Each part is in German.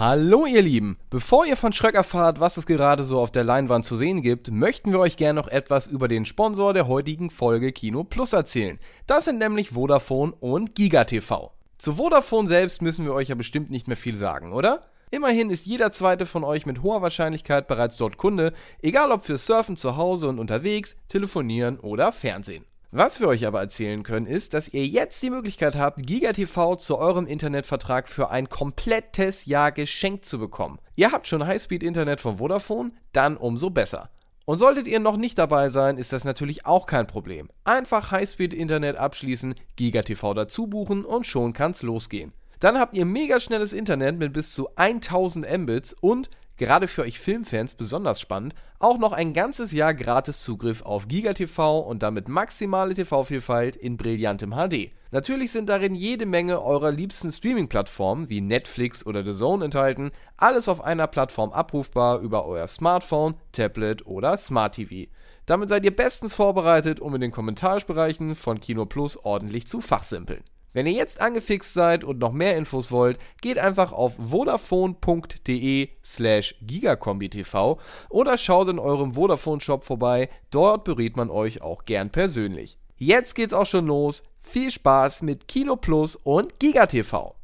Hallo ihr Lieben, bevor ihr von Schröck erfahrt, was es gerade so auf der Leinwand zu sehen gibt, möchten wir euch gerne noch etwas über den Sponsor der heutigen Folge Kino Plus erzählen. Das sind nämlich Vodafone und GigaTV. Zu Vodafone selbst müssen wir euch ja bestimmt nicht mehr viel sagen, oder? Immerhin ist jeder zweite von euch mit hoher Wahrscheinlichkeit bereits dort Kunde, egal ob für Surfen zu Hause und unterwegs, Telefonieren oder Fernsehen. Was wir euch aber erzählen können, ist, dass ihr jetzt die Möglichkeit habt, GigaTV zu eurem Internetvertrag für ein komplettes Jahr geschenkt zu bekommen. Ihr habt schon Highspeed-Internet von Vodafone? Dann umso besser. Und solltet ihr noch nicht dabei sein, ist das natürlich auch kein Problem. Einfach Highspeed-Internet abschließen, GigaTV dazu buchen und schon kann's losgehen. Dann habt ihr mega schnelles Internet mit bis zu 1000 Mbits und gerade für euch Filmfans besonders spannend, auch noch ein ganzes Jahr gratis Zugriff auf GigaTV und damit maximale TV-Vielfalt in brillantem HD. Natürlich sind darin jede Menge eurer liebsten Streaming-Plattformen wie Netflix oder The Zone enthalten, alles auf einer Plattform abrufbar über euer Smartphone, Tablet oder Smart TV. Damit seid ihr bestens vorbereitet, um in den Kommentarbereichen von Kino Plus ordentlich zu fachsimpeln. Wenn ihr jetzt angefixt seid und noch mehr Infos wollt, geht einfach auf vodafone.de slash gigakombitv oder schaut in eurem Vodafone-Shop vorbei, dort berät man euch auch gern persönlich. Jetzt geht's auch schon los, viel Spaß mit Kino Plus und GigaTV.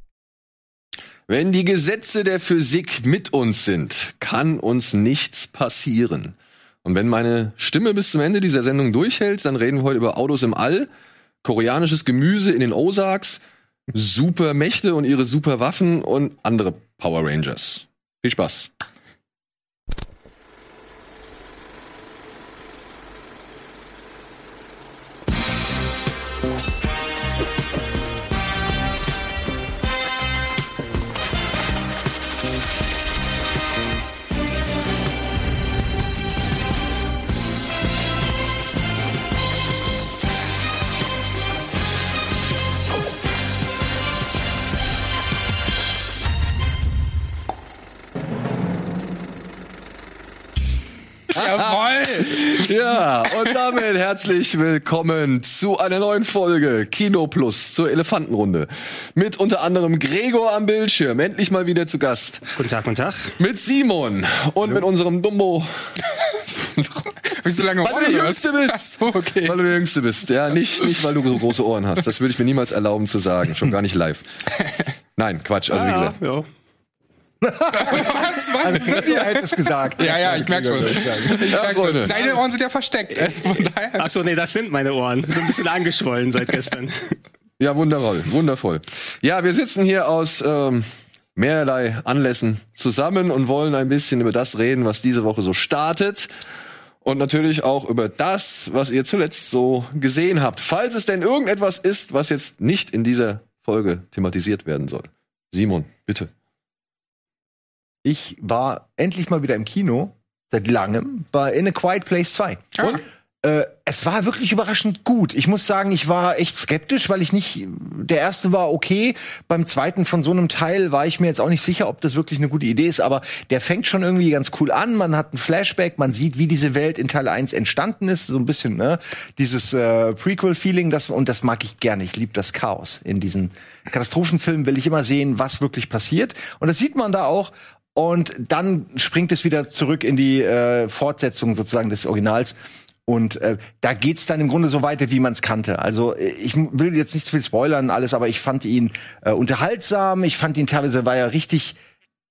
Wenn die Gesetze der Physik mit uns sind, kann uns nichts passieren. Und wenn meine Stimme bis zum Ende dieser Sendung durchhält, dann reden wir heute über Autos im All – koreanisches Gemüse in den Ozarks, super Mächte und ihre super Waffen und andere Power Rangers. Viel Spaß. Jawoll! Ja, und damit herzlich willkommen zu einer neuen Folge Kino Plus zur Elefantenrunde. Mit unter anderem Gregor am Bildschirm, endlich mal wieder zu Gast. Guten Tag, guten Tag. Mit Simon und mit unserem Dumbo. Hab ich so lange Weil du der Jüngste bist. So, okay. Weil du der Jüngste bist. Ja, nicht, nicht weil du so große Ohren hast. Das würde ich mir niemals erlauben zu sagen. Schon gar nicht live. Nein, Quatsch. Also wie gesagt. ja. Was? Was ist das hier? hätte es gesagt. Ja, ja, ich merk schon. Ich merk schon. Seine Ohren sind ja versteckt. Also von daher. Ach so, nee, das sind meine Ohren. So ein bisschen angeschwollen seit gestern. Ja, wundervoll, wundervoll. Ja, wir sitzen hier aus ähm, mehrerlei Anlässen zusammen und wollen ein bisschen über das reden, was diese Woche so startet. Und natürlich auch über das, was ihr zuletzt so gesehen habt. Falls es denn irgendetwas ist, was jetzt nicht in dieser Folge thematisiert werden soll. Simon, bitte. Ich war endlich mal wieder im Kino, seit langem, bei In a Quiet Place 2. Und? Äh, es war wirklich überraschend gut. Ich muss sagen, ich war echt skeptisch, weil ich nicht. Der erste war okay. Beim zweiten von so einem Teil war ich mir jetzt auch nicht sicher, ob das wirklich eine gute Idee ist. Aber der fängt schon irgendwie ganz cool an. Man hat ein Flashback, man sieht, wie diese Welt in Teil 1 entstanden ist. So ein bisschen, ne? Dieses äh, Prequel-Feeling, das, und das mag ich gerne. Ich liebe das Chaos. In diesen Katastrophenfilmen will ich immer sehen, was wirklich passiert. Und das sieht man da auch. Und dann springt es wieder zurück in die äh, Fortsetzung sozusagen des Originals. Und äh, da geht's dann im Grunde so weiter, wie man es kannte. Also äh, ich will jetzt nicht zu viel spoilern alles, aber ich fand ihn äh, unterhaltsam. Ich fand ihn teilweise war ja richtig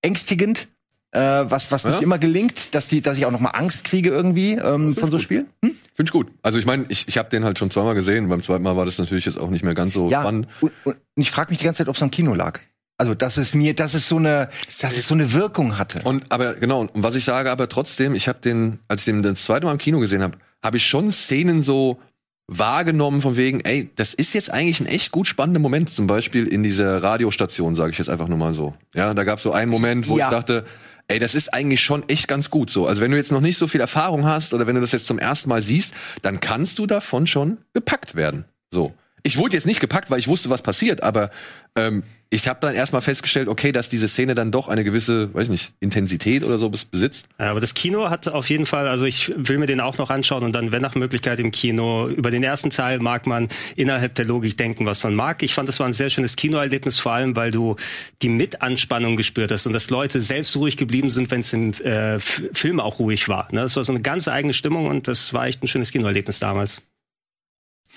ängstigend, äh, was was nicht Ja? immer gelingt, dass die, dass ich auch noch mal Angst kriege irgendwie ähm, von so Spielen. Hm? Finde ich gut. Also ich meine, ich, ich habe den halt schon zweimal gesehen. Beim zweiten Mal war das natürlich jetzt auch nicht mehr ganz so Ja. spannend. Und, und ich frage mich die ganze Zeit, ob es am Kino lag. Also dass es mir, dass es so eine, dass es so eine Wirkung hatte. Und aber genau, und was ich sage, aber trotzdem, ich habe den, als ich den das zweite Mal im Kino gesehen habe, habe ich schon Szenen so wahrgenommen von wegen, ey, das ist jetzt eigentlich ein echt gut spannender Moment, zum Beispiel in dieser Radiostation, sage ich jetzt einfach nur mal so. Ja, da gab es so einen Moment, wo Ja. ich dachte, ey, das ist eigentlich schon echt ganz gut so. Also wenn du jetzt noch nicht so viel Erfahrung hast oder wenn du das jetzt zum ersten Mal siehst, dann kannst du davon schon gepackt werden. So. Ich wurde jetzt nicht gepackt, weil ich wusste, was passiert, aber ähm, ich habe dann erstmal festgestellt, okay, dass diese Szene dann doch eine gewisse, weiß nicht, Intensität oder so bes- besitzt. Ja, aber das Kino hat auf jeden Fall, also ich will mir den auch noch anschauen und dann, wenn nach Möglichkeit im Kino, über den ersten Teil mag man innerhalb der Logik denken, was man mag. Ich fand, das war ein sehr schönes Kinoerlebnis, vor allem, weil du die Mitanspannung gespürt hast und dass Leute selbst ruhig geblieben sind, wenn es im äh, Film auch ruhig war. Ne? Das war so eine ganz eigene Stimmung und das war echt ein schönes Kinoerlebnis damals.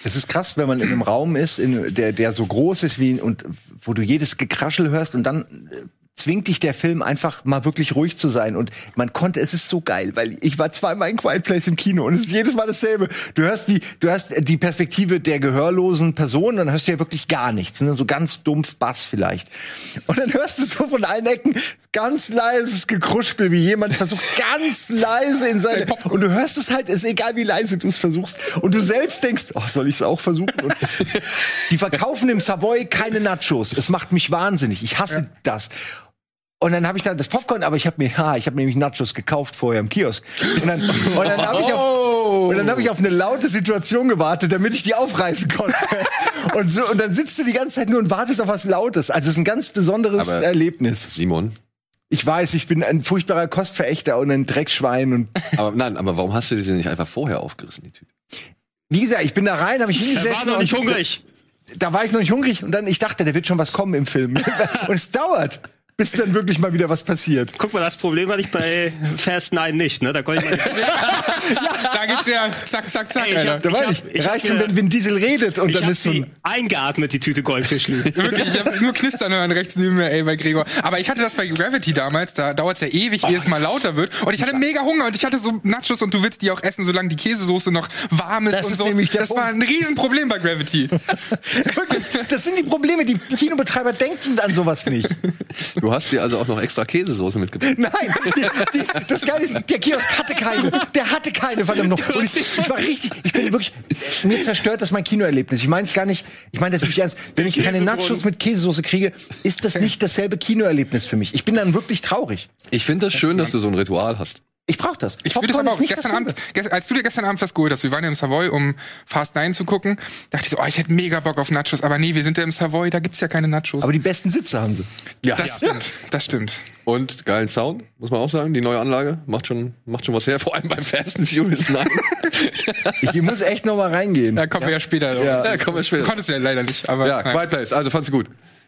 Es ist krass, wenn man in einem Raum ist, in, der, der so groß ist wie und wo du jedes Gekraschel hörst und dann äh, zwingt dich der Film einfach mal wirklich ruhig zu sein und man konnte es ist so geil, weil ich war zweimal in Quiet Place im Kino und es ist jedes Mal dasselbe. Du hörst die du hörst die Perspektive der gehörlosen Person, dann hörst du ja wirklich gar nichts, ne? so ganz dumpf Bass vielleicht. Und dann hörst du so von allen Ecken ganz leises Gekruspel, wie jemand versucht ganz leise in seine und du hörst es halt, ist egal wie leise du es versuchst und du selbst denkst, oh, soll ich es auch versuchen? Und die verkaufen im Savoy keine Nachos. Es macht mich wahnsinnig. Ich hasse das. Und dann habe ich da das Popcorn, aber ich habe mir, ha, ich habe nämlich Nachos gekauft vorher im Kiosk. Und dann, und dann habe ich auf, und dann habe ich auf eine laute Situation gewartet, damit ich die aufreißen konnte. und so, und dann sitzt du die ganze Zeit nur und wartest auf was Lautes. Also es ist ein ganz besonderes Aber- Erlebnis. Simon. Ich weiß, ich bin ein furchtbarer Kostverächter und ein Dreckschwein und Aber nein, aber warum hast du diese nicht einfach vorher aufgerissen, die Tüte? wie gesagt, ich bin da rein, habe ich hingesessen und hungrig. da war ich noch nicht hungrig und dann ich dachte, da wird schon was kommen im Film. und es dauert, bis dann wirklich mal wieder was passiert. Guck mal, das Problem hatte ich bei Fast 9 nicht, ne? Da konnte ich mal Da gibt's ja zack, zack, zack, Ey, ich hab- Da war hab- ich, ich hab reicht schon, wenn Vin Diesel redet und ich dann hab ist so ein eingeatmet, die Tüte Goldfischli. Wirklich, ich habe nur knistern hören rechts neben mir, ey, bei Gregor. Aber ich hatte das bei Gravity damals, da dauert's ja ewig, ehe es mal lauter wird. Und ich hatte mega Hunger und ich hatte so Nachos und du willst die auch essen, solange die Käsesoße noch warm ist Das und ist so. nämlich der das war ein Punkt. Riesenproblem bei Gravity. Wirklich, das sind die Probleme, die Kinobetreiber denken an sowas nicht. Du hast dir also auch noch extra Käsesoße mitgebracht. Nein, die, die, das Geile ist, der Kiosk hatte keine. Der hatte keine, verdammt noch. Und ich, ich war richtig, ich bin wirklich, mir zerstört das mein Kinoerlebnis. Ich meine es gar nicht, ich meine das wirklich ernst. Wenn ich keine Nachos mit Käsesoße kriege, ist das nicht dasselbe Kinoerlebnis für mich. Ich bin dann wirklich traurig. Ich finde das schön, dass du so ein Ritual hast. Ich brauche das. Ich würde es Popcorn aber auch nicht gestern. Abend, gest, als du dir gestern Abend was geholt hast, wir waren ja im Savoy, um Fast 9 zu gucken, dachte ich so, oh, ich hätte mega Bock auf Nachos, aber nee, wir sind ja im Savoy, da gibt's ja keine Nachos. Aber die besten Sitze haben sie. Ja. das stimmt, das stimmt. Und geilen Sound, muss man auch sagen. Die neue Anlage macht schon, macht schon was her, vor allem beim Fast and Furious 9. Ich muss echt noch mal reingehen. Da kommen wir ja später drauf. Ja. ja, kommen wir Du später. konntest ja leider nicht, aber Ja, nein. Quiet Place, also fandst du gut.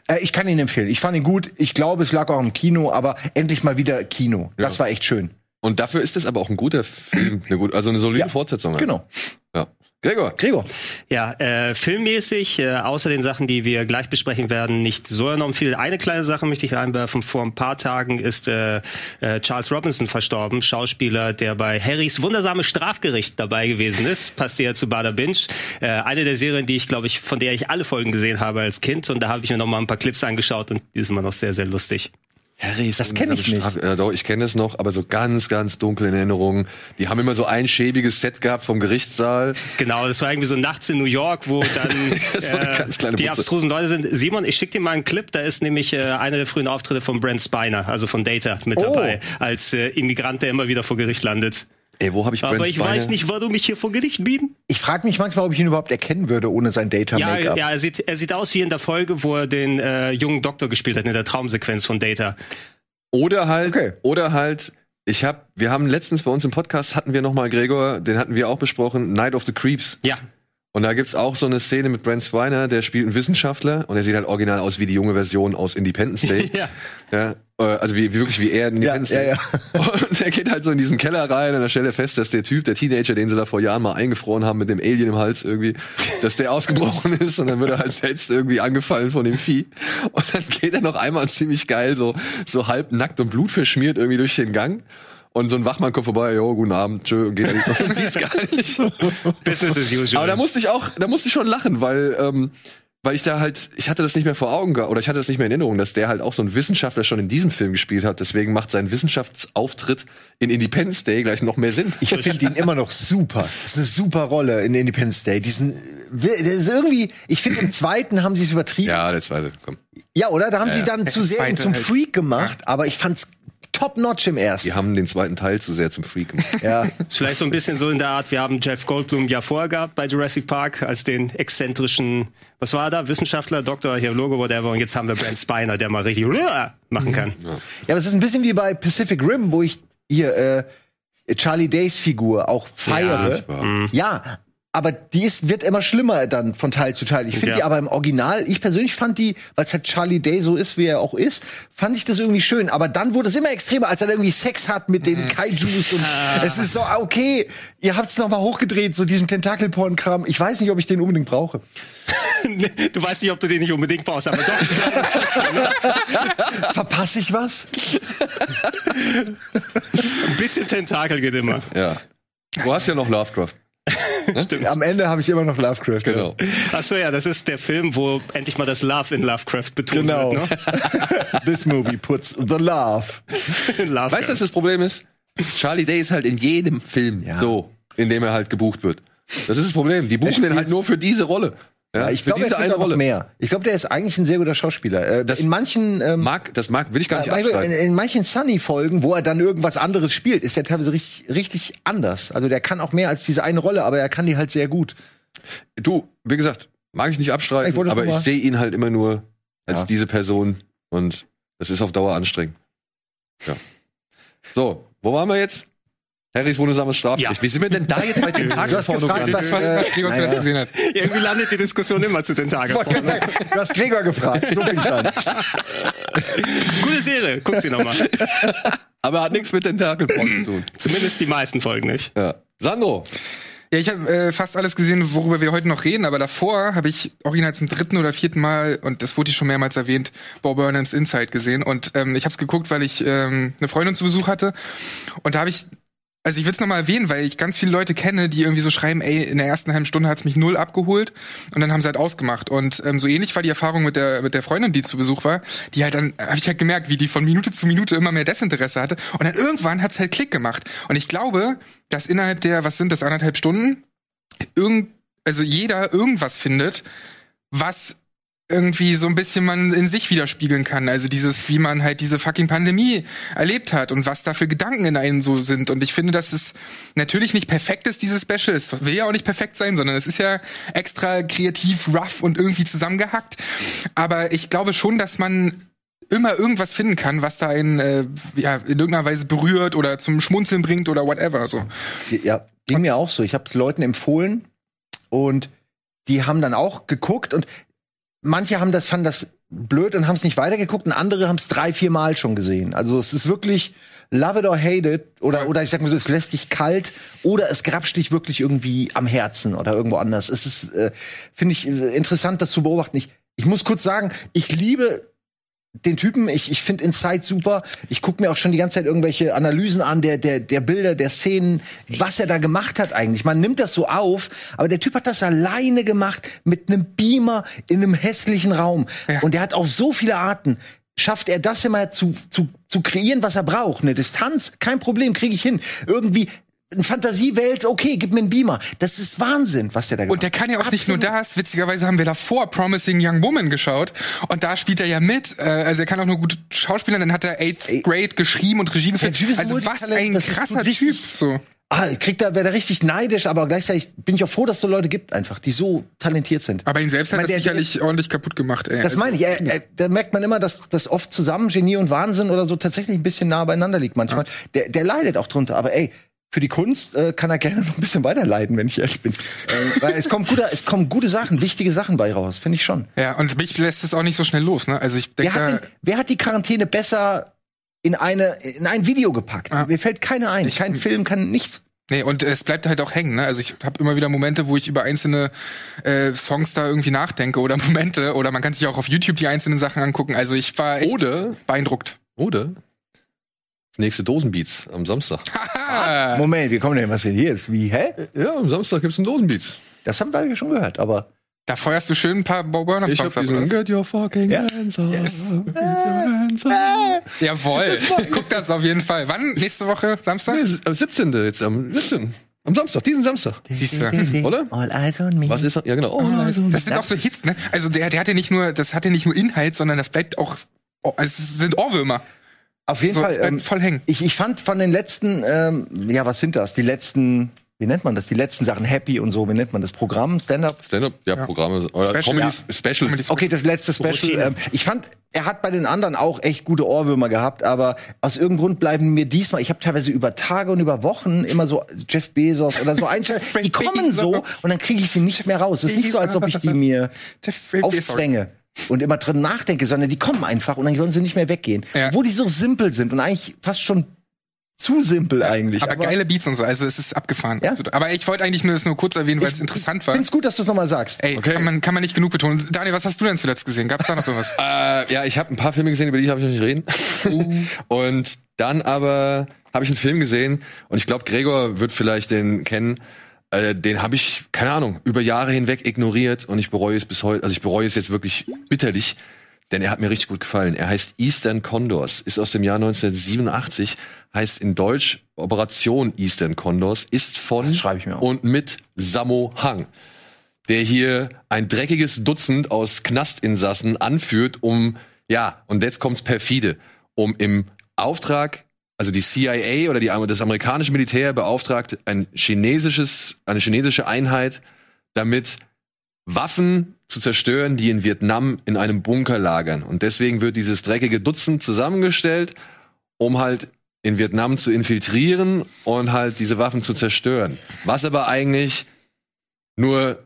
Äh, ich kann ihn empfehlen. Ich fand ihn gut. Ich glaube, es lag auch im Kino, aber endlich mal wieder Kino. Das war echt schön. Und dafür ist es aber auch ein guter Film, eine gut, also eine solide Ja, Fortsetzung. halt. Genau. Ja. Gregor. Gregor. Ja, äh, filmmäßig, äh, außer den Sachen, die wir gleich besprechen werden, nicht so enorm viel. Eine kleine Sache möchte ich reinwerfen. Vor ein paar Tagen ist äh, äh, Charles Robinson verstorben, Schauspieler, der bei Harrys wundersame Strafgericht dabei gewesen ist. Passt ja zu Bader Binge. Äh, eine der Serien, die ich, glaube ich, von der ich alle Folgen gesehen habe als Kind. Und da habe ich mir noch mal ein paar Clips angeschaut und die sind immer noch sehr, sehr lustig. Harry Das kenn ich nicht. Ja, doch, ich kenne es noch, aber so ganz, ganz dunkle Erinnerungen. Die haben immer so ein schäbiges Set gehabt vom Gerichtssaal. Genau, das war irgendwie so nachts in New York, wo dann äh, die Butze. abstrusen Leute sind. Simon, ich schick dir mal einen Clip, da ist nämlich äh, einer der frühen Auftritte von Brent Spiner, also von Data, mit Oh. dabei, als äh, Immigrant, der immer wieder vor Gericht landet. Ey, wo habe ich Aber ich Spiner? weiß nicht, warum ich hier vor Gericht bin. Ich frage mich manchmal, ob ich ihn überhaupt erkennen würde ohne sein Ja, Data-Make-up. ja er, sieht, er sieht aus wie in der Folge, wo er den äh, jungen Doktor gespielt hat, in der Traumsequenz von Data. Oder halt, Okay. oder halt, ich hab, wir haben letztens bei uns im Podcast hatten wir noch mal Gregor, den hatten wir auch besprochen, Night of the Creeps. Ja, Und da gibt's auch so eine Szene mit Brent Spiner, der spielt einen Wissenschaftler und er sieht halt original aus wie die junge Version aus Independence Day. Ja. ja. äh, Also wie, wie wirklich wie er in Independence Ja, Day. ja, Und er geht halt so in diesen Keller rein und er stellt er fest, dass der Typ, der Teenager, den sie da vor Jahren mal eingefroren haben mit dem Alien im Hals irgendwie, dass der ausgebrochen ist und dann wird er halt selbst irgendwie angefallen von dem Vieh. Und dann geht er noch einmal ziemlich geil so, so halb nackt und blutverschmiert irgendwie durch den Gang. Und so ein Wachmann kommt vorbei, jo, guten Abend, tschö, und geht er und sieht's gar nicht. Business as usual. Aber da musste ich auch, da musste ich schon lachen, weil, ähm, weil ich da halt, ich hatte das nicht mehr vor Augen gehabt, oder ich hatte das nicht mehr in Erinnerung, dass der halt auch so ein Wissenschaftler schon in diesem Film gespielt hat. Deswegen macht sein Wissenschaftsauftritt in Independence Day gleich noch mehr Sinn. Ich finde ihn immer noch super. Das ist eine super Rolle in Independence Day. Diesen, der ist irgendwie, ich finde im zweiten haben sie es übertrieben. ja, der zweite, komm. Ja, oder? Da haben sie dann zu sehr ihn zum halt. Freak gemacht, aber ich fand's top-notch im ersten. Die haben den zweiten Teil zu sehr zum Freak gemacht. Ja. Ist vielleicht so ein bisschen so in der Art, wir haben Jeff Goldblum ja vorher gehabt bei Jurassic Park als den exzentrischen, was war er da, Wissenschaftler, Doktor, Biologe, whatever. Und jetzt haben wir Brent Spiner, der mal richtig machen kann. Ja, aber es ist ein bisschen wie bei Pacific Rim, wo ich hier äh, Charlie Days Figur auch feiere. furchtbar. Ja, aber die ist, wird immer schlimmer dann von Teil zu Teil. Ich finde Ja. die aber im Original, ich persönlich fand die, weil es halt Charlie Day so ist, wie er auch ist, fand ich das irgendwie schön. Aber dann wurde es immer extremer, als er dann irgendwie Sex hat mit den Kaijus und es ist so, ah, okay, ihr habt es noch mal hochgedreht, so diesen Tentakelporn-Kram. Ich weiß nicht, ob ich den unbedingt brauche. Du weißt nicht, ob du den nicht unbedingt brauchst, aber doch. Verpasse ich was? Ein bisschen Tentakel geht immer. Ja. Du hast ja noch Lovecraft. Am Ende habe ich immer noch Lovecraft. ja. Genau. Achso, ja, das ist der Film, wo endlich mal das Love in Lovecraft betont Genau. wird. Ne? This movie puts the love. Lovecraft. Weißt du, was das Problem ist? Charlie Day ist halt in jedem Film Ja. so, in dem er halt gebucht wird. Das ist das Problem. Die buchen den halt nur für diese Rolle. Ja, ich glaube, diese eine Rolle. mehr. Ich glaube, der ist eigentlich ein sehr guter Schauspieler. Äh, Das- in manchen ähm, Mag, das mag, will ich gar nicht in, abstreiten. in manchen Sunny-Folgen, wo er dann irgendwas anderes spielt, ist er teilweise richtig, richtig anders. Also der kann auch mehr als diese eine Rolle, aber er kann die halt sehr gut. Du, wie gesagt, mag ich nicht Ich abstreiten, wollte aber ich sehe ihn halt immer nur als Ja. diese Person und das ist auf Dauer anstrengend. Ja. So, wo waren wir jetzt? Harrys wundersames Strafgericht. Ja. Wie sind wir denn da jetzt bei den Du hast gefragt, Tagespornografie? was, Was, äh, Gregor naja. gesehen hat. Irgendwie landet die Diskussion immer zu gerade sagen, Du hast Gregor gefragt. So fing's an. Gute Serie, guck sie nochmal. Aber hat nichts mit Tentakelporn zu tun. Zumindest die meisten Folgen nicht. Ja. Sandro, Ja, ich habe äh, fast alles gesehen, worüber wir heute noch reden, aber davor habe ich original zum dritten oder vierten Mal, und das wurde hier schon mehrmals erwähnt, Bob Burnhams Inside gesehen. Und ähm, ich habe es geguckt, weil ich ähm, eine Freundin zu Besuch hatte. Und da habe ich, also ich will es nochmal erwähnen, weil ich ganz viele Leute kenne, die irgendwie so schreiben, ey, in der ersten halben Stunde hat's mich null abgeholt und dann haben sie halt ausgemacht. Und ähm, so ähnlich war die Erfahrung mit der, mit der Freundin, die zu Besuch war, die halt dann, habe ich halt gemerkt, wie die von Minute zu Minute immer mehr Desinteresse hatte. Und dann irgendwann hat's halt Klick gemacht. Und ich glaube, dass innerhalb der, was sind das, anderthalb Stunden, irgend, also jeder irgendwas findet, was irgendwie so ein bisschen man in sich widerspiegeln kann. Also dieses, wie man halt diese fucking Pandemie erlebt hat und was da für Gedanken in einem so sind. Und ich finde, dass es natürlich nicht perfekt ist, dieses Special. Es will ja auch nicht perfekt sein, sondern es ist ja extra kreativ, rough und irgendwie zusammengehackt. Aber ich glaube schon, dass man immer irgendwas finden kann, was da einen äh, ja, in irgendeiner Weise berührt oder zum Schmunzeln bringt oder whatever. So. Ja, ging mir auch so. Ich habe es Leuten empfohlen und die haben dann auch geguckt und manche haben das fanden das blöd und haben es nicht weitergeguckt und andere haben es drei, vier Mal schon gesehen. Also es ist wirklich love it or hate it oder oder ich sag mal so, es lässt dich kalt oder es grapscht dich wirklich irgendwie am Herzen oder irgendwo anders. Es ist äh, finde ich äh, interessant, das zu beobachten. Ich ich muss kurz sagen, ich liebe den Typen, ich, ich finde Inside super. Ich gucke mir auch schon die ganze Zeit irgendwelche Analysen an, der, der, der Bilder, der Szenen, was er da gemacht hat eigentlich. Man nimmt das so auf, aber der Typ hat das alleine gemacht mit einem Beamer in einem hässlichen Raum. Und der hat auf so viele Arten, schafft er das immer zu, zu, zu kreieren, was er braucht. Eine Distanz, kein Problem, kriege ich hin. Irgendwie eine Fantasiewelt, okay, gib mir einen Beamer. Das ist Wahnsinn, was der da gemacht Und der kann ja auch nicht nur Absolut. das. Witzigerweise haben wir davor Promising Young Woman geschaut. Und da spielt er ja mit. Äh, also er kann auch nur gut schauspielern. Dann hat er Eighth Ey. Grade geschrieben und Regie geführt. Also was ein krasser Typ. So. Ah, ich krieg da, werde richtig neidisch, aber gleichzeitig bin ich auch froh, dass es so Leute gibt einfach, die so talentiert sind. Aber ihn selbst hat meine, das der- sicherlich ordentlich kaputt gemacht. Ey. Das Also- meine ich. Er, er, da merkt man immer, dass das oft zusammen Genie und Wahnsinn oder so tatsächlich ein bisschen nah beieinander liegt manchmal. Der, der leidet auch drunter. Aber ey, für die Kunst äh, kann er gerne noch ein bisschen weiter leiden, wenn ich ehrlich bin. äh, weil es kommt gute, es kommen gute Sachen, wichtige Sachen bei raus, finde ich schon. Ja, und mich lässt es auch nicht so schnell los. Ne? Also ich Wer denke, hat, denn, wer hat die Quarantäne besser in eine in ein Video gepackt? Ja. Mir fällt keiner ein. kein Film, kann nichts. Nee, und es bleibt halt auch hängen. Ne? Also ich habe immer wieder Momente, wo ich über einzelne äh, Songs da irgendwie nachdenke oder Momente. Oder man kann sich auch auf YouTube die einzelnen Sachen angucken. Also ich war echt Oder, beeindruckt. oder, nächste Dosenbeats am Samstag. Moment, wie kommen denn was denn hier ist? Wie, hä? Ja, am Samstag gibt's einen Dosenbeats. Das haben wir ja schon gehört, aber da feuerst du schön ein paar Bob Burnham Ich Songs hab ab. diesen? Get your fucking Ja. hands up. Yes. Hands up. Jawohl. Guck das auf jeden Fall. Wann? Nächste Woche? Samstag? Nee, am 17. jetzt, am 17. Am Samstag, diesen Samstag. Siehst du. Oder? All eyes on me. Was ist das? Ja, genau. Oh, also. Das sind auch so Hits, ne? Also der, der hat ja nicht nur, das hat ja nicht nur Inhalt, sondern das bleibt auch, oh, also es sind Ohrwürmer. Auf jeden So, Fall. Ähm, voll hängen. Ich, ich fand von den letzten, ähm, ja, was sind das? Die letzten, wie nennt man das? Die letzten Sachen, Happy und so, wie nennt man das? Programm, Stand-up? Stand-up, ja, Programme, oder Special. Comedies, Ja. Specials. Okay, das letzte Special. Ähm, ich fand, er hat bei den anderen auch echt gute Ohrwürmer gehabt, aber aus irgendeinem Grund bleiben mir diesmal, ich habe teilweise über Tage und über Wochen immer so Jeff Bezos oder so Einstellungen, die kommen so und dann kriege ich sie nicht mehr raus. Es ist nicht so, als ob ich die mir aufzwänge und immer drin nachdenke, sondern die kommen einfach und dann sollen sie nicht mehr weggehen. Ja. Wo die so simpel sind und eigentlich fast schon zu simpel eigentlich. Aber, geile Beats und so, also es ist abgefahren. Ja. Aber ich wollte eigentlich nur das nur kurz erwähnen, weil es interessant war. Find's gut, dass du es nochmal sagst. Ey, kann, man, kann man nicht genug betonen. Daniel, was hast du denn zuletzt gesehen? Gab's da noch irgendwas? Äh, ja, ich habe ein paar Filme gesehen, über die darf ich noch nicht reden. und dann aber habe ich einen Film gesehen und ich glaube, Gregor wird vielleicht den kennen. Äh, den habe ich, keine Ahnung, über Jahre hinweg ignoriert und ich bereue es bis heute. Also ich bereue es jetzt wirklich bitterlich, denn er hat mir richtig gut gefallen. Er heißt Eastern Condors, ist aus dem Jahr 1987, heißt in Deutsch Operation Eastern Condors, ist von ich mir und mit Sammo Hang der hier ein dreckiges Dutzend aus Knastinsassen anführt, um, ja, und jetzt kommt's perfide, um im Auftrag, also die CIA oder die, das amerikanische Militär beauftragt ein chinesisches, eine chinesische Einheit, damit Waffen zu zerstören, die in Vietnam in einem Bunker lagern. Und deswegen wird dieses dreckige Dutzend zusammengestellt, um halt in Vietnam zu infiltrieren und halt diese Waffen zu zerstören. Was aber eigentlich nur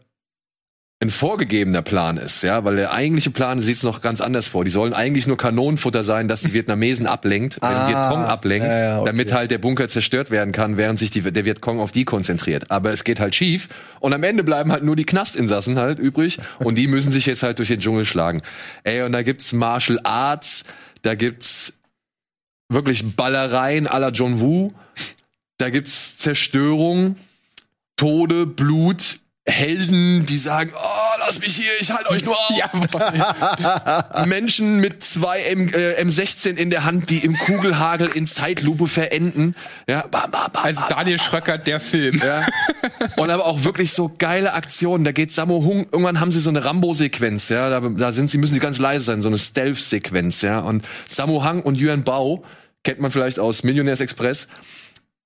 ein vorgegebener Plan ist, ja, weil der eigentliche Plan sieht es noch ganz anders vor. Die sollen eigentlich nur Kanonenfutter sein, dass die Vietnamesen ablenkt, äh, Ah, Vietcong ablenkt, ja, ja, okay. damit halt der Bunker zerstört werden kann, während sich die, der Vietcong auf die konzentriert. Aber es geht halt schief und am Ende bleiben halt nur die Knastinsassen halt übrig und die müssen sich jetzt halt durch den Dschungel schlagen. Ey, und da gibt's Martial Arts, da gibt's wirklich Ballereien à la John Woo, da gibt's Zerstörung, Tode, Blut, Helden, die sagen, oh, lass mich hier, ich halte euch nur auf. Menschen mit zwei M, äh, M16 in der Hand, die im Kugelhagel in Zeitlupe verenden. Ja, bam, bam, bam, Also Daniel Schröckert, der Film. ja. Und aber auch wirklich so geile Aktionen. Da geht Sammo Hung, irgendwann haben sie so eine Rambo-Sequenz, ja. Da, da sind sie, müssen sie ganz leise sein, so eine Stealth-Sequenz, ja. Und Sammo Hang und Yuan Bao, kennt man vielleicht aus Millionärs Express,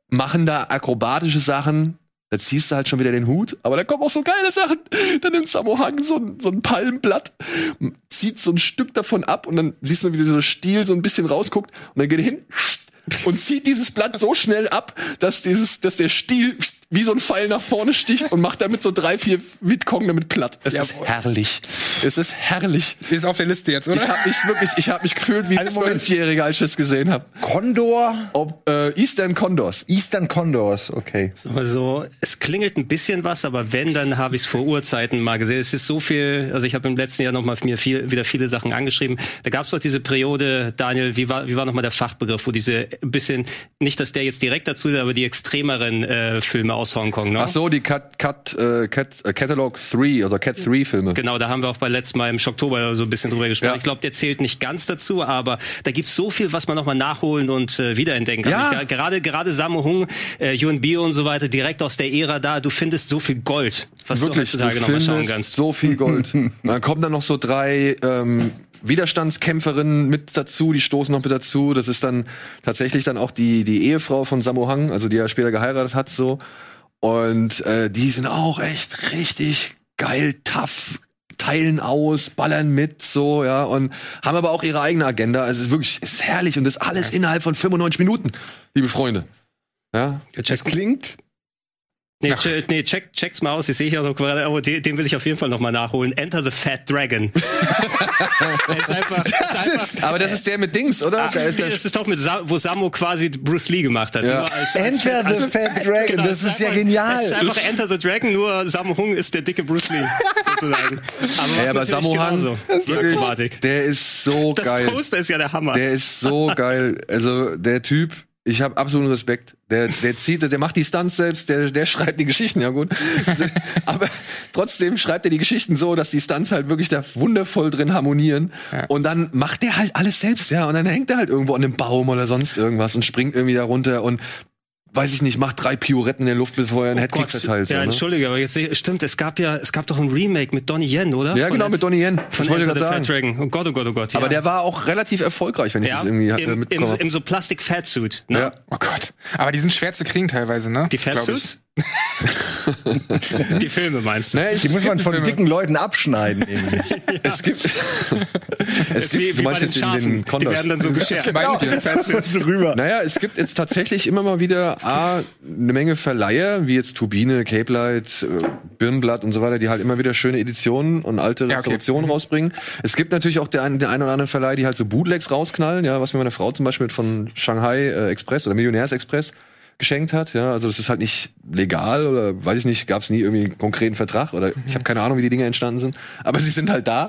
machen da akrobatische Sachen. Da ziehst du halt schon wieder den Hut, aber da kommen auch so geile Sachen. Dann nimmt Sammo Hang so ein, so ein Palmblatt, zieht so ein Stück davon ab und dann siehst du, wie dieser Stiel so ein bisschen rausguckt und dann geht er hin und zieht dieses Blatt so schnell ab, dass dieses, dass der Stiel wie so ein Pfeil nach vorne sticht und macht damit so drei, vier Vietcong damit platt. Es ist Jawohl. herrlich. Es ist herrlich. Ist auf der Liste jetzt, oder? Ich habe mich wirklich, ich habe mich gefühlt wie ein. Zwölfjähriger, als ich das gesehen habe. Condor, Ob äh, Eastern Condors. Eastern Condors, okay. Also es klingelt ein bisschen was, aber wenn, dann habe ich es vor Urzeiten mal gesehen. Es ist so viel, also ich habe im letzten Jahr noch mal mir viel, wieder viele Sachen angeschrieben. Da gab es doch diese Periode, Daniel, wie war, wie war noch mal der Fachbegriff, wo diese bisschen, nicht, dass der jetzt direkt dazu, aber die extremeren äh, Filme aus Hongkong, ne? Ach so, die Cat, Cat, äh, Cat, äh, Catalog 3 oder Cat 3 Filme. Genau, da haben wir auch bei letztem Mal im Oktober so ein bisschen drüber gesprochen. Ja. Ich glaube, der zählt nicht ganz dazu, aber da gibt's so viel, was man nochmal nachholen und äh, wiederentdecken kann. Ja. Ich, gerade gerade Sammo Hung, äh, Yun Bio und so weiter, direkt aus der Ära da, du findest so viel Gold, was Wirklich, du heutzutage nochmal schauen kannst. so viel Gold. dann kommen dann noch so drei ähm, Widerstandskämpferinnen mit dazu, die stoßen noch mit dazu. Das ist dann tatsächlich dann auch die die Ehefrau von Sammo Hang, also die er später geheiratet hat, so. Und äh, die sind auch echt richtig geil, tough, teilen aus, ballern mit, so, ja, und haben aber auch ihre eigene Agenda. Also es ist wirklich, es ist herrlich und das alles innerhalb von 95 Minuten, liebe Freunde. Ja, Das klingt. Nee, che, nee check, check's mal aus. Ich sehe hier noch gerade, oh, den, den will ich auf jeden Fall nochmal nachholen. Enter the Fat Dragon. Der ist einfach, ist einfach, aber das ist der mit Dings, oder? Ach, da ist nee, der das ist doch mit Sa wo Samo quasi Bruce Lee gemacht hat. Ja. Nur als, als Enter als- the Fat Dragon, Genau, das ist ja einfach- genial. Es ist einfach Enter the Dragon, nur Sammo Hung ist der dicke Bruce Lee, sozusagen. Aber, Ja, aber Sammo. Die wirklich, der ist so Das geil. Poster ist ja der Hammer. Der ist so geil. Also der Typ, ich habe absoluten Respekt. Der, der zieht, der macht die Stunts selbst, der, der schreibt die Geschichten, ja gut. Aber trotzdem schreibt er die Geschichten so, dass die Stunts halt wirklich da wundervoll drin harmonieren. Und dann macht der halt alles selbst, ja. Und dann hängt er halt irgendwo an einem Baum oder sonst irgendwas und springt irgendwie da runter und weiß ich nicht, macht drei Pioretten in der Luft, bevor er einen Hattrick Oh Gott, verteilt. ja, so, ne? entschuldige, aber jetzt stimmt, es gab ja, es gab doch ein Remake mit Donnie Yen, oder? Ja, Von genau, Ed- mit Donnie Yen. Von wollte gerade Fat Dragon. Oh Gott, oh Gott, oh Gott. Aber ja. der war auch relativ erfolgreich, wenn ich ja, das irgendwie hatte, im, im, mitbekommen habe. im so Plastic Fatsuit. Ne? Ja. Oh Gott. Aber die sind schwer zu kriegen teilweise, ne? Die. Fatsuits? die Filme meinst du? Naja, ich, Die muss man von Filme. dicken Leuten abschneiden, nämlich. es gibt, es gibt, wie du meinst jetzt in den die Condos. werden dann so geschert. So rüber. Naja, es gibt jetzt tatsächlich immer mal wieder A, eine Menge Verleiher, wie jetzt Turbine, Cape Light, äh, Birnblatt und so weiter, die halt immer wieder schöne Editionen und alte okay. Restaurationen rausbringen. Es gibt natürlich auch der, ein- der ein oder andere Verleih, die halt so Bootlegs rausknallen, ja, was mir meine Frau zum Beispiel von Shanghai äh, Express oder Millionärs Express geschenkt hat, ja, also das ist halt nicht legal oder weiß ich nicht, gab es nie irgendwie einen konkreten Vertrag oder ich habe keine Ahnung, wie die Dinge entstanden sind, aber sie sind halt da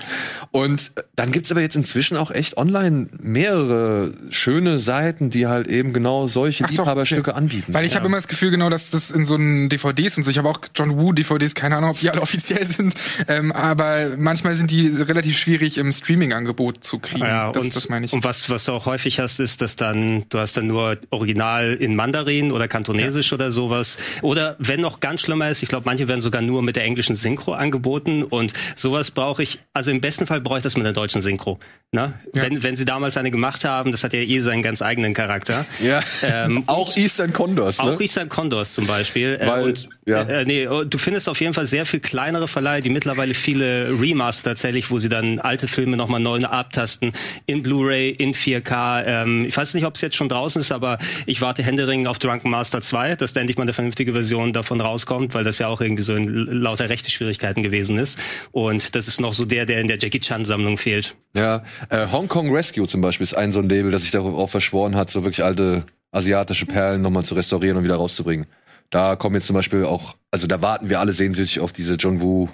und dann gibt's aber jetzt inzwischen auch echt online mehrere schöne Seiten, die halt eben genau solche Ach doch, Liebhaberstücke okay. anbieten. Weil ich habe immer das Gefühl, genau, dass das in so einen DVDs und so, ich habe auch John Woo DVDs, keine Ahnung, ob die alle offiziell sind, ähm, aber manchmal sind die relativ schwierig im Streaming-Angebot zu kriegen. Ja, das, und, das meine ich. und was, was du auch häufig hast, ist, dass dann, du hast dann nur Original in Mandarin oder Kantonesisch oder sowas. Oder wenn noch ganz schlimmer ist, ich glaube, manche werden sogar nur mit der englischen Synchro angeboten und sowas brauche ich, also im besten Fall brauche ich das mit der deutschen Synchro. Ne? Wenn, wenn sie damals eine gemacht haben, das hat ja eh seinen ganz eigenen Charakter. ja, Ähm, auch Eastern Condors, ne? Auch Eastern Condors zum Beispiel. Äh, Weil, und, ja. äh, nee, oh, du findest auf jeden Fall sehr viel kleinere Verleihe, die mittlerweile viele Remaster tatsächlich, wo sie dann alte Filme nochmal neu abtasten, in Blu-ray, in 4K. Ähm, ich weiß nicht, ob es jetzt schon draußen ist, aber ich warte händeringend auf Drunken Master 2, dass da endlich mal eine vernünftige Version davon rauskommt, weil das ja auch irgendwie so in lauter rechte Schwierigkeiten gewesen ist. Und das ist noch so der, der in der Jackie Chan-Sammlung fehlt. Ja, äh, Hong Kong Rescue zum Beispiel ist ein so ein Label, das sich darauf verschworen hat, so wirklich alte asiatische Perlen nochmal zu restaurieren und wieder rauszubringen. Da kommen jetzt zum Beispiel auch, also da warten wir alle sehnsüchtig auf diese John Woo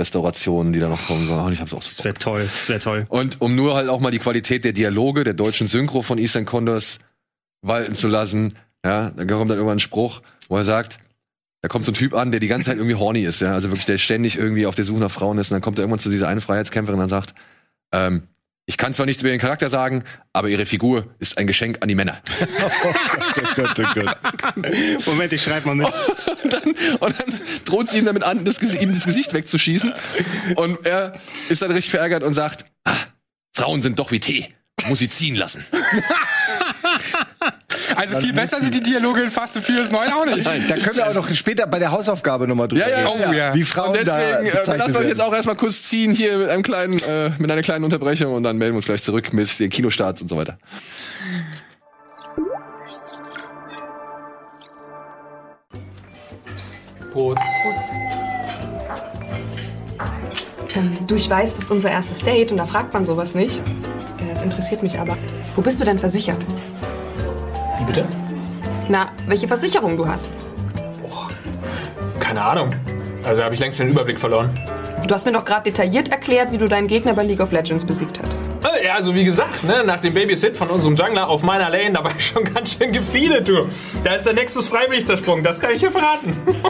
Restaurationen, die da noch kommen sollen. Ich hab's auch Das wäre toll, das wäre toll. Und um nur halt auch mal die Qualität der Dialoge der deutschen Synchro von Eastern Condors walten zu lassen, ja, dann kommt dann irgendwann ein Spruch, wo er sagt, da kommt so ein Typ an, der die ganze Zeit irgendwie horny ist, ja, also wirklich, der ständig irgendwie auf der Suche nach Frauen ist und dann kommt er irgendwann zu dieser eine Freiheitskämpferin und dann sagt, ähm, ich kann zwar nichts über ihren Charakter sagen, aber ihre Figur ist ein Geschenk an die Männer. Moment, ich schreibe mal mit. und, dann, und dann droht sie ihm damit an, das, ihm das Gesicht wegzuschießen. Und er ist dann richtig verärgert und sagt, ah, Frauen sind doch wie Tee. Muss sie ziehen lassen. Also viel besser sind die Dialoge in Fast and Furious 9 auch nicht. Nein. Da können wir auch noch später bei der Hausaufgabe nochmal drüber Ja, ja, reden. Oh, ja. Wie Und Frauen da deswegen, äh, wir bezeichnet lassen euch jetzt auch erstmal kurz ziehen hier mit einem kleinen, äh, mit einer kleinen Unterbrechung und dann melden wir uns gleich zurück mit den Kinostarts und so weiter. Prost. Ähm, du, ich weiß, das ist unser erstes Date und da fragt man sowas nicht. Äh, Es interessiert mich aber. Wo bist du denn versichert? Wie bitte? Na, welche Versicherung du hast? Keine Ahnung. Also da habe ich längst den Überblick verloren. Du hast mir doch gerade detailliert erklärt, wie du deinen Gegner bei League of Legends besiegt hast. Äh, Ja, also wie gesagt, ne, nach dem Babysit von unserem Jungler auf meiner Lane, da war ich schon ganz schön gefeedet, du. Da ist der Nexus freiwillig zersprungen, das kann ich dir verraten.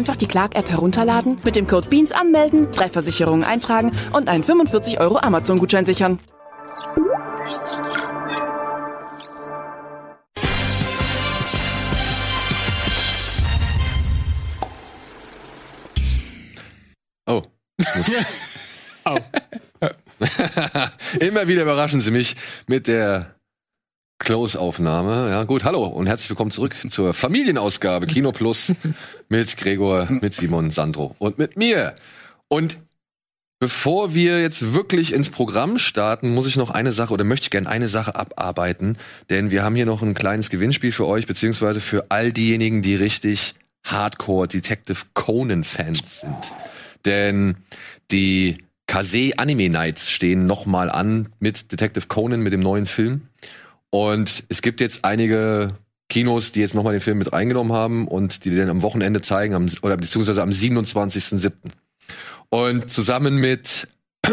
Einfach die Clark-App herunterladen, mit dem Code BEANS anmelden, drei Versicherungen eintragen und einen 45 Euro Amazon-Gutschein sichern. Oh. oh. Immer wieder überraschen Sie mich mit der Close-Aufnahme. Ja, gut, hallo und herzlich willkommen zurück zur Familienausgabe Kino Plus mit Gregor, mit Simon, Sandro und mit mir. Und bevor wir jetzt wirklich ins Programm starten, muss ich noch eine Sache oder möchte ich gerne eine Sache abarbeiten, denn wir haben hier noch ein kleines Gewinnspiel für euch, beziehungsweise für all diejenigen, die richtig Hardcore Detective Conan Fans sind. Denn die Kase Anime Nights stehen nochmal an mit Detective Conan, mit dem neuen Film. Und es gibt jetzt einige Kinos, die jetzt nochmal den Film mit reingenommen haben und die den am Wochenende zeigen, am, oder beziehungsweise am 27.07. Und zusammen mit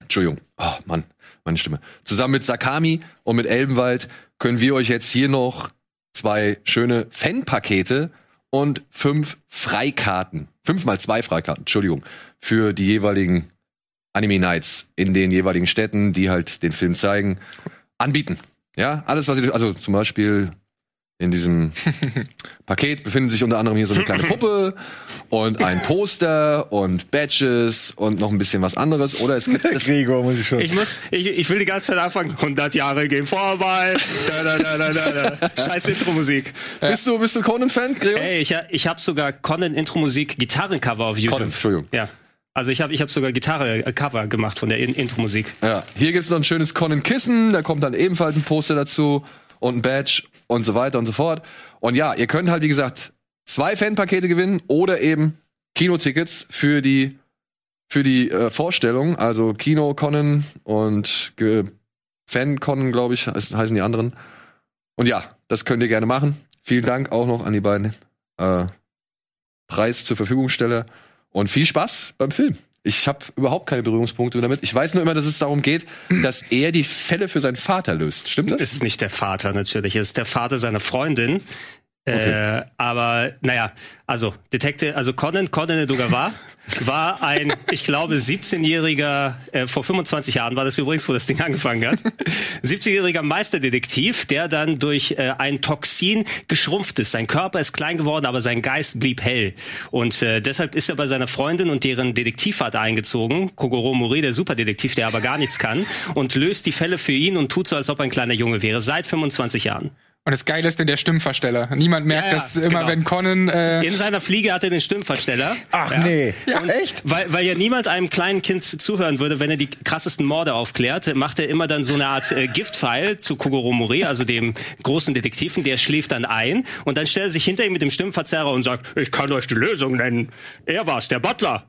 Entschuldigung, oh Mann, meine Stimme. Zusammen mit Sakami und mit Elbenwald können wir euch jetzt hier noch zwei schöne Fanpakete und fünf Freikarten, fünf mal zwei Freikarten, Entschuldigung, für die jeweiligen Anime Nights in den jeweiligen Städten, die halt den Film zeigen, anbieten. Ja, alles, was ihr, also zum Beispiel in diesem Paket befindet sich unter anderem hier so eine kleine Puppe und ein Poster und Badges und noch ein bisschen was anderes. Oder es gibt es Gregor muss ich schon. Ich muss, ich, ich will die ganze Zeit anfangen. 100 Jahre gehen vorbei. Da, da, da, da, da, da. Scheiß Intro-Musik. Bist du, bist du Conan-Fan, Gregor? Ey, ich, ich habe sogar Conan Intro-Musik Gitarrencover auf YouTube. Conan, Entschuldigung. Ja. Also ich habe ich hab sogar Gitarre-Cover gemacht von der In Intro-Musik. Ja, hier gibt's noch ein schönes Conan-Kissen, da kommt dann ebenfalls ein Poster dazu und ein Badge und so weiter und so fort. Und ja, ihr könnt halt, wie gesagt, zwei Fanpakete gewinnen oder eben Kinotickets für die für die äh, Vorstellung, also Kino Conan und ge- Fan Conan, glaube ich, heißen die anderen. Und ja, das könnt ihr gerne machen. Vielen Dank auch noch an die beiden äh, Preis zur Verfügungsteller und viel Spaß beim Film. Ich habe überhaupt keine Berührungspunkte damit. Ich weiß nur immer, dass es darum geht, dass er die Fälle für seinen Vater löst. Stimmt das? Ist nicht der Vater natürlich, es ist der Vater seiner Freundin. Äh, aber naja, also Detective, also Conan, Conan Edogawa war ein, ich glaube, 17-jähriger, äh, vor 25 Jahren war das übrigens, wo das Ding angefangen hat, 17-jähriger Meisterdetektiv, der dann durch äh, ein Toxin geschrumpft ist. Sein Körper ist klein geworden, aber sein Geist blieb hell. Und äh, deshalb ist er bei seiner Freundin und deren Detektivvater eingezogen, Kogoro Mori, der Superdetektiv, der aber gar nichts kann, und löst die Fälle für ihn und tut so, als ob er ein kleiner Junge wäre, seit 25 Jahren. Und das Geile ist denn der Stimmversteller. Niemand merkt, Ja, ja, dass immer, genau. wenn Conan äh, In seiner Fliege hat er den Stimmversteller. Ach nee. Ja, Und echt? Weil, weil ja niemand einem kleinen Kind zuhören würde, wenn er die krassesten Morde aufklärt, macht er immer dann so eine Art äh, Giftpfeil zu Kogoro Mori, also dem großen Detektiven, der schläft dann ein und dann stellt er sich hinter ihm mit dem Stimmverzerrer und sagt, ich kann euch die Lösung nennen. Er war's, der Butler.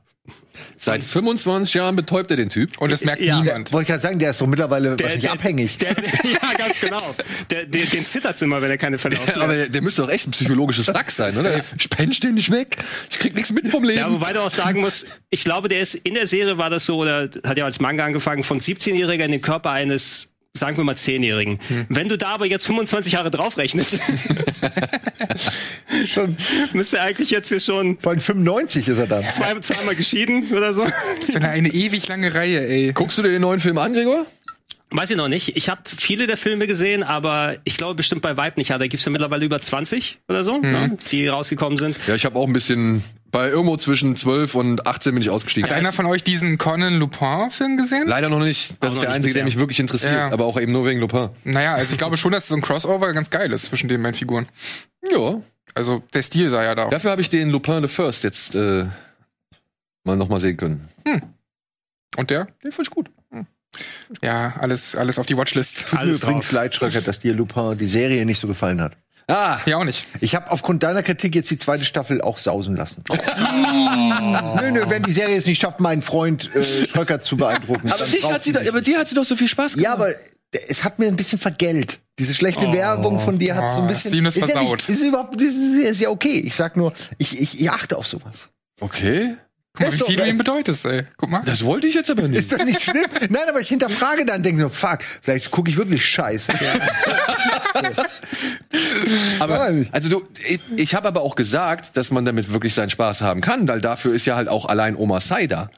Seit 25 Jahren betäubt er den Typ. und das merkt Ja. niemand. Wollte ich gerade sagen, der ist doch mittlerweile wahrscheinlich abhängig. Der, ja, ganz genau. Der, der, den zittert's immer, wenn er keine Fälle aufklärt. Aber der, der müsste doch echt ein psychologisches Wrack sein, oder? Ich penne ständig weg. Ich krieg nichts mit vom Leben. Ja, wobei du auch sagen musst, ich glaube, der ist in der Serie war das so, oder hat ja als Manga angefangen, von 17-Jähriger in den Körper eines, sagen wir mal, 10-Jährigen. Wenn du da aber jetzt 25 Jahre draufrechnest, Schon, müsste er eigentlich jetzt hier schon vor allem 95 ist er dann. zwei, zweimal geschieden oder so. Das ist eine, eine ewig lange Reihe, ey. Guckst du dir den neuen Film an, Gregor? Weiß ich noch nicht. Ich habe viele der Filme gesehen, aber ich glaube bestimmt bei Vibe nicht. Ja, da gibt's ja mittlerweile über 20 oder so, ne, die rausgekommen sind. Ja, ich habe auch ein bisschen bei irgendwo zwischen 12 und 18 bin ich ausgestiegen. Hat einer von euch diesen Conan Lupin-Film gesehen? Leider noch nicht. Das Auch ist der einzige, der mich wirklich interessiert, Ja. aber auch eben nur wegen Lupin. Naja, also ich glaube schon, dass so ein Crossover ganz geil ist zwischen den beiden Figuren. Ja. Also der Stil sei ja da. Dafür habe ich den Lupin the First jetzt äh, mal nochmal sehen können. Und der? Den fand ich gut. Ja, alles, alles auf die Watchlist. Alles Übrigens Schröcker, dass dir Lupin die Serie nicht so gefallen hat. Ah, Ja, auch nicht. Ich habe aufgrund deiner Kritik jetzt die zweite Staffel auch sausen lassen. nö, nö, wenn die Serie es nicht schafft, meinen Freund äh, Schröcker zu beeindrucken. aber, dann dich hat sie da, nicht. aber dir hat sie doch so viel Spaß gemacht. Ja, aber es hat mir ein bisschen vergällt. Diese schlechte Werbung von dir hat so ein Oh, bisschen. ihm das ist ja nicht, ist überhaupt, das ist, ist ja okay. Ich sag nur, ich, ich, ich achte auf sowas. Okay. Guck mal, wie doch- viel du ihm bedeutest, ey. Guck mal. Das wollte ich jetzt aber nicht. Ist doch nicht schlimm. Nein, aber ich hinterfrage dann, denke nur, fuck, vielleicht gucke ich wirklich scheiße. Aber, also du, ich, ich habe aber auch gesagt, dass man damit wirklich seinen Spaß haben kann, weil dafür ist ja halt auch allein Oma Sai da.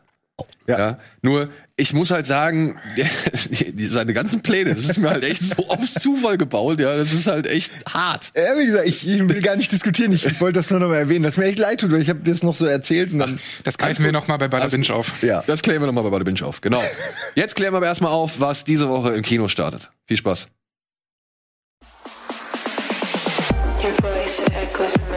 Ja. Nur, ich muss halt sagen, seine ganzen Pläne, das ist mir halt echt so aufs Zufall gebaut, ja, das ist halt echt hart. Ja, wie gesagt, ich, ich will gar nicht diskutieren. Ich, wollte das nur noch mal erwähnen, dass mir echt leid tut, weil ich habe das noch so erzählt und dann. Das greifen wir noch mal bei Bada Binge auf. Ja. Das klären wir nochmal bei Bada Binge auf, genau. Jetzt klären wir aber erstmal auf, was diese Woche im Kino startet. Viel Spaß. Your voice echoes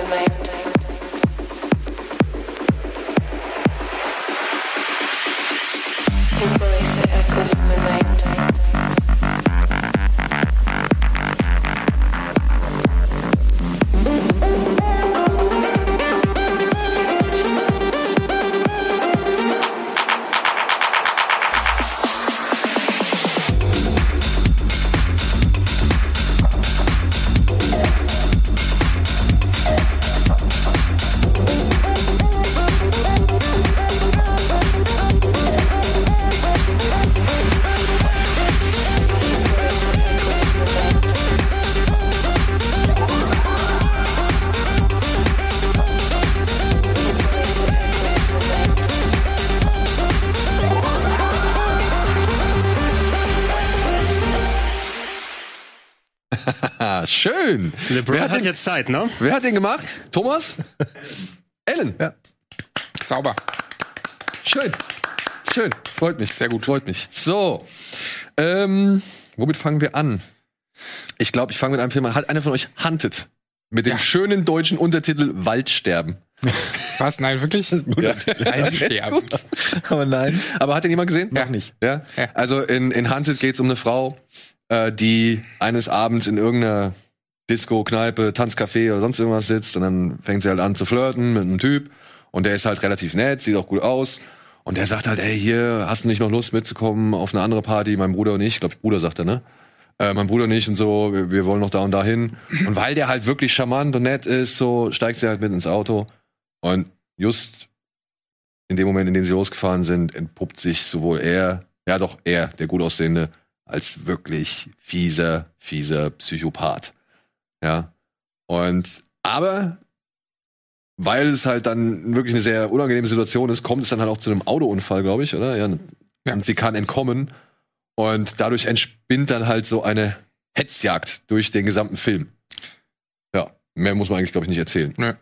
in schön. LeBron Wer hat, hat den, jetzt Zeit, ne? wer hat den gemacht? Thomas? Ellen? Ja. Sauber. Schön. Schön. Freut mich. Sehr gut. Freut mich. So. Ähm, womit fangen wir an? Ich glaube, ich fange mit einem Film an. Hat einer von euch Hunted? Mit dem schönen deutschen Untertitel Waldsterben. Was? Nein, wirklich? Ja. Nein, sterben. Aber nein. Aber hat den jemand gesehen? Ja. nicht. Ja? Ja. Also in, in Hunted geht es um eine Frau, äh, die eines Abends in irgendeiner Disco, Kneipe, Tanzcafé oder sonst irgendwas sitzt und dann fängt sie halt an zu flirten mit einem Typ und der ist halt relativ nett, sieht auch gut aus und der sagt halt, ey, hier, hast du nicht noch Lust mitzukommen auf eine andere Party, mein Bruder und ich, glaube Bruder sagt er, ne? Äh, mein Bruder und ich und so, wir, wir wollen noch da und da hin. Und weil der halt wirklich charmant und nett ist, so steigt sie halt mit ins Auto und just in dem Moment, in dem sie losgefahren sind, entpuppt sich sowohl er, ja doch er, der gut aussehende, als wirklich fieser, fieser Psychopath. Ja. Und, aber, weil es halt dann wirklich eine sehr unangenehme Situation ist, kommt es dann halt auch zu einem Autounfall, glaube ich, oder? Ja. Ja. Und sie kann entkommen. Und dadurch entspinnt dann halt so eine Hetzjagd durch den gesamten Film. Ja. Mehr muss man eigentlich, glaube ich, nicht erzählen. Nö.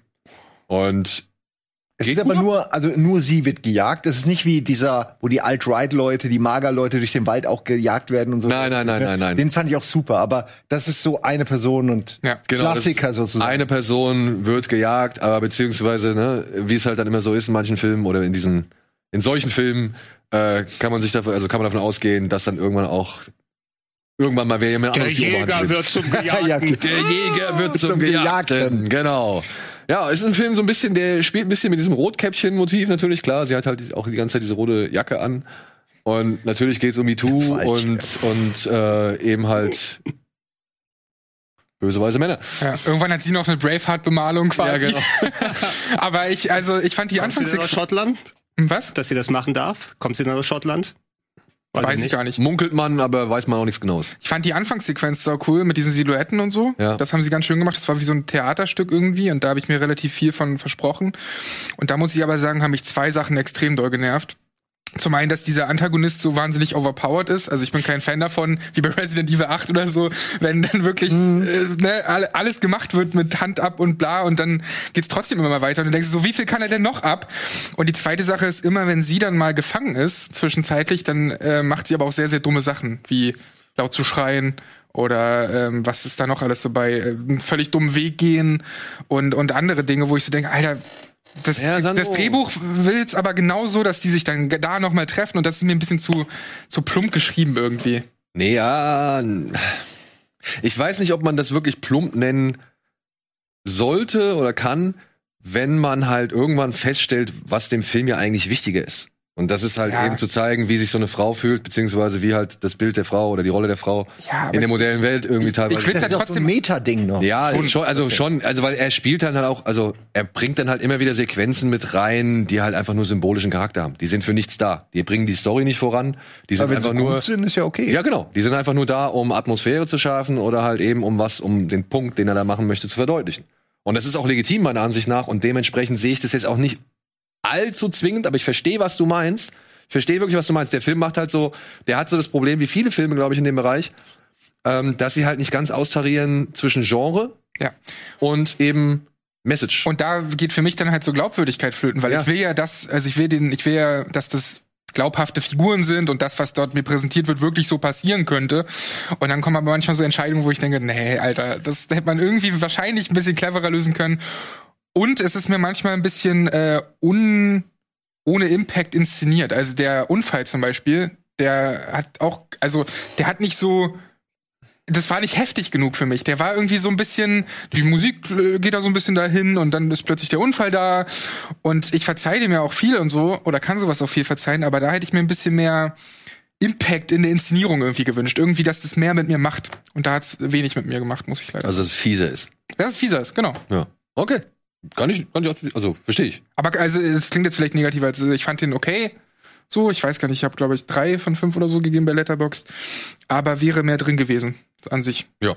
Und Es Geht ist aber nur, also nur sie wird gejagt. Es ist nicht wie dieser, wo die Alt-Right-Leute, die Mager-Leute durch den Wald auch gejagt werden und so. Nein, nein, nein, nein, nein. Den fand ich auch super, aber das ist so eine Person und Ja, Genau, Klassiker sozusagen. Eine Person wird gejagt, aber beziehungsweise, ne, wie es halt dann immer so ist in manchen Filmen oder in diesen, in solchen Filmen, äh, kann man sich dafür, also kann man davon ausgehen, dass dann irgendwann auch irgendwann mal wer jemand Der anderes die Oberhand Jäger wird zum Gejagten. Ja, Der Jäger wird zum, Zum Gejagten. Gejagten. Genau. Ja, es ist ein Film so ein bisschen, der spielt ein bisschen mit diesem Rotkäppchen-Motiv natürlich, klar. Sie hat halt auch die ganze Zeit diese rote Jacke an. Und natürlich geht es um MeToo und, und äh, eben halt böse weise Männer. Ja, irgendwann hat sie noch eine Braveheart-Bemalung quasi. Ja, genau. Aber ich, also, ich fand die Kommt sie denn aus Anfangssequenz. Schottland, Was? dass sie das machen darf? Kommt sie denn aus Schottland? Weiß ich gar nicht. Munkelt man, aber weiß man auch nichts Genaues. Ich fand die Anfangssequenz so cool mit diesen Silhouetten und so. Ja. Das haben sie ganz schön gemacht. Das war wie so ein Theaterstück irgendwie und da habe ich mir relativ viel von versprochen. Und da muss ich aber sagen, haben mich zwei Sachen extrem doll genervt. Zum einen, dass dieser Antagonist so wahnsinnig overpowered ist. Also ich bin kein Fan davon, wie bei Resident Evil 8 oder so, wenn dann wirklich Mhm. äh, ne, alle- alles gemacht wird mit Hand ab und bla und dann geht's trotzdem immer mal weiter und du denkst so, wie viel kann er denn noch ab? Und die zweite Sache ist immer, wenn sie dann mal gefangen ist, zwischenzeitlich, dann äh, macht sie aber auch sehr, sehr dumme Sachen, wie laut zu schreien oder ähm, was ist da noch alles so bei äh, einen völlig dummen Weg gehen und und andere Dinge, wo ich so denke, Alter, das, Ja, das Drehbuch will es aber genauso, dass die sich dann da noch mal treffen und das ist mir ein bisschen zu zu plump geschrieben irgendwie. Nee, ja. Ich weiß nicht, ob man das wirklich plump nennen sollte oder kann, wenn man halt irgendwann feststellt, was dem Film ja eigentlich wichtiger ist. Und das ist halt Ja. eben zu zeigen, wie sich so eine Frau fühlt, beziehungsweise wie halt das Bild der Frau oder die Rolle der Frau Ja, in der modernen Welt irgendwie teilweise. Ich so ein trotzdem Meta-Ding noch. Ja, schon, also schon, also weil er spielt dann halt auch, also er bringt dann halt immer wieder Sequenzen mit rein, die halt einfach nur symbolischen Charakter haben. Die sind für nichts da. Die bringen die Story nicht voran. Die sind Aber wenn einfach sie nur. gut sind, ist ja okay. Ja, genau. Die sind einfach nur da, um Atmosphäre zu schaffen oder halt eben um was, um den Punkt, den er da machen möchte, zu verdeutlichen. Und das ist auch legitim meiner Ansicht nach und dementsprechend sehe ich das jetzt auch nicht allzu zwingend, aber ich verstehe, was du meinst. Ich verstehe wirklich, was du meinst. Der Film macht halt so, der hat so das Problem, wie viele Filme, glaube ich, in dem Bereich, ähm, dass sie halt nicht ganz austarieren zwischen Genre Ja. und eben Message. Und da geht für mich dann halt so Glaubwürdigkeit flöten, weil Ja. ich will ja das, also ich will den, ich will ja, dass das glaubhafte Figuren sind und das, was dort mir präsentiert wird, wirklich so passieren könnte. Und dann kommen aber manchmal so Entscheidungen, wo ich denke, nee, Alter, das hätte man irgendwie wahrscheinlich ein bisschen cleverer lösen können. Und es ist mir manchmal ein bisschen äh, un, ohne Impact inszeniert. Also der Unfall zum Beispiel, der hat auch, also der hat nicht so, das war nicht heftig genug für mich. Der war irgendwie so ein bisschen, die Musik äh, geht da so ein bisschen dahin und dann ist plötzlich der Unfall da und ich verzeihe ja auch viel und so oder kann sowas auch viel verzeihen, aber da hätte ich mir ein bisschen mehr Impact in der Inszenierung irgendwie gewünscht. Irgendwie, dass das mehr mit mir macht. Und da hat's wenig mit mir gemacht, muss ich leider Also, dass es fieser ist. Das ist fieser ist, genau. Ja. Okay. Kann ich, kann ich auch, also, verstehe ich. Aber also, es klingt jetzt vielleicht negativer, als ich fand den okay. So, ich weiß gar nicht, ich habe glaube ich drei von fünf oder so gegeben bei Letterboxd. Aber wäre mehr drin gewesen an sich. Ja.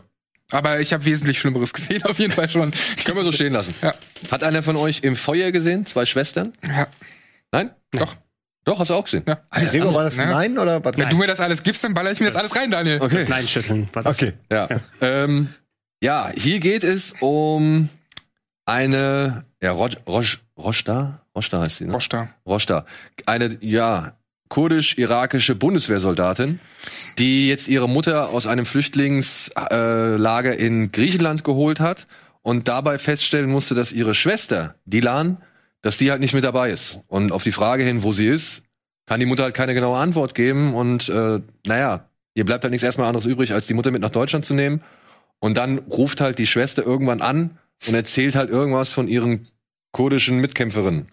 Aber ich habe wesentlich Schlimmeres gesehen, auf jeden Fall schon. Können wir so stehen lassen. Ja. Hat einer von euch im Feuer gesehen? Zwei Schwestern? Ja. Nein? Doch. Doch, hast du auch gesehen? Ja. Gregor, war das Ne? Nein oder was? Wenn du mir das alles gibst, dann baller ich mir das, alles rein, Daniel. Okay. Das Nein schütteln. War das. Okay. Ja. Ähm, Ja, hier geht es um eine, ja, Roj, Roj, Roshda? Roshda heißt sie, ne? Roshta. Roshta. Eine, ja, kurdisch-irakische Bundeswehrsoldatin, die jetzt ihre Mutter aus einem Flüchtlingslager Lager in Griechenland geholt hat und dabei feststellen musste, dass ihre Schwester, Dilan, dass die halt nicht mit dabei ist. Und auf die Frage hin, wo sie ist, kann die Mutter halt keine genaue Antwort geben. Und äh, naja, ihr bleibt halt nichts erstmal anderes übrig, als die Mutter mit nach Deutschland zu nehmen. Und dann ruft halt die Schwester irgendwann an und erzählt halt irgendwas von ihren kurdischen Mitkämpferinnen.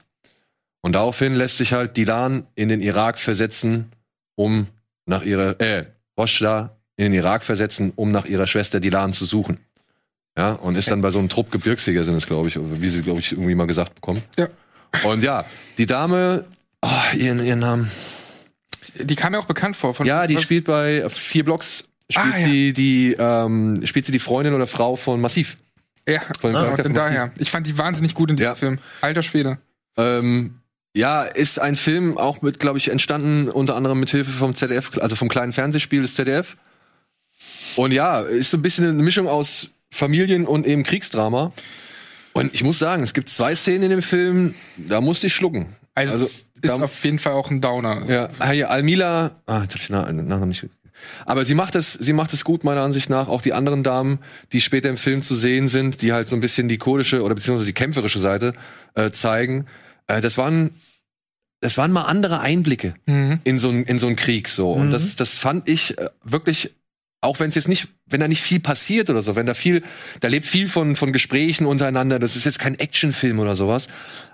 Und daraufhin lässt sich halt Dilan in den Irak versetzen, um nach ihrer, äh, Roshda in den Irak versetzen, um nach ihrer Schwester Dilan zu suchen. Ja, und ist dann bei so einem Trupp Gebirgsjäger sind es, glaube ich, oder wie sie, glaube ich, irgendwie mal gesagt bekommen. Ja. Und ja, die Dame, oh, ihren, ihren Namen. Die kam mir auch bekannt vor. Von Ja, die was- spielt bei vier Blocks, spielt Ah, ja. sie die, ähm, spielt sie die Freundin oder Frau von Massiv. Ja, Von dem ah, Charakter von daher. Ich fand die wahnsinnig gut in diesem Ja. Film. Alter Schwede. Ähm, ja, ist ein Film auch mit, glaube ich, entstanden unter anderem mit Hilfe vom ZDF, also vom kleinen Fernsehspiel des ZDF. Und ja, ist so ein bisschen eine Mischung aus Familien- und eben Kriegsdrama. Und ich muss sagen, es gibt zwei Szenen in dem Film, da musste ich schlucken. Also, Also, ist da- auf jeden Fall auch ein Downer. Ja, hier, Almila, ah, jetzt hab ich den Nachnamen nicht. Aber sie macht es, sie macht es gut, meiner Ansicht nach. Auch die anderen Damen, die später im Film zu sehen sind, die halt so ein bisschen die kurdische oder beziehungsweise die kämpferische Seite äh, zeigen. Äh, das waren, das waren mal andere Einblicke Mhm. in so ein in so einen Krieg so. Und das, das fand ich äh, wirklich, auch wenn es jetzt nicht, wenn da nicht viel passiert oder so, wenn da viel, da lebt viel von von Gesprächen untereinander. Das ist jetzt kein Actionfilm oder sowas.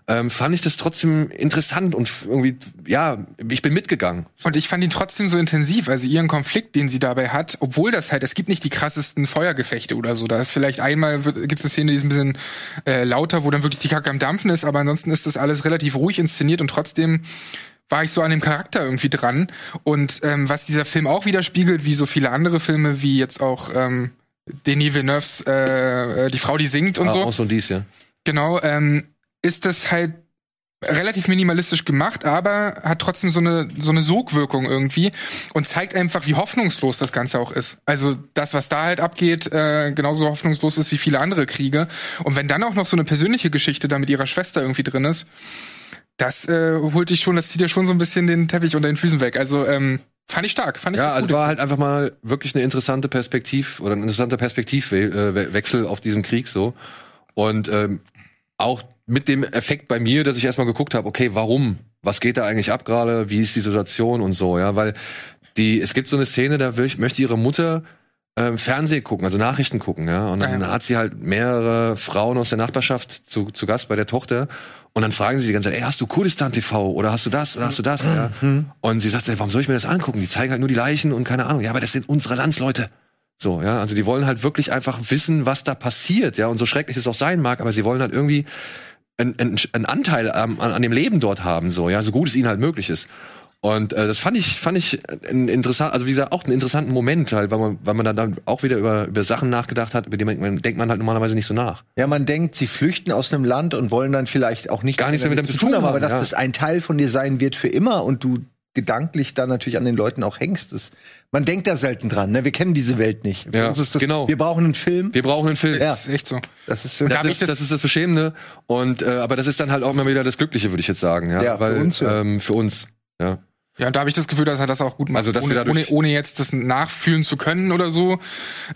Ähm, fand ich das trotzdem interessant und irgendwie, ja, ich bin mitgegangen. Und ich fand ihn trotzdem so intensiv, also ihren Konflikt, den sie dabei hat, obwohl das halt, es gibt nicht die krassesten Feuergefechte oder so. Da ist vielleicht einmal, gibt es eine Szene, die ist ein bisschen äh, lauter, wo dann wirklich die Kacke am Dampfen ist, aber ansonsten ist das alles relativ ruhig inszeniert und trotzdem war ich so an dem Charakter irgendwie dran. Und ähm, was dieser Film auch widerspiegelt, wie so viele andere Filme, wie jetzt auch ähm, Denis Villeneuves äh, äh, Die Frau, die singt und Ah, so. Auch so und dies, ja. Genau, ähm, ist das halt relativ minimalistisch gemacht, aber hat trotzdem so eine so eine Sogwirkung irgendwie und zeigt einfach, wie hoffnungslos das Ganze auch ist. Also das, was da halt abgeht, äh, genauso hoffnungslos ist wie viele andere Kriege. Und wenn dann auch noch so eine persönliche Geschichte da mit ihrer Schwester irgendwie drin ist, das äh, holt dich schon, das zieht dir schon so ein bisschen den Teppich unter den Füßen weg. Also ähm, fand ich stark, fand ich Ja, also war halt einfach mal wirklich eine interessante Perspektiv oder ein interessanter Perspektivwechsel auf diesen Krieg so. Und ähm, auch mit dem Effekt bei mir, dass ich erstmal geguckt habe, okay, warum? Was geht da eigentlich ab gerade? Wie ist die Situation und so, ja, weil die, es gibt so eine Szene, da will- möchte ihre Mutter ähm, Fernsehen gucken, also Nachrichten gucken, ja. Und dann Ah, ja. hat sie halt mehrere Frauen aus der Nachbarschaft zu, zu Gast bei der Tochter. Und dann fragen sie die ganze Zeit, ey, hast du Kurdistan TV oder hast du das oder hast du das? Ja. Und sie sagt, ey, warum soll ich mir das angucken? Die zeigen halt nur die Leichen und keine Ahnung. Ja, aber das sind unsere Landsleute. So, ja, also die wollen halt wirklich einfach wissen, was da passiert, ja, und so schrecklich es auch sein mag, aber sie wollen halt irgendwie einen, einen, einen Anteil am- an, an dem Leben dort haben, so, ja, so gut es ihnen halt möglich ist. Und äh, das fand ich, fand ich ein interessant, also wie gesagt, auch einen interessanten Moment halt, weil man, weil man dann, dann auch wieder über, über Sachen nachgedacht hat, über die man, man denkt man halt normalerweise nicht so nach. Ja, man denkt, sie flüchten aus einem Land und wollen dann vielleicht auch nicht Gar nichts mehr mit dem zu tun haben, aber dass ja. das ein Teil von dir sein wird für immer und du gedanklich da natürlich an den Leuten auch hängst. Das, man denkt da selten dran. Ne? Wir kennen diese Welt nicht. Für Ja, uns ist das, genau. Wir brauchen einen Film. Wir brauchen einen Film. Ja. Das ist echt so. Das ist so. Das, ist, das- das ist das Beschämende. Und äh, aber das ist dann halt auch immer wieder das Glückliche, würde ich jetzt sagen, ja. Ja, für Weil, uns, ja. Ähm, für uns. Ja. Ja, und da habe ich das Gefühl, dass er das auch gut macht. Also, dass ohne, wir dadurch- ohne, ohne jetzt das nachfühlen zu können oder so,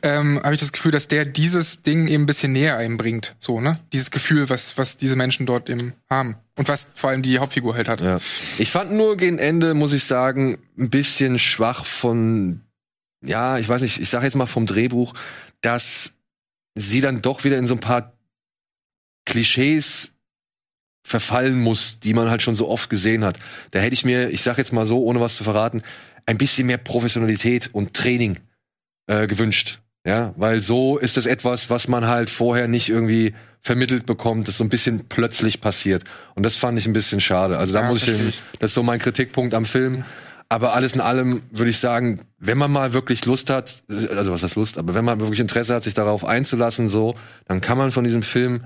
ähm, habe ich das Gefühl, dass der dieses Ding eben ein bisschen näher einbringt. So, ne? Dieses Gefühl, was, was diese Menschen dort eben haben. Und was vor allem die Hauptfigur halt hat. Ja. Ich fand nur gegen Ende, muss ich sagen, ein bisschen schwach von, ja, ich weiß nicht, ich sage jetzt mal vom Drehbuch, dass sie dann doch wieder in so ein paar Klischees verfallen muss, die man halt schon so oft gesehen hat. Da hätte ich mir, ich sage jetzt mal so, ohne was zu verraten, ein bisschen mehr Professionalität und Training äh, gewünscht. Ja, weil so ist es etwas, was man halt vorher nicht irgendwie vermittelt bekommt, das so ein bisschen plötzlich passiert. Und das fand ich ein bisschen schade. Also da Ja, muss ich, ich. das ist so mein Kritikpunkt am Film. Aber alles in allem würde ich sagen, wenn man mal wirklich Lust hat, also was heißt Lust, aber wenn man wirklich Interesse hat, sich darauf einzulassen, so, dann kann man von diesem Film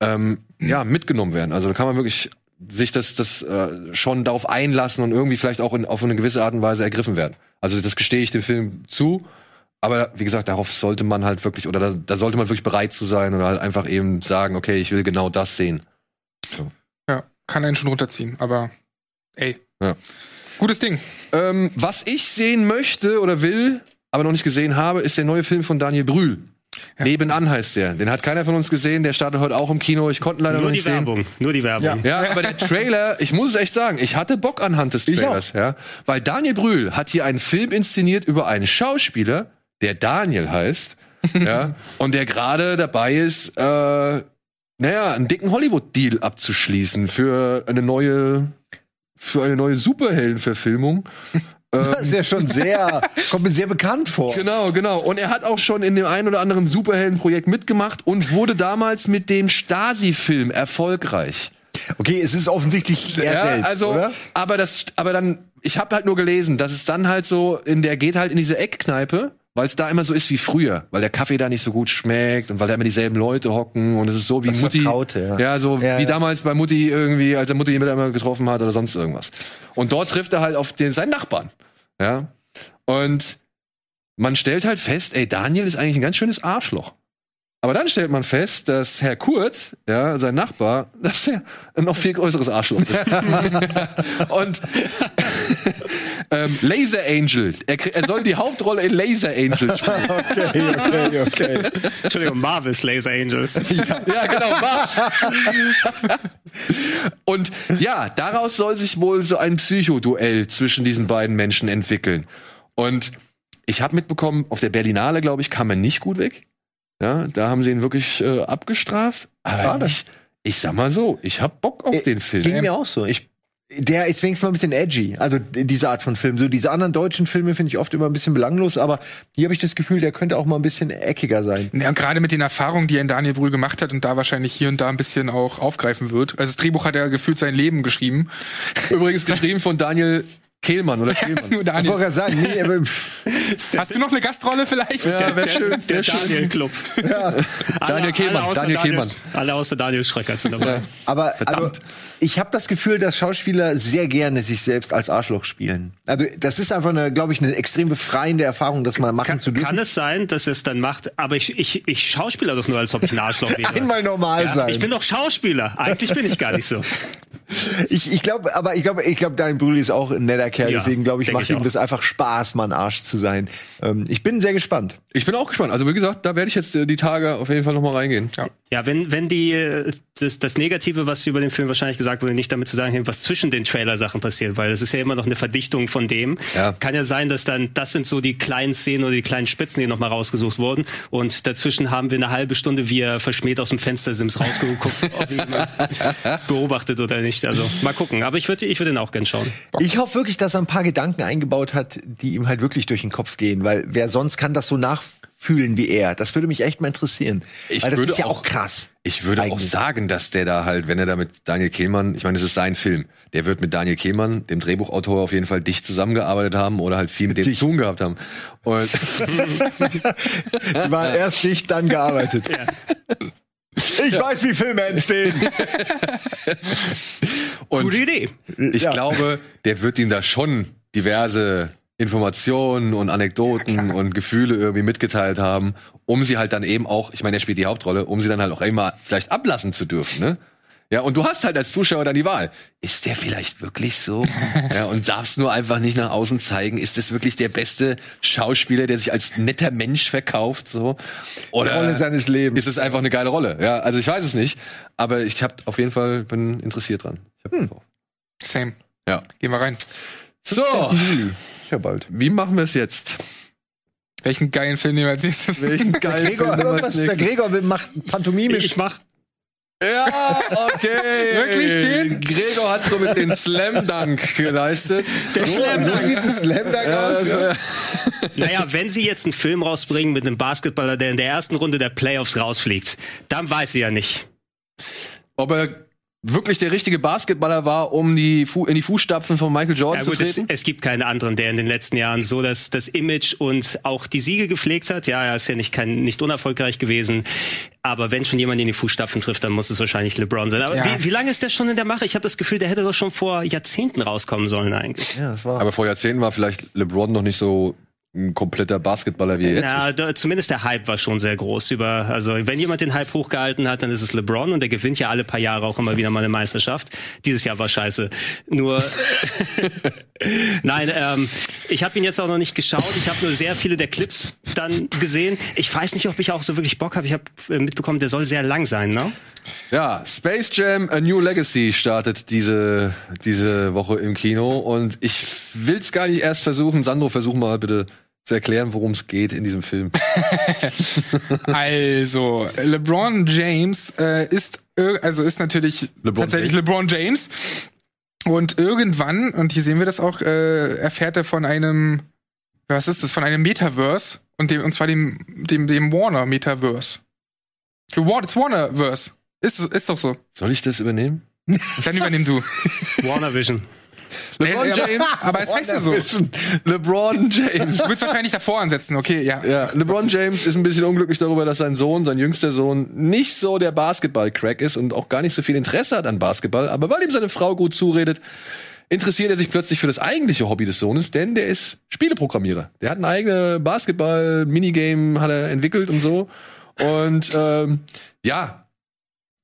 ähm, ja mitgenommen werden. Also da kann man wirklich sich das, das äh, schon darauf einlassen und irgendwie vielleicht auch in, auf eine gewisse Art und Weise ergriffen werden. Also das gestehe ich dem Film zu. Aber wie gesagt, darauf sollte man halt wirklich, oder da, da sollte man wirklich bereit zu sein oder halt einfach eben sagen, okay, ich will genau das sehen. Ja, kann einen schon runterziehen, aber ey. Ja. Gutes Ding. Ähm, was ich sehen möchte oder will, aber noch nicht gesehen habe, ist der neue Film von Daniel Brühl. Nebenan heißt der. Den hat keiner von uns gesehen. Der startet heute auch im Kino. Ich konnte leider Nur noch die nicht sehen. Werbung, nur die Werbung. Ja, aber der Trailer, ich muss es echt sagen, ich hatte Bock anhand des Trailers, ja. Weil Daniel Brühl hat hier einen Film inszeniert über einen Schauspieler, der Daniel heißt, ja, und der gerade dabei ist, äh, naja, einen dicken Hollywood-Deal abzuschließen für eine neue, für eine neue Superhelden-Verfilmung. Das ist ja schon sehr, kommt mir sehr bekannt vor. Genau, genau. Und er hat auch schon in dem einen oder anderen Superheldenprojekt mitgemacht und wurde damals mit dem Stasi-Film erfolgreich. Okay, es ist offensichtlich er Ja, also, oder? aber das, aber dann, ich habe halt nur gelesen, dass es dann halt so, in der geht halt in diese Eckkneipe, weil es da immer so ist wie früher, weil der Kaffee da nicht so gut schmeckt und weil da immer dieselben Leute hocken und es ist so wie Das Mutti, Vertraute, ja. ja, so Ja, wie ja. damals bei Mutti irgendwie, als er Mutti mit einmal getroffen hat oder sonst irgendwas. Und dort trifft er halt auf den, seinen Nachbarn, ja, und man stellt halt fest, ey, Daniel ist eigentlich ein ganz schönes Arschloch. Aber dann stellt man fest, dass Herr Kurz, ja, sein Nachbar, dass er ein noch viel größeres Arschloch ist. Und ähm, Laser Angel, er, krieg- er soll die Hauptrolle in Laser Angel spielen. Okay, okay, okay. Entschuldigung, Marvel's Laser Angels. Ja, genau. war. Und ja, daraus soll sich wohl so ein Psychoduell zwischen diesen beiden Menschen entwickeln. Und ich habe mitbekommen, auf der Berlinale, glaube ich, kam er nicht gut weg. Ja, da haben sie ihn wirklich äh, abgestraft. Aber ich, ich sag mal so, ich hab Bock auf den Film. Ging mir auch so. Ich, der ist wenigstens mal ein bisschen edgy. Also diese Art von Film. So diese anderen deutschen Filme finde ich oft immer ein bisschen belanglos, aber hier habe ich das Gefühl, der könnte auch mal ein bisschen eckiger sein. Ja, und gerade mit den Erfahrungen, die er in Daniel Brühl gemacht hat und da wahrscheinlich hier und da ein bisschen auch aufgreifen wird. Also das Drehbuch hat er gefühlt sein Leben geschrieben. Übrigens geschrieben von Daniel Kehlmann oder Kehlmann. Nur Ich wollte gerade sagen, nee, aber, Hast du noch eine Gastrolle vielleicht? Ja, wär schön. Der schön. Daniel Club. Daniel Kehlmann, Daniel Kehlmann. Alle außer Daniel Schröcker sind dabei. aber also, ich habe das Gefühl, dass Schauspieler sehr gerne sich selbst als Arschloch spielen. Also das ist einfach eine, glaube ich, eine extrem befreiende Erfahrung, das mal machen Kann, zu dürfen. kann es sein, dass es dann macht, aber ich, ich, ich schauspieler doch nur, als ob ich ein Arschloch wäre. Einmal normal ja, sein. Ich bin doch Schauspieler. Eigentlich bin ich gar nicht so. Ich, ich glaube, aber ich glaube, ich glaube, Daniel Brühl ist auch ein netter Kerl, Ja, deswegen glaube ich, macht ich ihm auch. das einfach Spaß, mal ein Arsch zu sein. Ähm, ich bin sehr gespannt. Ich bin auch gespannt. Also wie gesagt, da werde ich jetzt äh, die Tage auf jeden Fall noch mal reingehen. Ja. Ja, wenn, wenn die, äh, das, das Negative, was über den Film wahrscheinlich gesagt wurde, nicht damit zu sagen was zwischen den Trailer-Sachen passiert, weil es ist ja immer noch eine Verdichtung von dem. Ja. Kann ja sein, dass dann, das sind so die kleinen Szenen oder die kleinen Spitzen, die nochmal rausgesucht wurden. Und dazwischen haben wir eine halbe Stunde, wie er verschmäht aus dem Fenstersims rausgeguckt, ob jemand beobachtet oder nicht. Also mal gucken. Aber ich würde ich würde ihn auch gern schauen. Ich hoffe wirklich, dass er ein paar Gedanken eingebaut hat, die ihm halt wirklich durch den Kopf gehen, weil wer sonst kann das so nachfühlen wie er? Das würde mich echt mal interessieren. Ich weil das würde ist ja auch- auch krass. Ich würde auch Eigentlich. sagen, dass der da halt, wenn er da mit Daniel Kehlmann, ich meine, es ist sein Film, der wird mit Daniel Kehlmann, dem Drehbuchautor, auf jeden Fall dicht zusammengearbeitet haben oder halt viel mit dem zu tun gehabt haben. Und Die waren erst nicht, dann gearbeitet. Ich weiß, wie Filme entstehen. Und Gute Idee. ich Ja. glaube, der wird ihm da schon diverse Informationen und Anekdoten und Gefühle irgendwie mitgeteilt haben, um sie halt dann eben auch, ich meine, er spielt die Hauptrolle, um sie dann halt auch immer vielleicht ablassen zu dürfen, ne? Ja, und du hast halt als Zuschauer dann die Wahl. Ist der vielleicht wirklich so? ja, und darfst nur einfach nicht nach außen zeigen. Ist das wirklich der beste Schauspieler, der sich als netter Mensch verkauft, so? Oder Rolle seines Lebens. ist es einfach eine geile Rolle? Ja, also ich weiß es nicht, aber ich habe auf jeden Fall bin interessiert dran. Ich hab drauf. Same. Ja. Gehen wir rein. So, Ja, bald. wie machen wir es jetzt? Welchen geilen Film nehmen wir als nächstes? Welchen geilen Gregor, Film nehmen wir irgendwas, der? Gregor macht pantomimisch. Ich mach Ja, okay. Wirklich den? Gregor hat so mit den Slam Dunk geleistet. der Slam so sieht ein Slam Dunk Ja, aus. das Ja. Naja, wenn sie jetzt einen Film rausbringen mit einem Basketballer, der in der ersten Runde der Playoffs rausfliegt, dann weiß sie ja nicht. Ob er wirklich der richtige Basketballer war, um die Fu in die Fußstapfen von Michael Jordan Ja gut, zu es, treten? es gibt keinen anderen, der in den letzten Jahren so das, das Image und auch die Siege gepflegt hat. Ja, er ist ja nicht, kein, nicht unerfolgreich gewesen. Aber wenn schon jemand in die Fußstapfen trifft, dann muss es wahrscheinlich LeBron sein. Aber Ja. wie, wie lange ist der schon in der Mache? Ich habe das Gefühl, der hätte doch schon vor Jahrzehnten rauskommen sollen eigentlich. Ja, das war Aber vor Jahrzehnten war vielleicht LeBron noch nicht so ein kompletter Basketballer wie er jetzt Ja, zumindest der Hype war schon sehr groß über, also wenn jemand den Hype hochgehalten hat, dann ist es LeBron und der gewinnt ja alle paar Jahre auch immer wieder mal eine Meisterschaft. Dieses Jahr war scheiße. Nur, nein, ähm, ich habe ihn jetzt auch noch nicht geschaut. Ich habe nur sehr viele der Clips dann gesehen. Ich weiß nicht, ob ich auch so wirklich Bock habe. Ich habe äh, mitbekommen, der soll sehr lang sein, ne? Ja, Space Jam A New Legacy startet diese, diese Woche im Kino und ich will's gar nicht erst versuchen. Sandro, versuch mal bitte zu erklären, worum es geht in diesem Film. Also, LeBron James äh, ist also ist natürlich LeBron tatsächlich James. LeBron James. Und irgendwann, und hier sehen wir das auch, äh, erfährt er von einem, was ist das, von einem Metaverse und dem, und zwar dem, dem, dem Warner Metaverse. Das Warnerverse. Ist, ist doch so. Soll ich das übernehmen? Dann übernimm du. Warner Vision. LeBron Nee, aber- James. aber es heißt ja so. LeBron James. Du willst wahrscheinlich davor ansetzen, okay, ja. Ja, LeBron James ist ein bisschen unglücklich darüber, dass sein Sohn, sein jüngster Sohn, nicht so der Basketball-Crack ist und auch gar nicht so viel Interesse hat an Basketball. Aber weil ihm seine Frau gut zuredet, interessiert er sich plötzlich für das eigentliche Hobby des Sohnes, denn der ist Spieleprogrammierer. Der hat ein eigenes Basketball-Minigame, hat er entwickelt und so. Und ähm, ja,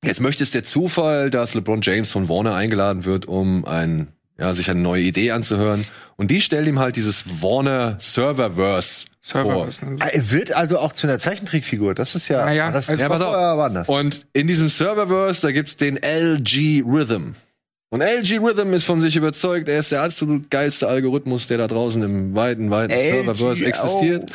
jetzt möchte es der Zufall, dass LeBron James von Warner eingeladen wird, um ein, ja, sich eine neue Idee anzuhören. Und die stellen ihm halt dieses Warner Serververse vor. Serververse. ne? Er wird also auch zu einer Zeichentrickfigur. Das ist ja, Ah ja, das also ist Ja, pass auf. anders. Und in diesem Serververse, da gibt's den LG Rhythm. Und LG Rhythm ist von sich überzeugt, er ist der absolut geilste Algorithmus, der da draußen im weiten, weiten Serververse existiert.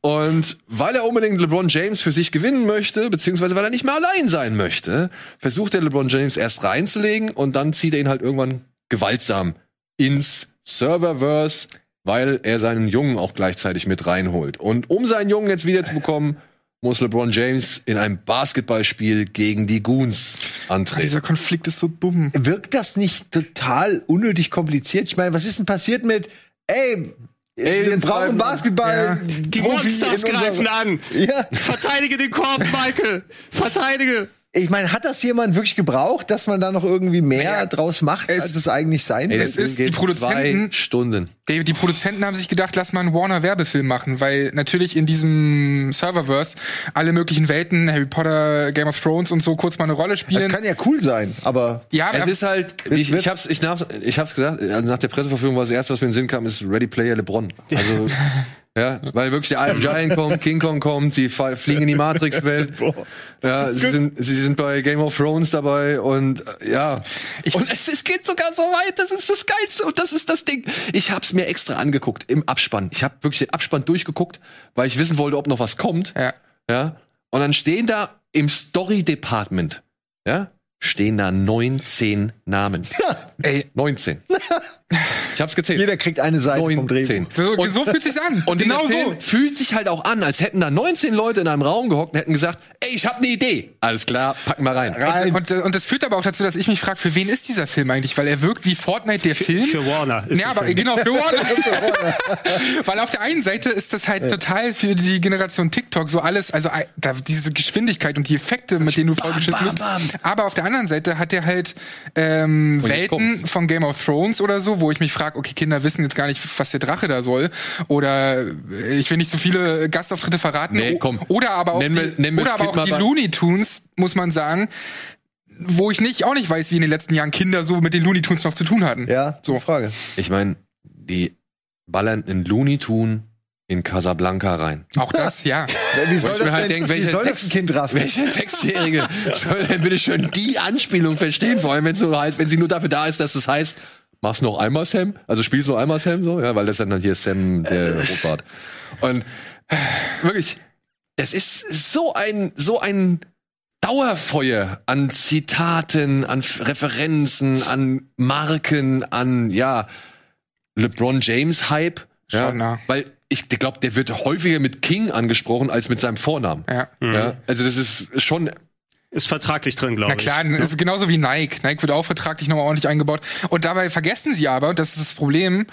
Und weil er unbedingt LeBron James für sich gewinnen möchte, beziehungsweise weil er nicht mehr allein sein möchte, versucht er LeBron James erst reinzulegen und dann zieht er ihn halt irgendwann gewaltsam ins Serververse, weil er seinen Jungen auch gleichzeitig mit reinholt. Und um seinen Jungen jetzt wieder zu bekommen, muss LeBron James in einem Basketballspiel gegen die Goons antreten. Dieser Konflikt ist so dumm. Wirkt das nicht total unnötig kompliziert? Ich meine, was ist denn passiert mit, ey, wir Aliens brauchen Basketball. Ja. Die Monsters greifen an! Ja. Verteidige den Korb, Michael! Verteidige! Ich meine, hat das jemand wirklich gebraucht, dass man da noch irgendwie mehr Naja, draus macht, es- als es eigentlich sein Ey, wird? es das ist- die Produzenten- zwei Stunden. Die, die Produzenten haben sich gedacht, lass mal einen Warner-Werbefilm machen, weil natürlich in diesem Serververse alle möglichen Welten, Harry Potter, Game of Thrones und so kurz mal eine Rolle Das spielen. kann ja cool sein, aber ja, Es ist halt, ich, ich hab's, ich, nach, ich hab's gesagt, also nach der Presseverführung war das erste, was mir in den Sinn kam, ist Ready Player LeBron. Also, ja, weil wirklich der Iron Giant kommt, King Kong kommt, die fa- fliegen in die Matrix-Welt. Ja, sie sind, sie sind bei Game of Thrones dabei und äh, ja. und es, es geht sogar so weit, das ist das Geilste und das ist das Ding. Ich hab's mir extra angeguckt im Abspann. Ich habe wirklich den Abspann durchgeguckt, weil ich wissen wollte, ob noch was kommt. Ja. Ja. Und dann stehen da im Story Department, ja, stehen da 19 Namen. ey, 19. Ich hab's gezählt. jeder kriegt eine Seite vom 19. Drehbuch. so, so fühlt sich's an. Und genau so. Fühlt sich halt auch an, als hätten da 19 Leute in einem Raum gehockt und hätten gesagt, ey, ich hab eine Idee. Alles klar, packen wir rein. Und, und, und das führt aber auch dazu, dass ich mich frage, für wen ist dieser Film eigentlich? Weil er wirkt wie Fortnite der Film. Für Warner. ist Ja, aber Film. genau, für Warner. Weil auf der einen Seite ist das halt total für die Generation TikTok so alles, also äh, da, diese Geschwindigkeit und die Effekte, mit denen du vollgeschissen bist. Aber auf der anderen Seite hat er halt ähm, Welten von Game of Thrones oder so, wo ich mich frage, okay, Kinder wissen jetzt gar nicht, was der Drache da soll. Oder äh, ich will nicht so viele Gastauftritte verraten. Nee, komm. Oder aber auch, wir- die, wir oder aber auch mal die Looney Tunes, muss man sagen, wo ich nicht auch nicht weiß, wie in den letzten Jahren Kinder so mit den Looney Tunes noch zu tun hatten. Ja, So. Frage. Ich meine, die ballern einen Looney Tune in Casablanca rein. Auch das, ja. Wie soll ich mir das, halt denn, denk, wie soll Sex- ein Kind raffen? Welcher Sechsjährige soll denn bitte schön die Anspielung verstehen? Vor allem, wenn nur heißt, wenn sie nur dafür da ist, dass es heißt, mach's noch einmal Sam? Also spielst noch einmal Sam so? Ja, weil das dann hier Sam, der Rotbart. Und äh, wirklich, es ist so ein, so ein Dauerfeuer an Zitaten, an Referenzen, an Marken, an, ja, LeBron James Hype. Ja, Schon, ja. Weil ich glaube, der wird häufiger mit King angesprochen als mit seinem Vornamen. Ja. Ja, also das ist schon Ist vertraglich drin, glaube Na ich. klar, das ist genauso wie Nike. Nike wird auch vertraglich nochmal ordentlich eingebaut. Und dabei vergessen sie aber, und das ist das Problem,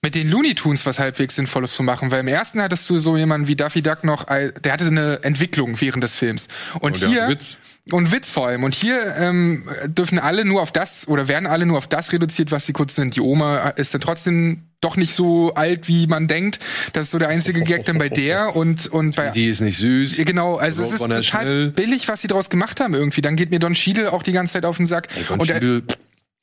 mit den Looney Tunes was halbwegs Sinnvolles zu machen, weil im ersten hattest du so jemanden wie Daffy Duck noch, al- der hatte eine Entwicklung während des Films. Und, Und hat hier Witz. Und Witz vor allem. Und hier ähm, dürfen alle nur auf das oder werden alle nur auf das reduziert, was sie kurz sind. Die Oma ist dann trotzdem doch nicht so alt, wie man denkt. Das ist so der einzige Gag dann bei der und und bei Die ist nicht süß. Genau, also es ist total schnell. billig, was sie daraus gemacht haben irgendwie. Dann geht mir Don Cheadle auch die ganze Zeit auf den Sack. Don und er, Cheadle,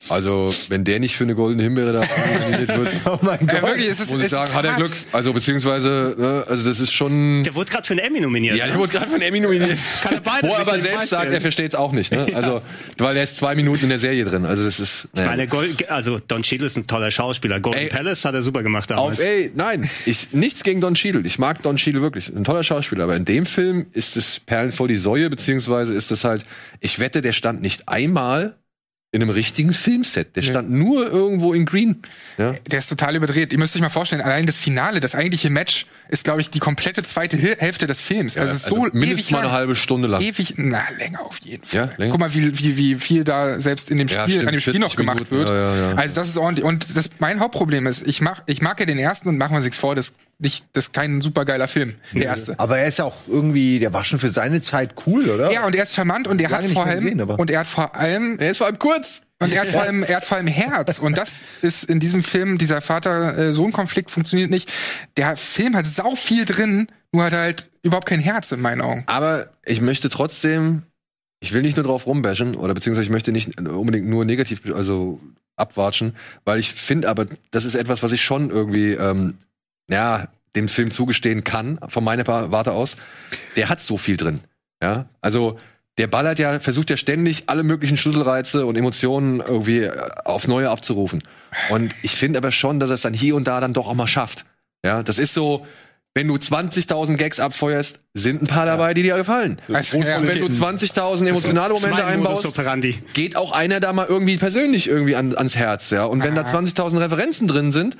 also, wenn der nicht für eine goldene Himbeere da nominiert wird, Oh mein ja, Gott. wirklich, es ist, muss es ich sagen, ist hat er. Glück. Also, beziehungsweise, ne, also das ist schon. Der wurde gerade für einen Emmy nominiert. Ja, ne? der wurde gerade von Emmy nominiert. Kann er beide Wo er aber selbst vorstellen. sagt, er versteht es auch nicht. Ne? Also, weil er ist zwei Minuten in der Serie drin. Also das ist. Naja. Meine Gold, also Don Cheadle ist ein toller Schauspieler. Golden Ey. Palace hat er super gemacht damals. Auf, ey, nein, ich, nichts gegen Don Cheadle. Ich mag Don Cheadle wirklich. Ein toller Schauspieler. Aber in dem Film ist es Perlen vor die Säue, beziehungsweise ist es halt, ich wette, der stand nicht einmal in einem richtigen Filmset. Der stand nur irgendwo in Green. Ja? Der ist total überdreht. Ihr müsst euch mal vorstellen, allein das Finale, das eigentliche Match, ist, glaube ich, die komplette zweite Hälfte des Films. also, es ist so mindestens ewig mal eine halbe Stunde lang. Ewig, na, länger auf jeden Fall. Ja, länger. Guck mal, wie, wie, wie viel da selbst in dem Ja, Spiel, stimmt, an dem Spiel 40 noch gemacht Minuten, wird. ja, ja, ja. Also das ist ordentlich. Und das, mein Hauptproblem ist, ich mach, ich mag ja den ersten und machen wir sich's vor, das, nicht, das ist kein supergeiler Film, der erste. Aber er ist ja auch irgendwie, der war schon für seine Zeit cool, oder? Ja, und er ist charmant und er hat vor allem, gesehen, aber- und er hat vor allem Er ist vor allem kurz. Und er hat vor allem, er hat vor allem Herz. Und das ist in diesem Film, dieser Vater-Sohn-Konflikt funktioniert nicht. Der Film hat sau viel drin, nur hat er halt überhaupt kein Herz in meinen Augen. Aber ich möchte trotzdem, ich will nicht nur drauf rumbashen, oder beziehungsweise ich möchte nicht unbedingt nur negativ, also abwatschen, weil ich finde aber, das ist etwas, was ich schon irgendwie, ähm, ja, dem Film zugestehen kann, von meiner Warte aus. Der hat so viel drin. Ja, also der ballert ja, versucht ja ständig alle möglichen Schlüsselreize und Emotionen irgendwie äh, auf neue abzurufen. Und ich finde aber schon, dass er es dann hier und da dann doch auch mal schafft. Ja, das ist so, wenn du 20.000 Gags abfeuerst, sind ein paar dabei, die dir gefallen. Also, und ja, wenn du 20.000 emotionale Momente einbaust, geht auch einer da mal irgendwie persönlich irgendwie an, ans Herz, ja. Und wenn da 20.000 Referenzen drin sind,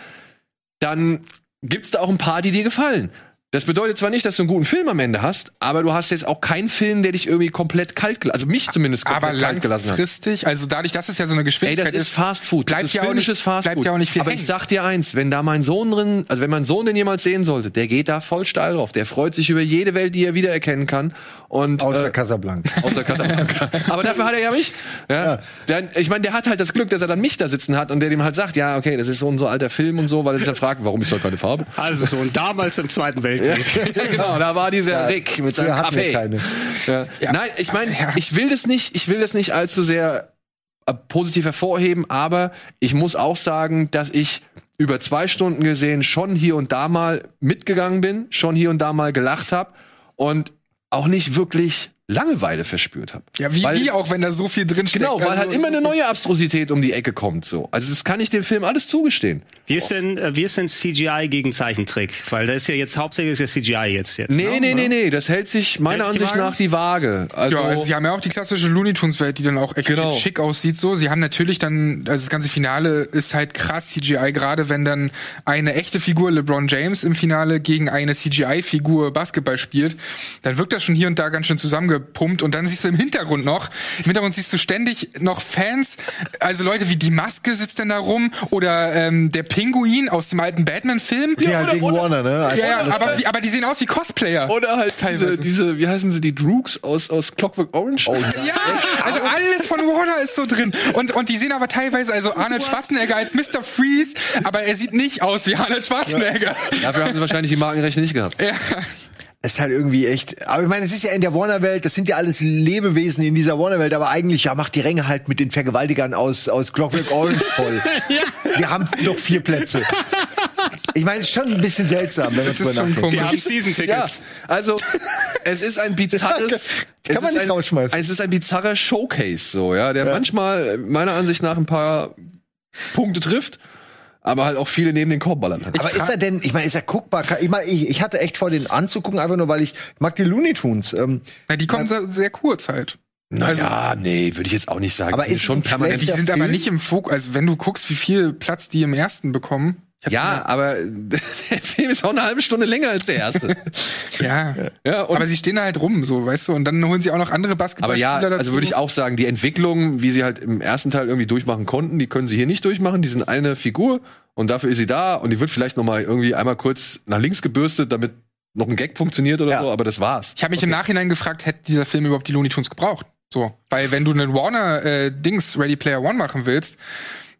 dann gibt's da auch ein paar, die dir gefallen. Das bedeutet zwar nicht, dass du einen guten Film am Ende hast, aber du hast jetzt auch keinen Film, der dich irgendwie komplett kalt gelassen, also mich zumindest komplett Aber kalt gelassen hat. langfristig, also dadurch, dass es ja so eine Ey, Geschwindigkeit das ist Fast Food. bleibt das ist ja auch nicht- Fast bleibt Food. ja auch nicht viel Aber hängen. ich sag dir eins, wenn da mein Sohn drin, also wenn mein Sohn den jemals sehen sollte, der geht da voll steil drauf. Der freut sich über jede Welt, die er wiedererkennen kann. Und Außer äh, Casablanca. Außer Casablanca. Aber dafür hat er ja mich. Ja. Der, ich meine, der hat halt das Glück, dass er dann mich da sitzen hat und der dem halt sagt, ja, okay, das ist so ein so alter Film und so, weil er sich dann fragt, warum ist da keine Farbe? Also so, und damals im Zweiten Weltkrieg. genau, da war dieser Rick mit seinem ja Kaffee. Ja. Nein, ich meine, ich will das nicht, ich will das nicht allzu sehr äh, positiv hervorheben, aber ich muss auch sagen, dass ich über zwei Stunden gesehen schon hier und da mal mitgegangen bin, schon hier und da mal gelacht habe und auch nicht wirklich Langeweile verspürt habe. Ja, wie, Weil- wie auch, wenn da so viel drin steckt. Genau, weil Also, halt immer eine neue Abstrusität um die Ecke kommt. So, also das kann ich dem Film alles zugestehen. Wie ist denn, äh, wie ist denn CGI gegen Zeichentrick? Weil da ist ja jetzt hauptsächlich ist ja CGI jetzt. jetzt Nee, ne? nee, nee, nee, das hält sich meiner Hält die Ansicht nach die Waage. Also, Ja, also sie haben ja auch die klassische Looney Tunes Welt, die dann auch echt Genau. schick aussieht. So, sie haben natürlich dann, also das ganze Finale ist halt krass CGI, gerade wenn dann eine echte Figur LeBron James im Finale gegen eine CGI-Figur Basketball spielt, dann wirkt das schon hier und da ganz schön zusammengepumpt und dann siehst du im Hintergrund noch, im Hintergrund siehst du ständig noch Fans, also Leute wie die Maske sitzt dann da rum oder ähm, der Pinguin aus dem alten Batman-Film. Ja, halt gegen Warner, ne? Ja, ja, aber, wie, aber die sehen aus wie Cosplayer. Oder halt Teilweise. diese, diese, wie heißen sie, die Droogs aus, aus Clockwork Orange? Oh, Ja, also alles von Warner ist so drin. Und, und die sehen aber teilweise, also Arnold Schwarzenegger als Mr. Freeze, aber er sieht nicht aus wie Arnold Schwarzenegger. Dafür haben sie wahrscheinlich die Markenrechte nicht gehabt. Ja. Ist halt irgendwie echt. Aber ich meine, es ist ja in der Warner-Welt, das sind ja alles Lebewesen in dieser Warner-Welt, aber eigentlich ja macht die Ränge halt mit den Vergewaltigern aus, aus Clockwork Orange voll. Wir haben noch vier Plätze. Ich meine, es ist schon ein bisschen seltsam, wenn Das man ist schon nachdenkt. Die haben Ja, Season-Tickets. also es ist ein bizarres, Kann man nicht ein, rausschmeißen. Es ist ein bizarrer Showcase, so ja, der manchmal meiner Ansicht nach ein paar Punkte trifft, aber halt auch viele neben den Korb ballern hat. Aber ist er denn, ich meine, ist er guckbar? Ich meine, ich, ich hatte echt vor, den anzugucken, einfach nur, weil ich mag die Looney Tunes. Ähm, Na, die kommen sehr, sehr kurz halt. Naja, nee, würde ich jetzt auch nicht sagen. Aber Die ist schon permanent. Die sind aber Film? nicht im Fokus, also wenn du guckst, wie viel Platz die im ersten bekommen, Ja, aber der Film ist auch eine halbe Stunde länger als der erste. Ja. ja, aber sie stehen da halt rum, so, weißt du, und dann holen sie auch noch andere Aber Basketballspieler ja, dazu. also würde ich auch sagen, die Entwicklung, wie sie halt im ersten Teil irgendwie durchmachen konnten, die können sie hier nicht durchmachen. Die sind eine Figur und dafür ist sie da und die wird vielleicht noch mal irgendwie einmal kurz nach links gebürstet, damit noch ein Gag funktioniert oder Ja. so, aber das war's. Ich habe mich im Nachhinein gefragt, hätte dieser Film überhaupt die Looney Tunes gebraucht? So, weil wenn du einen Warner äh, Dings Ready Player One machen willst,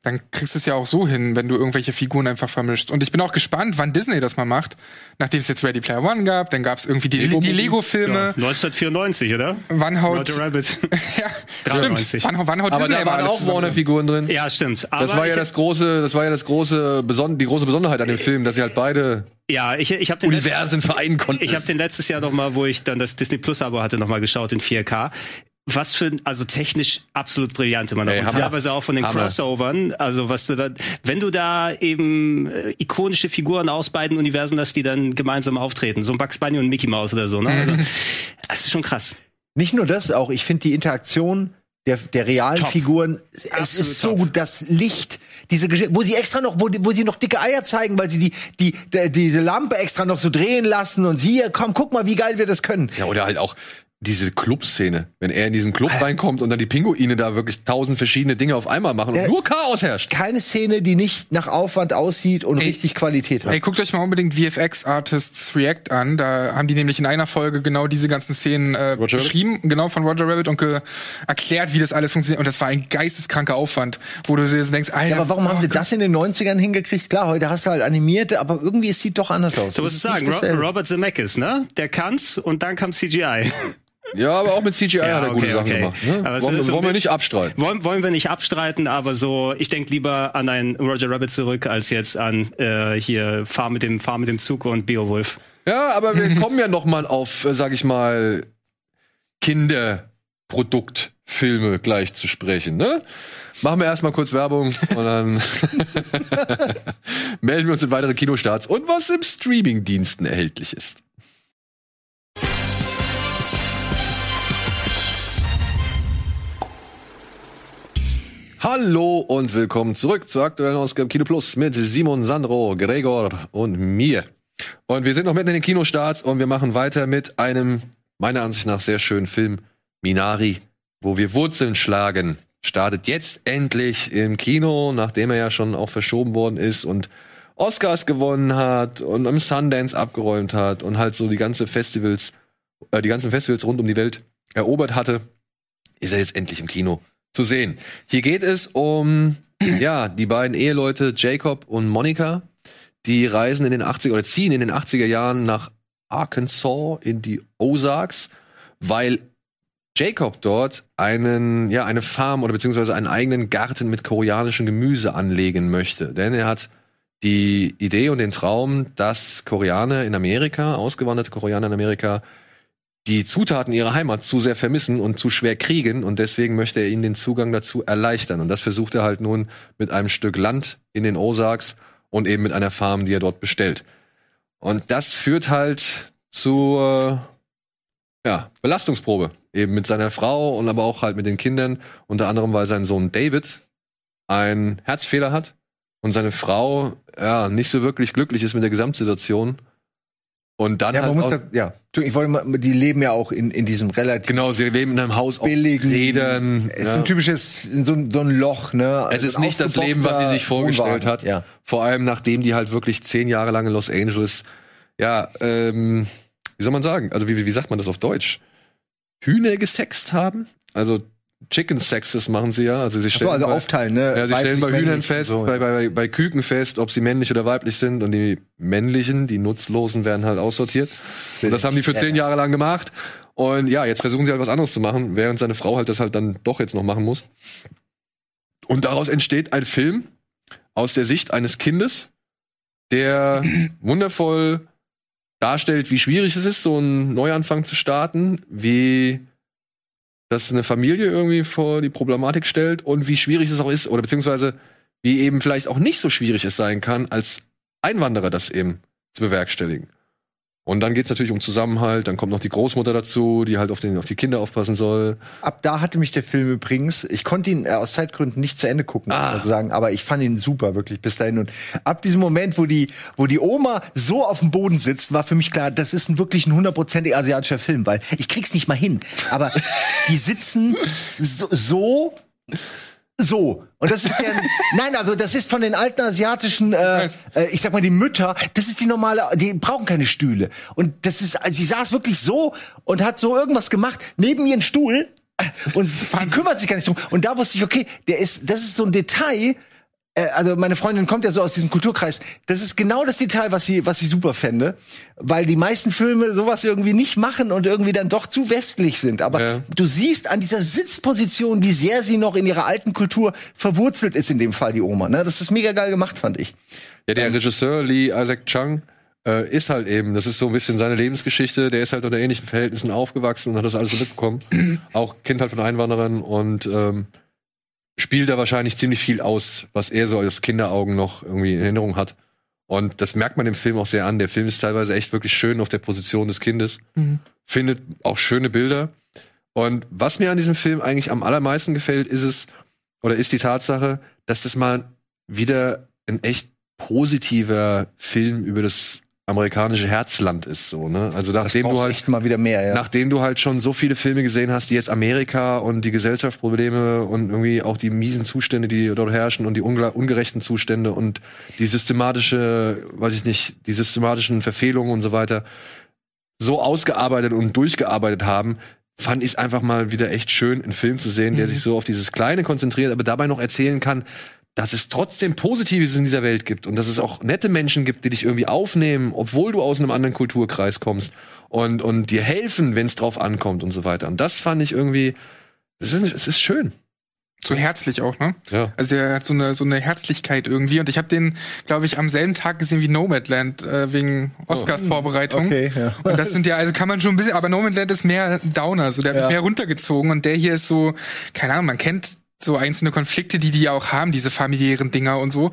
dann kriegst du es ja auch so hin, wenn du irgendwelche Figuren einfach vermischst. Und ich bin auch gespannt, wann Disney das mal macht. Nachdem es jetzt Ready Player One gab, dann gab es irgendwie die, Lego die Movie? Lego-Filme. 1994, oder? Wann haut Roger Rabbit. ja, 93. stimmt. Wann, wann haut Aber Disney da aber waren auch? Warner-Figuren drin. ja, stimmt. Aber Das war ja das große, das war ja das große, beson die große Besonderheit an dem Film, dass sie halt beide ja, ich, ich habe den Universen vereinen konnten. Ich habe den letztes Jahr noch mal, wo ich dann das Disney Plus Abo hatte, noch mal geschaut in 4K. Was für, ein- also technisch absolut brillant immer noch. Ey, und teilweise auch von den Hammer. Crossovern. Also was du da, wenn du da eben äh, ikonische Figuren aus beiden Universen hast, die dann gemeinsam auftreten, so ein Bugs Bunny und Mickey Mouse oder so, ne? Also, das ist schon krass. Nicht nur das, auch ich finde die Interaktion der, der realen Top. Figuren, es Absolut ist so top. gut, das Licht, diese Geschichte, wo sie extra noch, wo, die- wo sie noch dicke Eier zeigen, weil sie die, die, der, diese Lampe extra noch so drehen lassen und hier, komm, guck mal, wie geil wir das können. Ja, oder halt auch diese Clubszene, wenn er in diesen Club reinkommt und dann die Pinguine da wirklich tausend verschiedene Dinge auf einmal machen und Ja. nur Chaos herrscht. Keine Szene, die nicht nach Aufwand aussieht und richtig Qualität hat. Ey, guckt euch mal unbedingt VFX Artists React an. Da haben die nämlich in einer Folge genau diese ganzen Szenen äh, Roger Rabbit? beschrieben, genau von Roger Rabbit und ge erklärt, wie das alles funktioniert. Und das war ein geisteskranker Aufwand, wo du dir so denkst, Alter, Ja, aber warum haben sie oh das in den 90ern hingekriegt? Klar, heute hast du halt animierte, aber irgendwie es sieht doch anders aus. Du musst sagen, Robert Zemeckis, ne? Der kann's und dann kam CGI. Ja, aber auch mit CGI Ja, hat er gute okay, Sachen okay. gemacht. Ne? Aber wollen so wollen wir nicht abstreiten. Wollen, wollen wir nicht abstreiten, aber so, ich denke lieber an einen Roger Rabbit zurück, als jetzt an äh, hier Fahr mit dem Fahr mit dem Zug und Beowulf. Ja, aber wir kommen ja noch mal auf, äh, sag ich mal, Kinderproduktfilme gleich zu sprechen. Ne? Machen wir erstmal kurz Werbung und dann melden wir uns in weitere Kinostarts und was im Streamingdiensten erhältlich ist. Hallo und willkommen zurück zur aktuellen Ausgabe Kino Plus mit Simon, Sandro, Gregor und mir. Und wir sind noch mitten in den Kinostarts und wir machen weiter mit einem, meiner Ansicht nach, sehr schönen Film, Minari, wo wir Wurzeln schlagen. Startet jetzt endlich im Kino, nachdem er ja schon auch verschoben worden ist und Oscars gewonnen hat und am Sundance abgeräumt hat und halt so die ganze Festivals, äh, die ganzen Festivals rund um die Welt erobert hatte, ist er jetzt endlich im Kino zu sehen. Hier geht es um, ja, die beiden Eheleute Jacob und Monica, die reisen in den 80er oder ziehen in den 80er Jahren nach Arkansas in die Ozarks, weil Jacob dort einen, ja, eine Farm oder beziehungsweise einen eigenen Garten mit koreanischem Gemüse anlegen möchte. Denn er hat die Idee und den Traum, dass Koreaner in Amerika, ausgewanderte Koreaner in Amerika, die Zutaten ihrer Heimat zu sehr vermissen und zu schwer kriegen und deswegen möchte er ihnen den Zugang dazu erleichtern. Und das versucht er halt nun mit einem Stück Land in den Ozarks und eben mit einer Farm, die er dort bestellt. Und das führt halt zu äh, ja, Belastungsprobe. Eben mit seiner Frau und aber auch halt mit den Kindern. Unter anderem, weil sein Sohn David einen Herzfehler hat und seine Frau ja nicht so wirklich glücklich ist mit der Gesamtsituation. Und dann Ja, halt man muss das, ja. Ich wollte mal, die leben ja auch in, in diesem relativ Genau, sie leben in einem Haus auf billigen, Rädern. Es ist ja. ein typisches, so, ein- so ein Loch, ne? Es Also ist nicht das Leben, was sie sich vorgestellt hat. Wohnwagen. Ja. Vor allem nachdem die halt wirklich zehn Jahre lang in Los Angeles, ja, ähm, wie soll man sagen? Also wie, wie wie sagt man das auf Deutsch? Hühner gesext haben? Also Chicken Sexes machen sie ja. Also sie Ach so, stellen also bei, aufteilen, ne? ja, sie stellen bei Hühnern fest, so, bei, ja. bei, bei Küken fest, ob sie männlich oder weiblich sind und die männlichen, die nutzlosen werden halt aussortiert. Und das haben die für zehn Jahre lang gemacht. Und ja, jetzt versuchen sie halt was anderes zu machen, während seine Frau halt das halt dann doch jetzt noch machen muss. Und daraus entsteht ein Film aus der Sicht eines Kindes, der wundervoll darstellt, wie schwierig es ist, so einen Neuanfang zu starten, wie das eine Familie irgendwie vor die Problematik stellt und wie schwierig es auch ist, oder beziehungsweise wie eben vielleicht auch nicht so schwierig es sein kann, als Einwanderer das eben zu bewerkstelligen. Und dann geht's natürlich um Zusammenhalt, dann kommt noch die Großmutter dazu, die halt auf, den, auf die Kinder aufpassen soll. Ab da hatte mich der Film übrigens, ich konnte ihn äh, aus Zeitgründen nicht zu Ende gucken, Ah. muss ich sagen, aber ich fand ihn super, wirklich, bis dahin. Und ab diesem Moment, wo die, wo die Oma so auf dem Boden sitzt, war für mich klar, das ist ein wirklich ein hundertprozentig asiatischer Film, weil ich krieg's nicht mal hin. Aber die sitzen so, so so. Und das ist der, nein, also das ist von den alten asiatischen, äh, äh, ich sag mal, die Mütter, das ist die normale, die brauchen keine Stühle. Und das ist, also sie saß wirklich so und hat so irgendwas gemacht, neben ihren Stuhl. Und sie kümmert sich gar nicht drum. Und da wusste ich, okay, der ist, das ist so ein Detail, also meine Freundin kommt ja so aus diesem Kulturkreis. Das ist genau das Detail, was sie, was sie super fände, weil die meisten Filme sowas irgendwie nicht machen und irgendwie dann doch zu westlich sind. Aber Ja. du siehst an dieser Sitzposition, wie sehr sie noch in ihrer alten Kultur verwurzelt ist in dem Fall die Oma. Ne? Das ist mega geil gemacht, fand ich. Ja, der Regisseur Lee Isaac Chung äh, ist halt eben, das ist so ein bisschen seine Lebensgeschichte, der ist halt unter ähnlichen Verhältnissen aufgewachsen und hat das alles so mitbekommen. Auch Kind halt von Einwanderern und ähm, spielt da wahrscheinlich ziemlich viel aus, was er so als Kinderaugen noch irgendwie in Erinnerung hat. Und das merkt man dem Film auch sehr an. Der Film ist teilweise echt wirklich schön auf der Position des Kindes. Findet auch schöne Bilder. Und was mir an diesem Film eigentlich am allermeisten gefällt, ist es, oder ist die Tatsache, dass das mal wieder ein echt positiver Film über das amerikanische Herzland ist, so, ne? Also nachdem du halt mal wieder mehr, ja. Nachdem du halt schon so viele Filme gesehen hast, die jetzt Amerika und die Gesellschaftsprobleme und irgendwie auch die miesen Zustände, die dort herrschen und die ungerechten Zustände und die systematische, weiß ich nicht, die systematischen Verfehlungen und so weiter so ausgearbeitet und durchgearbeitet haben, fand ich es einfach mal wieder echt schön, einen Film zu sehen, der sich so auf dieses Kleine konzentriert, aber dabei noch erzählen kann, dass es trotzdem Positives in dieser Welt gibt und dass es auch nette Menschen gibt, die dich irgendwie aufnehmen, obwohl du aus einem anderen Kulturkreis kommst und, und dir helfen, wenn es drauf ankommt und so weiter. Und das fand ich irgendwie, es ist, es ist schön. So herzlich auch, ne? Ja. Also er hat so eine so eine Herzlichkeit irgendwie und ich habe den, glaube ich, am selben Tag gesehen wie Nomadland äh, wegen Oscars Vorbereitung. Okay, ja. Und das sind ja, also kann man schon ein bisschen, aber Nomadland ist mehr Downer, so der hat Ja. mich mehr runtergezogen und der hier ist so, keine Ahnung, man kennt so einzelne Konflikte, die die ja auch haben, diese familiären Dinger und so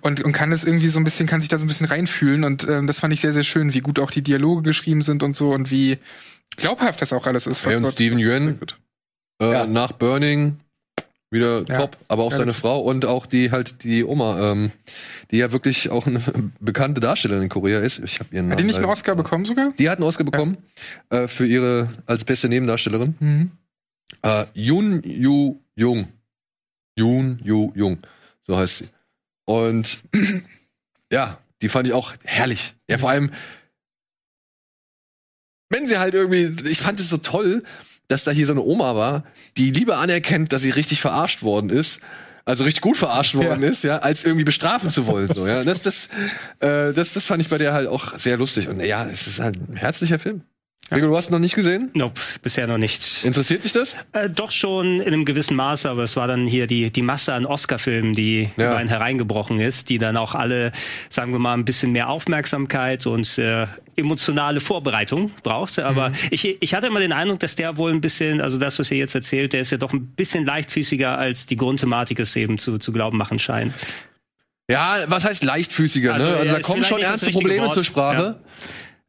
und und kann das irgendwie so ein bisschen, kann sich da so ein bisschen reinfühlen und ähm, das fand ich sehr sehr schön, wie gut auch die Dialoge geschrieben sind und so und wie glaubhaft das auch alles ist. was Ja, und dort- Steven wird. Äh, Ja. Nach Burning wieder Ja. top, aber auch Ja, seine Frau und auch die halt die Oma, ähm, die ja wirklich auch eine bekannte Darstellerin in Korea ist. Ich habe ihren Namen. Hat die nicht einen Oscar bekommen sogar? Die hat einen Oscar bekommen äh, für ihre als beste Nebendarstellerin. Mhm. Äh, Yoon Yu Jung. Yoon Yu Jung. So heißt sie. Und ja, die fand ich auch herrlich. Ja, vor allem, wenn sie halt irgendwie, ich fand es so toll, dass da hier so eine Oma war, die lieber anerkennt, dass sie richtig verarscht worden ist. Also richtig gut verarscht worden ist, ja, als irgendwie bestrafen zu wollen. So, ja. Das, das, äh, das, das fand ich bei der halt auch sehr lustig. Und ja, es ist halt ein herzlicher Film. Rico, du hast noch nicht gesehen? Nope, bisher noch nicht. Interessiert dich das? Äh, doch schon in einem gewissen Maße, aber es war dann hier die, die Masse an Oscar-Filmen, die Ja. über einen hereingebrochen ist, die dann auch alle, sagen wir mal, ein bisschen mehr Aufmerksamkeit und äh, emotionale Vorbereitung braucht. Aber ich, ich hatte immer den Eindruck, dass der wohl ein bisschen, also das, was ihr jetzt erzählt, der ist ja doch ein bisschen leichtfüßiger, als die Grundthematik es eben zu, zu glauben machen scheint. Ja, was heißt leichtfüßiger, Also, ne? ja, Also da kommen schon ernste Probleme Wort. zur Sprache.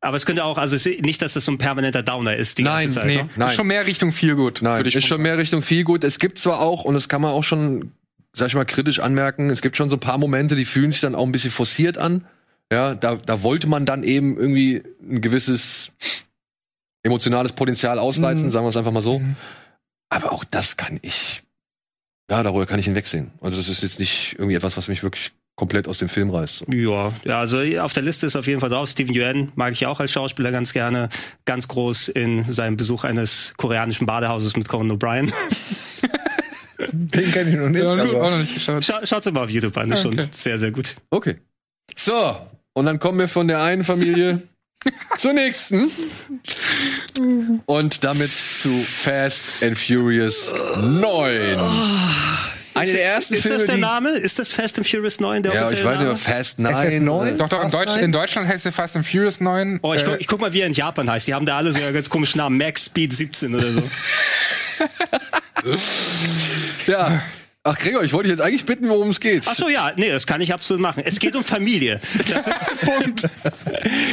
Aber es könnte auch, also nicht, dass das so ein permanenter Downer ist die Nein, ganze Zeit. Nee, ne? Nein. ist schon mehr Richtung viel gut. Nein, ist schon mehr Richtung viel gut. Es gibt zwar auch, und das kann man auch schon, sag ich mal, kritisch anmerken, es gibt schon so ein paar Momente, die fühlen sich dann auch ein bisschen forciert an. Ja, da, da wollte man dann eben irgendwie ein gewisses emotionales Potenzial ausreizen, sagen wir es einfach mal so. Aber auch das kann ich, ja, darüber kann ich hinwegsehen. Also das ist jetzt nicht irgendwie etwas, was mich wirklich komplett aus dem Film reißt. So. Ja, ja, also auf der Liste ist auf jeden Fall drauf. Steven Yeun mag ich auch als Schauspieler ganz gerne. Ganz groß in seinem Besuch eines koreanischen Badehauses mit Conan O'Brien. Den kenne ich noch nicht. Ja, aber- auch noch nicht geschaut. Schau, schaut's mal auf YouTube an, ist Okay. schon sehr, sehr gut. Okay. So, und dann kommen wir von der einen Familie zur nächsten. Und damit zu Fast and Furious 9. Eine der ersten Ist Filme, das der Name? Ist das Fast and Furious 9 der Ja, ich weiß nicht, Name? aber Fast 9. FF9? Doch, doch, in, Fast Deutsch, in Deutschland heißt der Fast and Furious 9. Oh, ich, Äh, guck, ich guck mal, wie er in Japan heißt. Die haben da alle so einen ganz komischen Namen. Max Speed 17 oder so. Ja. Ach, Gregor, ich wollte dich jetzt eigentlich bitten, worum es geht. Ach so, ja, nee, das kann ich absolut machen. Es geht um Familie. Das ist Punkt.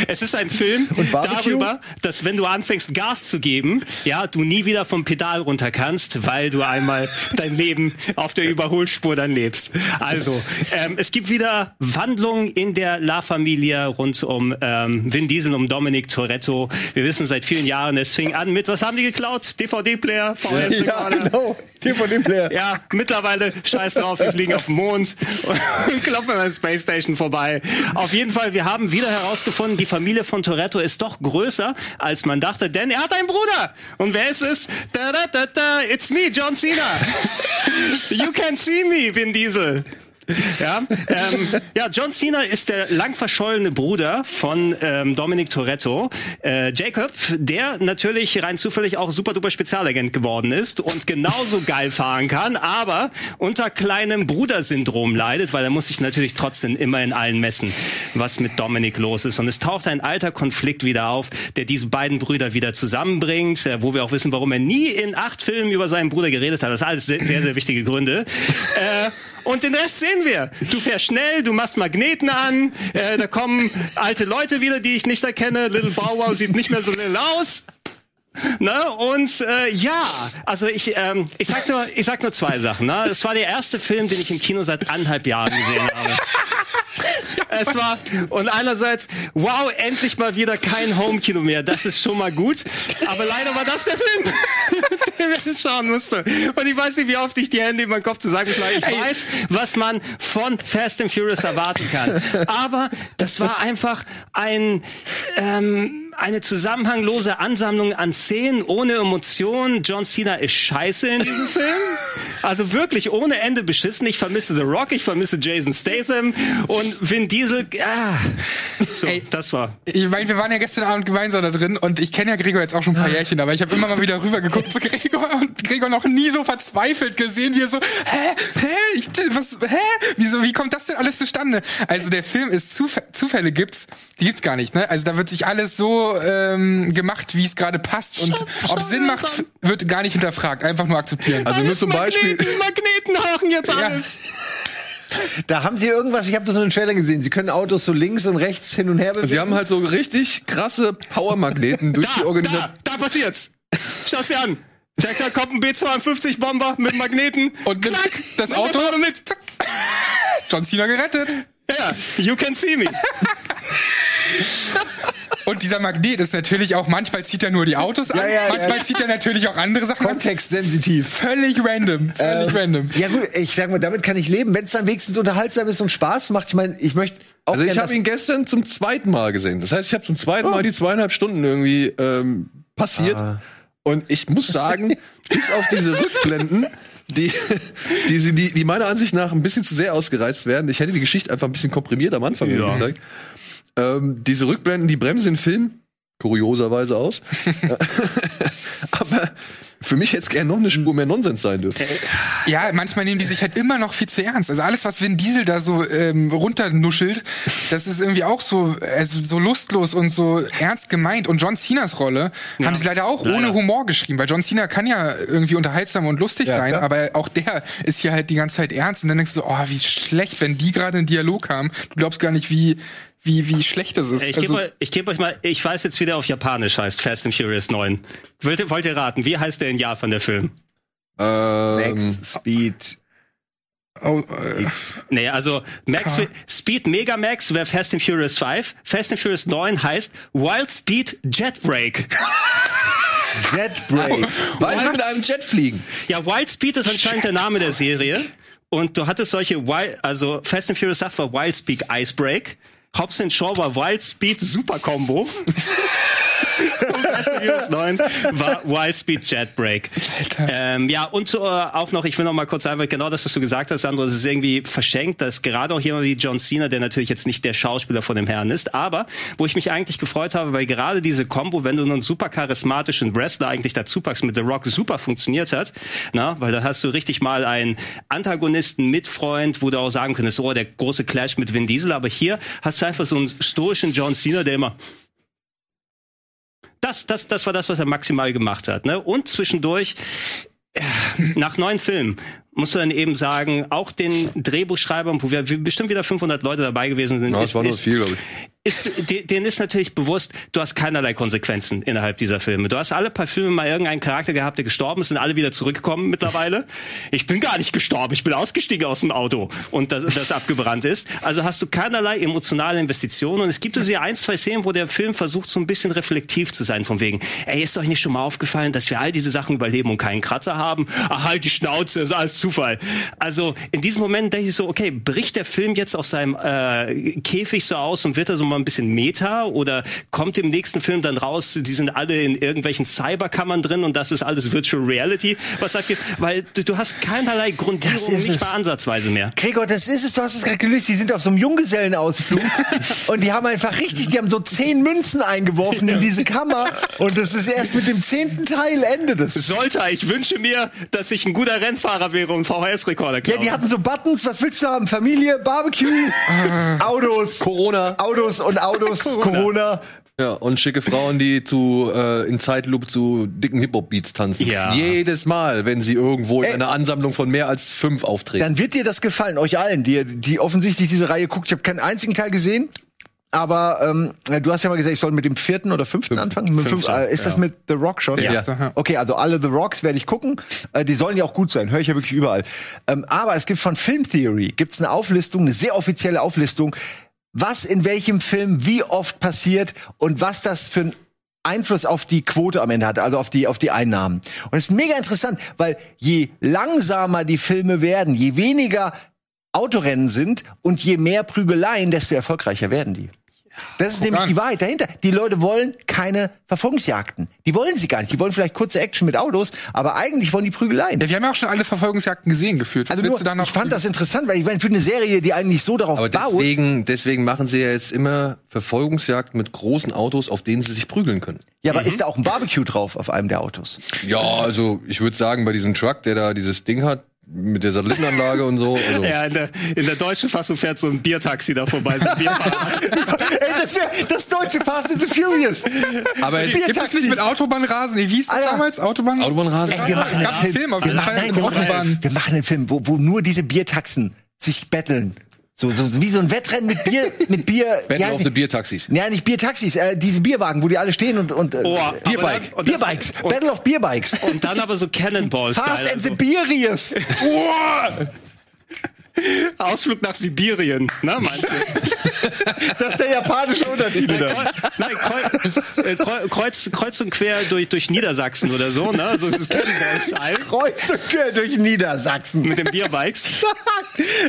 Es ist ein Film darüber, dass wenn du anfängst Gas zu geben, ja, du nie wieder vom Pedal runter kannst, weil du einmal dein Leben auf der Überholspur dann lebst. Also, ähm, es gibt wieder Wandlungen in der La-Familie rund um ähm, Vin Diesel, um Dominic Toretto. Wir wissen seit vielen Jahren, es fing an mit, was haben die geklaut? DVD-Player, Ja, genau. DVD-Player. ja, mittlerweile scheiß drauf, wir fliegen auf den Mond und klopfen an der Space Station vorbei. Auf jeden Fall, wir haben wieder herausgefunden, die Familie von Toretto ist doch größer, als man dachte, denn er hat einen Bruder. Und wer ist es? Da, da, da, da, it's me, John Cena. You can see me, Vin Diesel. Ja, ähm, ja, John Cena ist der lang verschollene Bruder von ähm, Dominic Toretto, äh, Jacob, der natürlich rein zufällig auch super duper Spezialagent geworden ist und genauso geil fahren kann, aber unter kleinem Brudersyndrom leidet, weil er muss sich natürlich trotzdem immer in allen messen, was mit Dominic los ist. Und es taucht ein alter Konflikt wieder auf, der diese beiden Brüder wieder zusammenbringt, äh, wo wir auch wissen, warum er nie in acht Filmen über seinen Bruder geredet hat. Das sind alles sehr, sehr, sehr wichtige Gründe. äh, und den Rest sehen wir. Du fährst schnell, du machst Magneten an, äh, da kommen alte Leute wieder, die ich nicht erkenne. Little Bow Wow sieht nicht mehr so little aus. Ne? Und äh, ja, also ich, ähm, ich sag nur, ich sag nur zwei Sachen. Ne? Es war der erste Film, den ich im Kino seit anderthalb Jahren gesehen habe. Es war und einerseits, wow, endlich mal wieder kein Homekino mehr. Das ist schon mal gut. Aber leider war das der Film, den ich schauen musste. Und ich weiß nicht, wie oft ich die Hände in meinen Kopf zusammenschlage. Ich weiß, was man von Fast and Furious erwarten kann. Aber das war einfach ein ähm, eine zusammenhanglose Ansammlung an Szenen ohne Emotionen. John Cena ist scheiße in diesem Film. Also wirklich ohne Ende beschissen. Ich vermisse The Rock, ich vermisse Jason Statham und Vin Diesel. Ah. So, Ey. das war. Ich meine, wir waren ja gestern Abend gemeinsam da drin und ich kenne ja Gregor jetzt auch schon ein paar Jährchen, aber ich habe immer mal wieder rüber geguckt zu Gregor und Gregor noch nie so verzweifelt gesehen, wie er so, hä, hä, ich, was, hä, wieso, wie kommt das denn alles zustande? Also der Film ist Zuf Zufälle gibt's, die gibt's gar nicht, ne? Also da wird sich alles so ähm, gemacht, wie es gerade passt und ob Sinn macht, wird gar nicht hinterfragt, einfach nur akzeptieren. Also nur zum Beispiel, Magneten, Magnetenhaken jetzt Ja. alles. Da haben sie irgendwas, ich habe das nur in den Trailer gesehen. Sie können Autos so links und rechts hin und her bewegen. sie haben halt so richtig krasse Powermagneten durch die Da, Organisation. da, da passiert's. Schau's dir an. Da kommt ein B-52 Bomber mit Magneten Und mit Knack, das Nimm Auto? vorne mit. John Cena gerettet. Ja, you can see me. Und dieser Magnet ist natürlich auch, manchmal zieht er nur die Autos an, Ja, ja, manchmal ja. zieht er natürlich auch andere Sachen an. Kontextsensitiv. Völlig random, völlig random. Ja gut, ich sag mal, damit kann ich leben, wenn es dann wenigstens unterhaltsam ist und Spaß macht. Ich meine, ich möchte auch Also ich habe ihn gestern zum zweiten Mal gesehen. Das heißt, ich habe zum zweiten Mal die zweieinhalb Stunden irgendwie ähm, passiert. Und ich muss sagen, bis auf diese Rückblenden, die, die, die, die meiner Ansicht nach ein bisschen zu sehr ausgereizt werden. Ich hätte die Geschichte einfach ein bisschen komprimiert am Anfang Ja. gezeigt. Ähm, diese Rückblenden, die bremsen den Film kurioserweise aus. Aber für mich hätte es gerne noch eine Spur mehr Nonsens sein dürfen. Ja, manchmal nehmen die sich halt immer noch viel zu ernst. Also alles, was Vin Diesel da so ähm, runternuschelt, das ist irgendwie auch so, also so lustlos und so ernst gemeint. Und John Cenas Rolle haben sie leider auch ohne Humor geschrieben, weil John Cena kann ja irgendwie unterhaltsam und lustig sein, klar. aber auch der ist hier halt die ganze Zeit ernst. Und dann denkst du, oh, wie schlecht, wenn die gerade einen Dialog haben. Du glaubst gar nicht, wie wie wie schlecht das ist. Ich Also- gebe euch, ich geb euch mal, ich weiß jetzt wieder auf Japanisch heißt Fast and Furious 9. Wollt ihr, wollt ihr raten, wie heißt der in Japan, der Film? Ähm, Max, Speed, oh, äh, Nee, also Max, Speed Mega Max wäre Fast and Furious 5. Fast and Furious 9 heißt Wild Speed Jet Break. Jetbreak. weil sie mit einem Jet fliegen. Ja, Wild Speed ist anscheinend der Name der Serie. Und du hattest solche Wild, also Fast and Furious 8 war Wild Speed Icebreak. Hobbs Shaw war Wild Speed Super Combo. und Fast and Furious 9 war Wild Speed Jet Break. Ähm, ja, und äh, auch noch, ich will noch mal kurz sagen, genau das, was du gesagt hast, Sandro, es ist irgendwie verschenkt, dass gerade auch jemand wie John Cena, der natürlich jetzt nicht der Schauspieler von dem Herrn ist, aber wo ich mich eigentlich gefreut habe, weil gerade diese Combo, wenn du einen super charismatischen Wrestler eigentlich dazu packst, mit The Rock super funktioniert hat, na, weil dann hast du richtig mal einen Antagonisten, Mitfreund, wo du auch sagen könntest, oh, der große Clash mit Vin Diesel, aber hier hast du einfach so einen stoischen John Cena, der immer das, das, das war das, was er maximal gemacht hat. Ne? Und zwischendurch, äh, nach neun Filmen, musst du dann eben sagen, auch den Drehbuchschreibern, wo wir bestimmt wieder 500 Leute dabei gewesen sind, Ja, ist, das war nur viel, glaube ich. Ist, de- denen ist natürlich bewusst, du hast keinerlei Konsequenzen innerhalb dieser Filme. Du hast alle paar Filme mal irgendeinen Charakter gehabt, der gestorben ist, sind alle wieder zurückgekommen mittlerweile. Ich bin gar nicht gestorben, ich bin ausgestiegen aus dem Auto und das, das abgebrannt ist. Also hast du keinerlei emotionale Investitionen und es gibt also ja ein, zwei Szenen, wo der Film versucht, so ein bisschen reflektiv zu sein, von wegen, ey, ist euch nicht schon mal aufgefallen, dass wir all diese Sachen überleben und keinen Kratzer haben? Ach, halt die Schnauze, ist alles Zufall. Also in diesem Moment denke ich so, okay, bricht der Film jetzt aus seinem äh, Käfig so aus und wird er so mal ein bisschen Meta oder kommt im nächsten Film dann raus, die sind alle in irgendwelchen Cyberkammern drin und das ist alles Virtual Reality? Was sagt ihr? Weil du, du hast keinerlei Grundierung, Das ist nicht es. mal ansatzweise mehr. Gregor, das ist es, du hast es gerade gelöst. Die sind auf so einem Junggesellenausflug und die haben einfach richtig, die haben so zehn Münzen eingeworfen in diese Kammer und das ist erst mit dem zehnten Teil Ende des. Sollte, ich wünsche mir, dass ich ein guter Rennfahrer wäre und VHS-Rekorder Ja, die hatten so Buttons, was willst du haben? Familie, Barbecue, Autos, Corona. Autos und Autos, Corona. Ja, und schicke Frauen, die zu äh, in Zeitloop zu dicken Hip-Hop-Beats tanzen. Ja. Jedes Mal, wenn sie irgendwo in Ey. einer Ansammlung von mehr als fünf auftreten. Dann wird dir das gefallen, euch allen, die, die offensichtlich diese Reihe guckt. Ich habe keinen einzigen Teil gesehen. Aber ähm, du hast ja mal gesagt, ich soll mit dem vierten oder fünften anfangen. Mit fünf, äh, ist das mit The Rock schon? Ja. Okay, also alle The Rocks werde ich gucken. Äh, die sollen ja auch gut sein, höre ich ja wirklich überall. Ähm, aber es gibt von Film Theory gibt's eine Auflistung, eine sehr offizielle Auflistung, was in welchem Film wie oft passiert und was das für ein Einfluss auf die Quote am Ende hat, also auf die auf die Einnahmen. Und es ist mega interessant, weil je langsamer die Filme werden, je weniger Autorennen sind und je mehr Prügeleien, desto erfolgreicher werden die. Das ist nämlich an. die Wahrheit dahinter. Die Leute wollen keine Verfolgungsjagden. Die wollen sie gar nicht. Die wollen vielleicht kurze Action mit Autos, aber eigentlich wollen die Prügeleien. Ja, wir haben ja auch schon alle Verfolgungsjagden gesehen gefühlt. Was Also nur, ich fand das interessant, weil ich meine, für eine Serie, die eigentlich so darauf Aber baut, deswegen, deswegen machen sie ja jetzt immer Verfolgungsjagd mit großen Autos, auf denen sie sich prügeln können. ja, Mhm. aber ist da auch ein Barbecue drauf auf einem der Autos? Ja, also ich würde sagen, bei diesem Truck, der da dieses Ding hat, mit der Satellitenanlage und so. Also, Ja, in der, in der deutschen Fassung fährt so ein Biertaxi da vorbei. So ein Bierfahrer. Ey, das wäre das deutsche Fast and the Furious. Aber Gibt es nicht mit Autobahnrasen? Wie hieß das Alter. damals? Autobahn? Autobahnrasen? Ey, wir machen es gab einen einen Film auf jeden wir Fall. machen, nein, wir, machen, Autobahn. wir machen einen Film, wo, wo nur diese Biertaxen sich betteln. So, so, so wie so ein Wettrennen mit Bier, mit Bier. Battle ja, of the Biertaxis. Ja, nicht Biertaxis, äh, diese Bierwagen, wo die alle stehen und, und äh, Oh, Bierbike. dann- und das- Bierbikes. und- Battle of Bierbikes. Und dann aber so Cannonballs. Fast and the Beerius. Ausflug nach Sibirien, ne, meinst du? Das ist der japanische Untertitel. da. Nein, Kreuz, äh, Kreu- Kreuz, Kreuz und quer durch, durch Niedersachsen oder so, ne? So das Cannonball-Style Kreuz und quer durch Niedersachsen. mit den Bierbikes.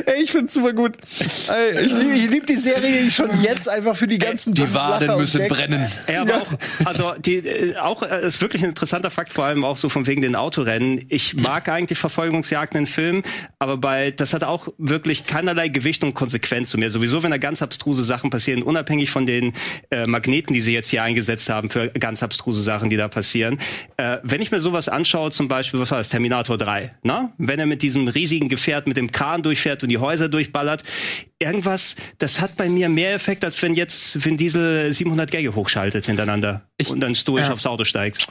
Ey, ich find's super gut. Ich liebe ich lieb die Serie schon jetzt einfach für die ganzen Die Waden müssen brennen. Ja, aber auch, also die, äh, auch äh, ist wirklich ein interessanter Fakt, vor allem auch so von wegen den Autorennen. Ich mag eigentlich Verfolgungsjagden in Filmen, aber bei das hat auch wirklich keinerlei Gewicht und Konsequenz zu mir. Sowieso, wenn da ganz abstruse Sachen passieren, unabhängig von den äh, Magneten, die sie jetzt hier eingesetzt haben für ganz abstruse Sachen, die da passieren. Äh, wenn ich mir sowas anschaue, zum Beispiel, was war das, Terminator 3, ne? Wenn er mit diesem riesigen Gefährt mit dem Kran durchfährt und die Häuser durchballert, irgendwas, das hat bei mir mehr Effekt, als wenn jetzt Vin Diesel 700 Gänge hochschaltet hintereinander und dann stoisch ja. aufs Auto steigt.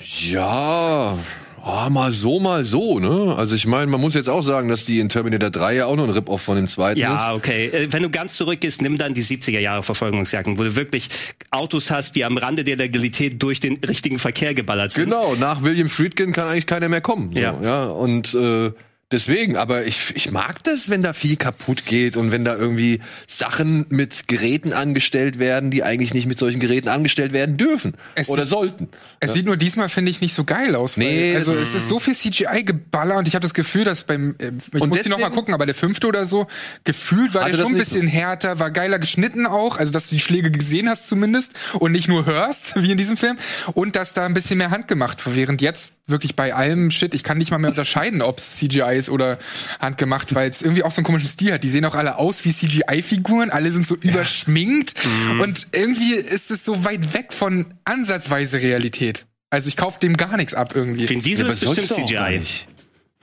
Ja, oh, mal so, mal so, ne? Also ich meine, man muss jetzt auch sagen, dass die in Terminator 3 ja auch noch ein Rip-Off von dem zweiten ist. Ja, okay. Äh, Wenn du ganz zurückgehst, nimm dann die 70er Jahre Verfolgungsjagden, wo du wirklich Autos hast, die am Rande der Legalität durch den richtigen Verkehr geballert sind. Genau, nach William Friedkin kann eigentlich keiner mehr kommen. So, Ja. ja. Und äh, deswegen, aber ich, ich mag das, wenn da viel kaputt geht und wenn da irgendwie Sachen mit Geräten angestellt werden, die eigentlich nicht mit solchen Geräten angestellt werden dürfen Es oder sieht- sollten. Es sieht nur diesmal, finde ich, nicht so geil aus. Weil, Nee, also das es ist so viel CGI-Geballer und ich habe das Gefühl, dass beim, äh, ich Und muss die noch mal deswegen- gucken, aber der fünfte oder so, gefühlt war der schon ein nicht so? bisschen härter, war geiler geschnitten auch, also dass du die Schläge gesehen hast zumindest und nicht nur hörst, wie in diesem Film. Und dass da ein bisschen mehr handgemacht war, während jetzt wirklich bei allem Shit, ich kann nicht mal mehr unterscheiden, ob es CGI ist oder handgemacht, weil es irgendwie auch so einen komischen Stil hat. Die sehen auch alle aus wie CGI-Figuren, alle sind so überschminkt Mhm. und irgendwie ist es so weit weg von ansatzweise Realität. Also ich kaufe dem gar nichts ab irgendwie. Vin Diesel ist bestimmt CGI. nicht.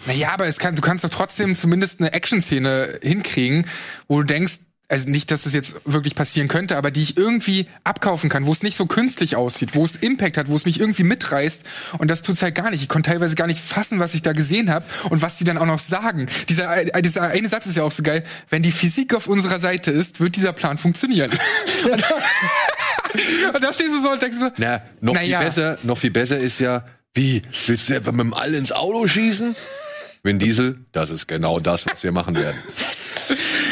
Naja, aber es kann, du kannst doch trotzdem zumindest eine Action-Szene hinkriegen, wo du denkst, also nicht, dass das jetzt wirklich passieren könnte, aber die ich irgendwie abkaufen kann, wo es nicht so künstlich aussieht, wo es Impact hat, wo es mich irgendwie mitreißt. Und das tut's halt gar nicht. Ich konnte teilweise gar nicht fassen, was ich da gesehen habe und was die dann auch noch sagen. Dieser, äh, dieser eine Satz ist ja auch so geil. Wenn die Physik auf unserer Seite ist, wird dieser Plan funktionieren. und, und da stehst du so und denkst so, Na, noch Naja. viel besser, noch viel besser ist ja, wie, willst du etwa mit dem All ins Auto schießen? Vin Diesel, das ist genau das, was wir machen werden.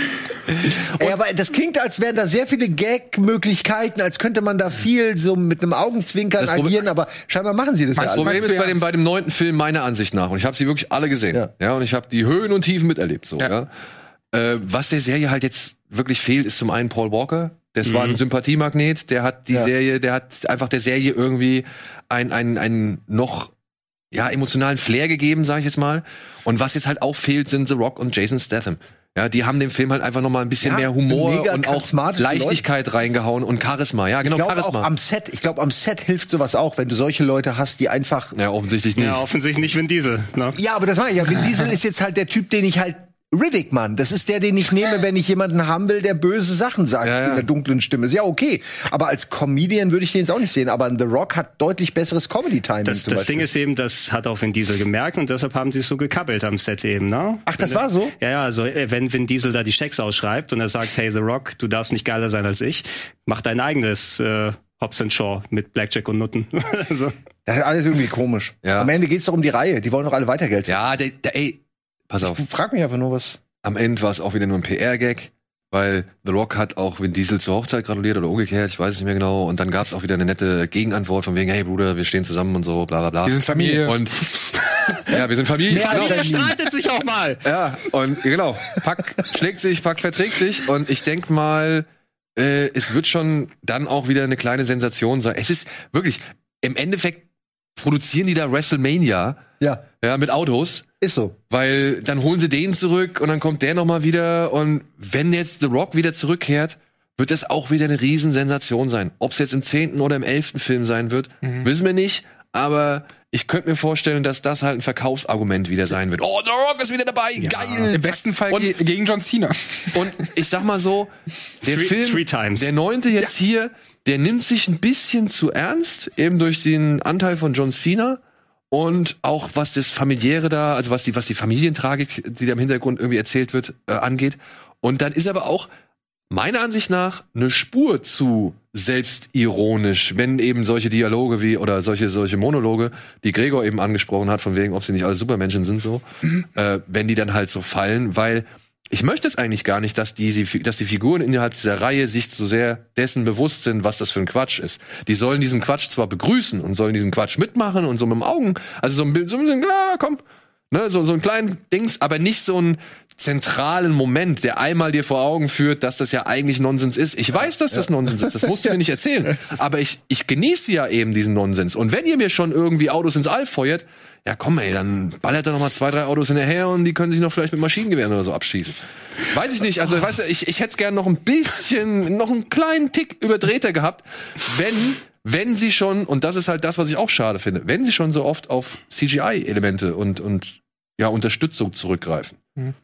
Ey, aber das klingt, als wären da sehr viele Gag-Möglichkeiten, als könnte man da viel so mit einem Augenzwinkern Das agieren, aber scheinbar machen sie das ja Das. Problem ist bei dem, bei dem neunten Film meiner Ansicht nach, und ich habe sie wirklich alle gesehen, Ja. ja, und ich habe die Höhen und Tiefen miterlebt, so, ja. Ja. Äh, was der Serie halt jetzt wirklich fehlt, ist zum einen Paul Walker. Das war ein Sympathiemagnet, der hat die Ja. Serie, der hat einfach der Serie irgendwie ein, ein, ein noch ja, emotionalen Flair gegeben, sage ich jetzt mal. Und was jetzt halt auch fehlt, sind The Rock und Jason Statham. Ja, die haben dem Film halt einfach noch mal ein bisschen Ja, mehr Humor und auch Leichtigkeit reingehauen und Charisma. Ja, genau, ich glaube Charisma. auch am Set, ich glaube am Set hilft sowas auch, wenn du solche Leute hast, die einfach ja, offensichtlich nicht. Ja, offensichtlich nicht Vin Diesel. Ne? Ja, aber das meine ich ja. Vin Diesel ist jetzt halt der Typ, den ich halt Riddick, Mann. Das ist der, den ich nehme, wenn ich jemanden haben will, der böse Sachen sagt Ja, ja. in der dunklen Stimme. Ist ja okay. Aber als Comedian würde ich den jetzt auch nicht sehen. Aber The Rock hat deutlich besseres Comedy-Timing Das, zum das. Ding ist eben, das hat auch Vin Diesel gemerkt und deshalb haben sie es so gekabbelt am Set eben, ne? Ach, das war so? Ja, ja, also äh, wenn Vin Diesel da die Schecks ausschreibt und er sagt, hey, The Rock, du darfst nicht geiler sein als ich, mach dein eigenes äh, Hobbs and Shaw mit Blackjack und Nutten. so. das ist alles irgendwie komisch. Ja. Am Ende geht's doch um die Reihe. Die wollen doch alle weiter Geld. Ja, der, der, ey, pass auf. Frag mich einfach nur was. Am Ende war es auch wieder nur ein PR-Gag, weil The Rock hat auch Vin Diesel zur Hochzeit gratuliert oder umgekehrt, ich weiß es nicht mehr genau. Und dann gab es auch wieder eine nette Gegenantwort von wegen, hey Bruder, wir stehen zusammen und so, bla bla bla. Wir sind Familie. Und ja, wir sind Familie. Als genau. Streitet sich auch mal! Ja, und genau, Pack schlägt sich, Pack verträgt sich. Und ich denk mal, äh, es wird schon dann auch wieder eine kleine Sensation sein. Es ist wirklich, im Endeffekt produzieren die da WrestleMania, Ja, ja, mit Autos. Ist so. Weil dann holen sie den zurück und dann kommt der nochmal wieder. Und wenn jetzt The Rock wieder zurückkehrt, wird das auch wieder eine Riesensensation sein. Ob es jetzt im zehnten oder im elften Film sein wird, wissen wir nicht. Aber ich könnte mir vorstellen, dass das halt ein Verkaufsargument wieder sein wird. Oh, The Rock ist wieder dabei, geil. Im besten Fall Und- ge gegen John Cena. Und ich sag mal so, der Three- Film, three times. der neunte jetzt hier, der nimmt sich ein bisschen zu ernst, eben durch den Anteil von John Cena. Und auch was das familiäre da, also was die, was die Familientragik, die da im Hintergrund irgendwie erzählt wird, äh, angeht. Und dann ist aber auch meiner Ansicht nach eine Spur zu selbstironisch, wenn eben solche Dialoge wie oder solche solche Monologe, die Gregor eben angesprochen hat, von wegen, ob sie nicht alle Supermenschen sind, so, äh, wenn die dann halt so fallen, weil ich möchte es eigentlich gar nicht, dass die, dass die Figuren innerhalb dieser Reihe sich so sehr dessen bewusst sind, was das für ein Quatsch ist. Die sollen diesen Quatsch zwar begrüßen und sollen diesen Quatsch mitmachen und so mit dem Augen, also so ein so ein bisschen, ja, komm, ne, so, so einen kleinen Dings, aber nicht so einen zentralen Moment, der einmal dir vor Augen führt, dass das ja eigentlich Nonsens ist. Ich weiß, dass das Nonsens ist, das musst du mir nicht erzählen. Aber ich, ich genieße ja eben diesen Nonsens. Und wenn ihr mir schon irgendwie Autos ins All feuert, ja komm ey, dann ballert da noch mal zwei, drei Autos hinterher und die können sich noch vielleicht mit Maschinengewehren oder so abschießen. Weiß ich nicht, also weißt du, ich, ich hätte es gern noch ein bisschen, noch einen kleinen Tick überdrehter gehabt, wenn wenn sie schon, und das ist halt das, was ich auch schade finde, wenn sie schon so oft auf CGI-Elemente und, und ja, Unterstützung zurückgreifen.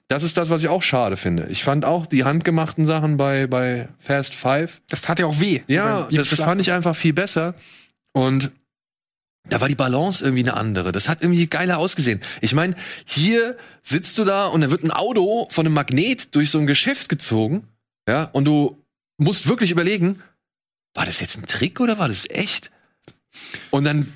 Das ist das, was ich auch schade finde. Ich fand auch die handgemachten Sachen bei, bei Fast Five, Das tat ja auch weh. ja, das, das fand ich einfach viel besser. Und da war die Balance irgendwie eine andere. Das hat irgendwie geiler ausgesehen. Ich meine, hier sitzt du da und da wird ein Auto von einem Magnet durch so ein Geschäft gezogen. Ja, und du musst wirklich überlegen, war das jetzt ein Trick oder war das echt? Und dann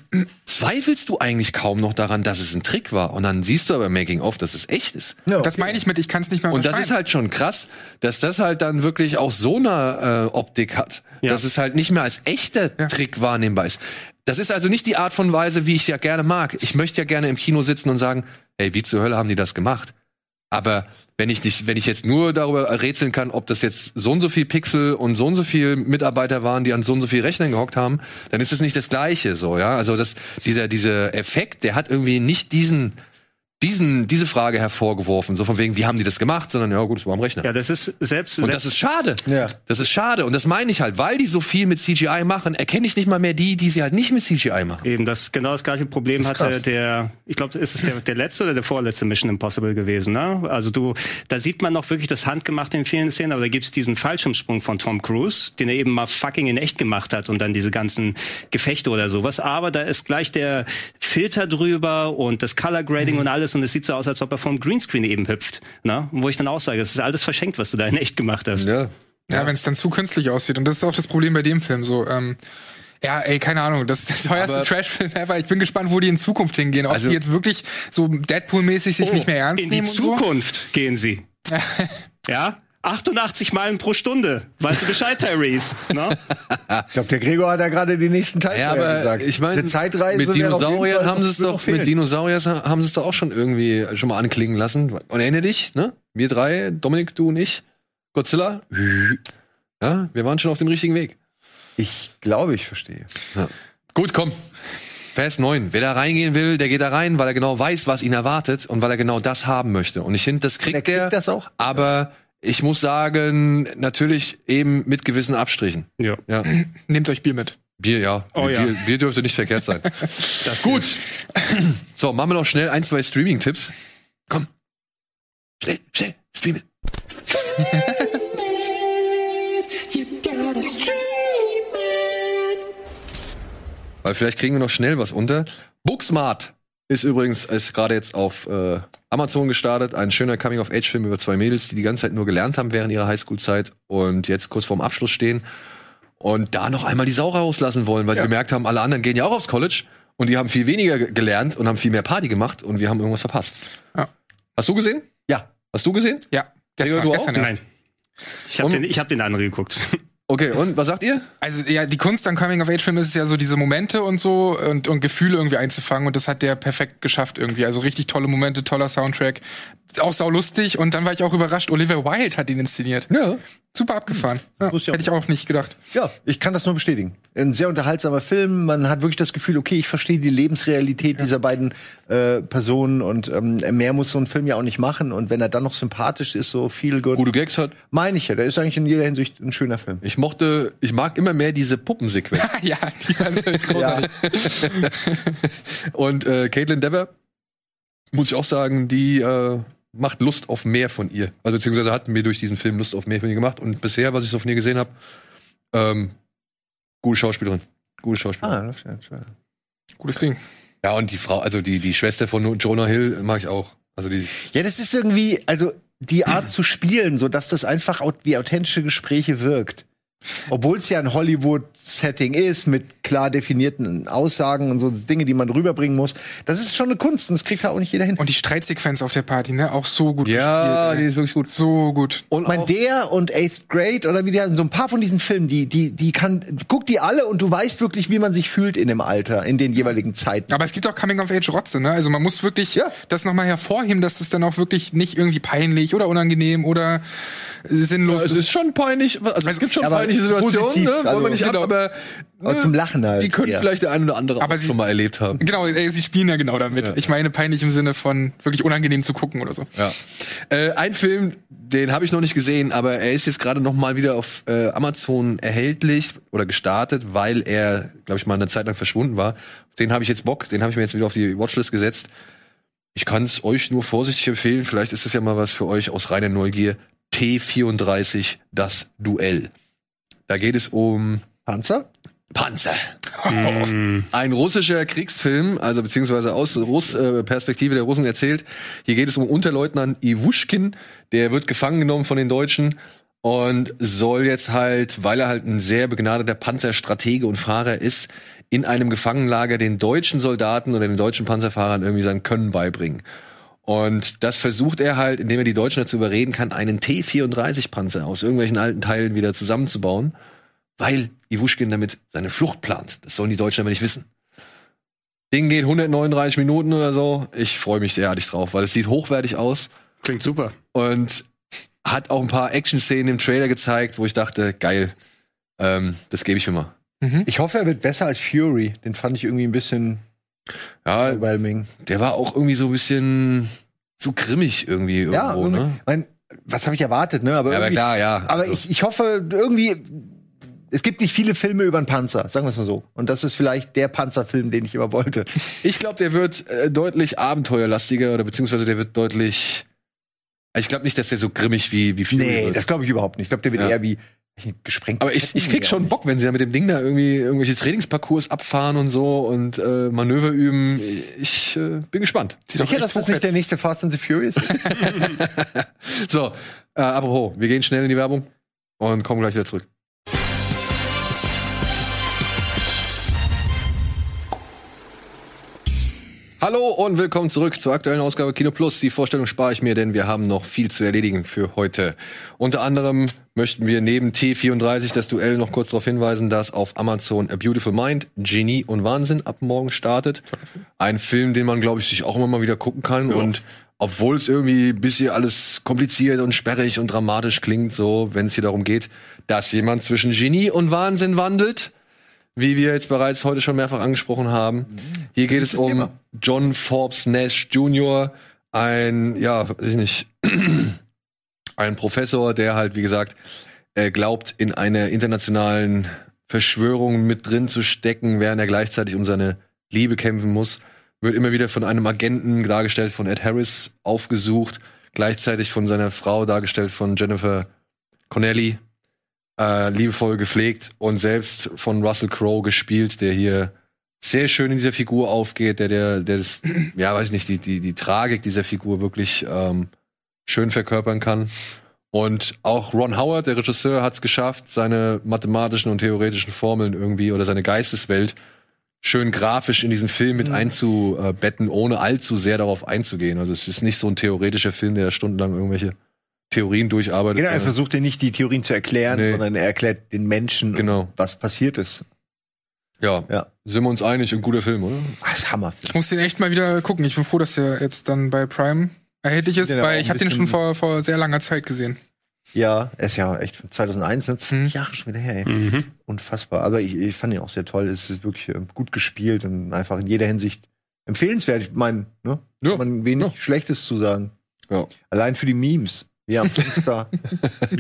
zweifelst du eigentlich kaum noch daran, dass es ein Trick war. Und dann siehst du aber Making of, dass es echt ist. Ja, Das meine ich mit, ich kann es nicht mehr Und das ist halt schon krass, dass das halt dann wirklich auch so eine äh, Optik hat, Ja. dass es halt nicht mehr als echter Trick wahrnehmbar ist. Das ist also nicht die Art von Weise, wie ich ja gerne mag. Ich möchte ja gerne im Kino sitzen und sagen, ey, wie zur Hölle haben die das gemacht? Aber wenn ich nicht, wenn ich jetzt nur darüber rätseln kann, ob das jetzt so und so viel Pixel und so und so viel Mitarbeiter waren, die an so und so viel Rechnern gehockt haben, dann ist es nicht das Gleiche, so, ja. Also das, dieser, dieser Effekt, der hat irgendwie nicht diesen, diesen, diese Frage hervorgeworfen, so von wegen, wie haben die das gemacht, sondern ja gut, es war am Rechner. Ja, das ist selbst, Und selbst das ist schade. Ja. Das ist schade. Und das meine ich halt, weil die so viel mit CGI machen, erkenne ich nicht mal mehr die, die sie halt nicht mit CGI machen. Eben, das genau das gleiche Problem Das hatte krass. der, ich glaube, ist es der, der letzte oder der vorletzte Mission Impossible gewesen, ne? Also du, da sieht man noch wirklich das Handgemachte in vielen Szenen, aber da gibt's diesen Fallschirmsprung von Tom Cruise, den er eben mal fucking in echt gemacht hat und dann diese ganzen Gefechte oder sowas. Aber da ist gleich der Filter drüber und das Color Grading Mhm. und alles und es sieht so aus, als ob er vom Greenscreen eben hüpft, ne? Und wo ich dann auch sage, das ist alles verschenkt, was du da in echt gemacht hast. Ja. Ja, wenn es dann zu künstlich aussieht. Und das ist auch das Problem bei dem Film. So, ähm, ja, ey, keine Ahnung, das ist der teuerste Trash-Film ever. Ich bin gespannt, wo die in Zukunft hingehen. Ob Also- die jetzt wirklich so Deadpool-mäßig sich Oh, nicht mehr ernst in die nehmen und so. Zukunft gehen sie. ja? 88 Meilen pro Stunde. Weißt du Bescheid, Tyrese? Ne? Ich glaube, der Gregor hat ja gerade die nächsten Teil Ja, aber gesagt. ich meine, Zeitreise mit Dinosauriern haben sie es doch, mit Dinosauriers haben sie es doch auch schon irgendwie schon mal anklingen lassen. Und erinnere dich, ne? Wir drei, Dominik, du und ich, Godzilla. Ja, wir waren schon auf dem richtigen Weg. Ich glaube, ich verstehe. Gut, komm. Vers 9. Wer da reingehen will, der geht da rein, weil er genau weiß, was ihn erwartet und weil er genau das haben möchte. Und ich finde, das kriegt Er kriegt er. das auch? Aber ich muss sagen, natürlich eben mit gewissen Abstrichen. Ja. Ja. Nehmt euch Bier mit. Bier, ja. Oh Bier, ja. Bier dürfte nicht verkehrt sein. Das Gut. So, machen wir noch schnell ein, zwei Streaming-Tipps. Komm. Schnell, schnell, streamen. Weil vielleicht kriegen wir noch schnell was unter. Booksmart ist übrigens ist gerade jetzt auf äh, Amazon gestartet. Ein schöner Coming-of-Age-Film über zwei Mädels, die die ganze Zeit nur gelernt haben während ihrer Highschool-Zeit und jetzt kurz vorm Abschluss stehen und da noch einmal die Sau rauslassen wollen, weil sie gemerkt haben, alle anderen gehen ja auch aufs College und die haben viel weniger ge- gelernt und haben viel mehr Party gemacht und wir haben irgendwas verpasst. Ja. Hast du gesehen? Ja. Hast du gesehen? Ja, Gregor, gestern, du auch? gestern erst. Nein. Ich habe den, ich hab den anderen geguckt. Okay, und was sagt ihr? Also ja, die Kunst an Coming-of-Age-Filmen ist es ja so, diese Momente und so und, und Gefühle irgendwie einzufangen und das hat der perfekt geschafft irgendwie. Also richtig tolle Momente, toller Soundtrack, auch sau lustig und dann war ich auch überrascht, Oliver Wilde hat ihn inszeniert. Ja. Super abgefahren. Ja, auch hätte ich auch nicht gedacht. Ja, ich kann das nur bestätigen. Ein sehr unterhaltsamer Film. Man hat wirklich das Gefühl, okay, ich verstehe die Lebensrealität dieser beiden äh, Personen und ähm, mehr muss so ein Film ja auch nicht machen. Und wenn er dann noch sympathisch ist, so viel gut, Gute Gags hat. meine ich ja. Der ist eigentlich in jeder Hinsicht ein schöner Film. Ich mochte, ich mag immer mehr diese Puppensequenz. ja, die war sehr großartig. und äh, Caitlin Dever, muss ich auch sagen, die äh, macht Lust auf mehr von ihr. Also beziehungsweise hat mir durch diesen Film Lust auf mehr von ihr gemacht. Und bisher, was ich so von ihr gesehen habe, ähm, gute Schauspielerin. Gute Schauspielerin. Ah, das stimmt. schon. Gutes Ding. Ja, und die Frau, also die, die Schwester von Jonah Hill mag ich auch. Also die, Ja, das ist irgendwie, also die Art zu spielen, so dass das einfach wie authentische Gespräche wirkt. Obwohl es ja ein Hollywood-Setting ist, mit klar definierten Aussagen und so Dinge, die man rüberbringen muss. Das ist schon eine Kunst und das kriegt halt auch nicht jeder hin. Und die Streitsequenz auf der Party, ne? Auch so gut ja, die gespielt. ist wirklich gut. So gut. Und Ich meine, der und Eighth Grade oder wie die heißen, so ein paar von diesen Filmen, die, die, die kann, guck die alle und du weißt wirklich, wie man sich fühlt in dem Alter, in den jeweiligen Zeiten. Aber es gibt auch Coming-of-Age-Rotze, ne? Also man muss wirklich Ja. das nochmal hervorheben, dass es dann auch wirklich nicht irgendwie peinlich oder unangenehm oder sinnlos es ist schon peinlich, also es gibt schon aber peinliche Situationen, positiv, ne, wollen wir also- nicht ab, Genau. aber, Aber ne, zum Lachen halt. die können eher. vielleicht der ein oder andere Aber auch sie- schon mal erlebt haben. Genau, ey, sie spielen ja genau damit. Ja. Ich meine peinlich im Sinne von wirklich unangenehm zu gucken oder so. Ja. Äh, ein Film, den habe ich noch nicht gesehen, aber er ist jetzt gerade noch mal wieder auf äh, Amazon erhältlich oder gestartet, weil er, glaube ich, mal eine Zeit lang verschwunden war. Den habe ich jetzt Bock, den habe ich mir jetzt wieder auf die Watchlist gesetzt. Ich kann es euch nur vorsichtig empfehlen, vielleicht ist es ja mal was für euch aus reiner Neugier. T34, das Duell. Da geht es um Panzer? Panzer. Ein russischer Kriegsfilm, also beziehungsweise aus Russ äh, Perspektive der Russen erzählt. Hier geht es um Unterleutnant Iwuschkin, der wird gefangen genommen von den Deutschen und soll jetzt halt, weil er halt ein sehr begnadeter Panzerstratege und Fahrer ist, in einem Gefangenlager den deutschen Soldaten oder den deutschen Panzerfahrern irgendwie sein Können beibringen. Und das versucht er halt, indem er die Deutschen dazu überreden kann, einen T-34-Panzer aus irgendwelchen alten Teilen wieder zusammenzubauen, weil Iwuschkin damit seine Flucht plant. Das sollen die Deutschen aber nicht wissen. Ding geht 139 Minuten oder so. Ich freue mich derartig drauf, weil es sieht hochwertig aus Klingt super. und hat auch ein paar Action-Szenen im Trailer gezeigt, wo ich dachte, geil, ähm, das gebe ich mir mal. Ich hoffe, er wird besser als Fury. Den fand ich irgendwie ein bisschen Ja, Overwhelming. der war auch irgendwie so ein bisschen zu grimmig irgendwie irgendwo, Ja, irgendwie, ne? mein, was habe ich erwartet, ne? Aber, Ja, aber klar, ja. Aber Also- ich, ich hoffe irgendwie, es gibt nicht viele Filme über einen Panzer, sagen wir es mal so. Und das ist vielleicht der Panzerfilm, den ich immer wollte. Ich glaube, der wird äh, deutlich abenteuerlastiger oder beziehungsweise der wird deutlich. Ich glaube nicht, dass der so grimmig wie wie Fury Nee, wird. das glaube ich überhaupt nicht. Ich glaube, der wird Ja. eher wie gesprengt. Aber ich, ich krieg schon Bock, wenn sie da mit dem Ding da irgendwie irgendwelche Trainingsparcours abfahren und so und äh, Manöver üben. Ich äh, bin gespannt. Sicher, dass das nicht der nächste Fast and the Furious ist? So, äh, apropos, wir gehen schnell in die Werbung und kommen gleich wieder zurück. Hallo und willkommen zurück zur aktuellen Ausgabe Kino Plus. Die Vorstellung spare ich mir, denn wir haben noch viel zu erledigen für heute. Unter anderem möchten wir neben T34 das Duell noch kurz darauf hinweisen, dass auf Amazon A Beautiful Mind Genie und Wahnsinn ab morgen startet. Ein Film, den man, glaube ich, sich auch immer mal wieder gucken kann und obwohl es irgendwie ein bisschen alles kompliziert und sperrig und dramatisch klingt, so, wenn es hier darum geht, dass jemand zwischen Genie und Wahnsinn wandelt, wie wir jetzt bereits heute schon mehrfach angesprochen haben. Hier geht es um Thema. John Forbes Nash Jr., ein, ja, weiß ich nicht, ein Professor, der halt, wie gesagt, äh, glaubt, in einer internationalen Verschwörung mit drin zu stecken, während er gleichzeitig um seine Liebe kämpfen muss. Wird immer wieder von einem Agenten, dargestellt von Ed Harris, aufgesucht. Gleichzeitig von seiner Frau, dargestellt von Jennifer Connelly, äh, liebevoll gepflegt und selbst von Russell Crowe gespielt, der hier sehr schön in dieser Figur aufgeht, der, der, der das, ja, weiß ich nicht, die, die, die Tragik dieser Figur wirklich ähm, schön verkörpern kann. Und auch Ron Howard, der Regisseur, hat es geschafft, seine mathematischen und theoretischen Formeln irgendwie oder seine Geisteswelt schön grafisch in diesen Film mit einzubetten, ohne allzu sehr darauf einzugehen. Also es ist nicht so ein theoretischer Film, der stundenlang irgendwelche Theorien durcharbeitet. Genau, er versucht ja nicht die Theorien zu erklären, Nee. sondern er erklärt den Menschen, Genau. was passiert ist. ja, Ja. sind wir uns einig, ein guter Film, oder? Ah, das ist Hammer. Ich muss den echt mal wieder gucken. Ich bin froh, dass der jetzt dann bei Prime erhältlich ist, auch weil ich habe den schon vor, vor sehr langer Zeit gesehen. Ja, er ist ja echt von 2001, ne? 20 Mhm. Jahre schon wieder her. Ey. Mhm. Unfassbar. Aber ich, ich fand ihn auch sehr toll. Es ist wirklich äh, gut gespielt und einfach in jeder Hinsicht empfehlenswert. Ich meine, ne? Ja. Kann man wenig Ja. Schlechtes zu sagen. Ja. Allein für die Memes. Ja, am Insta.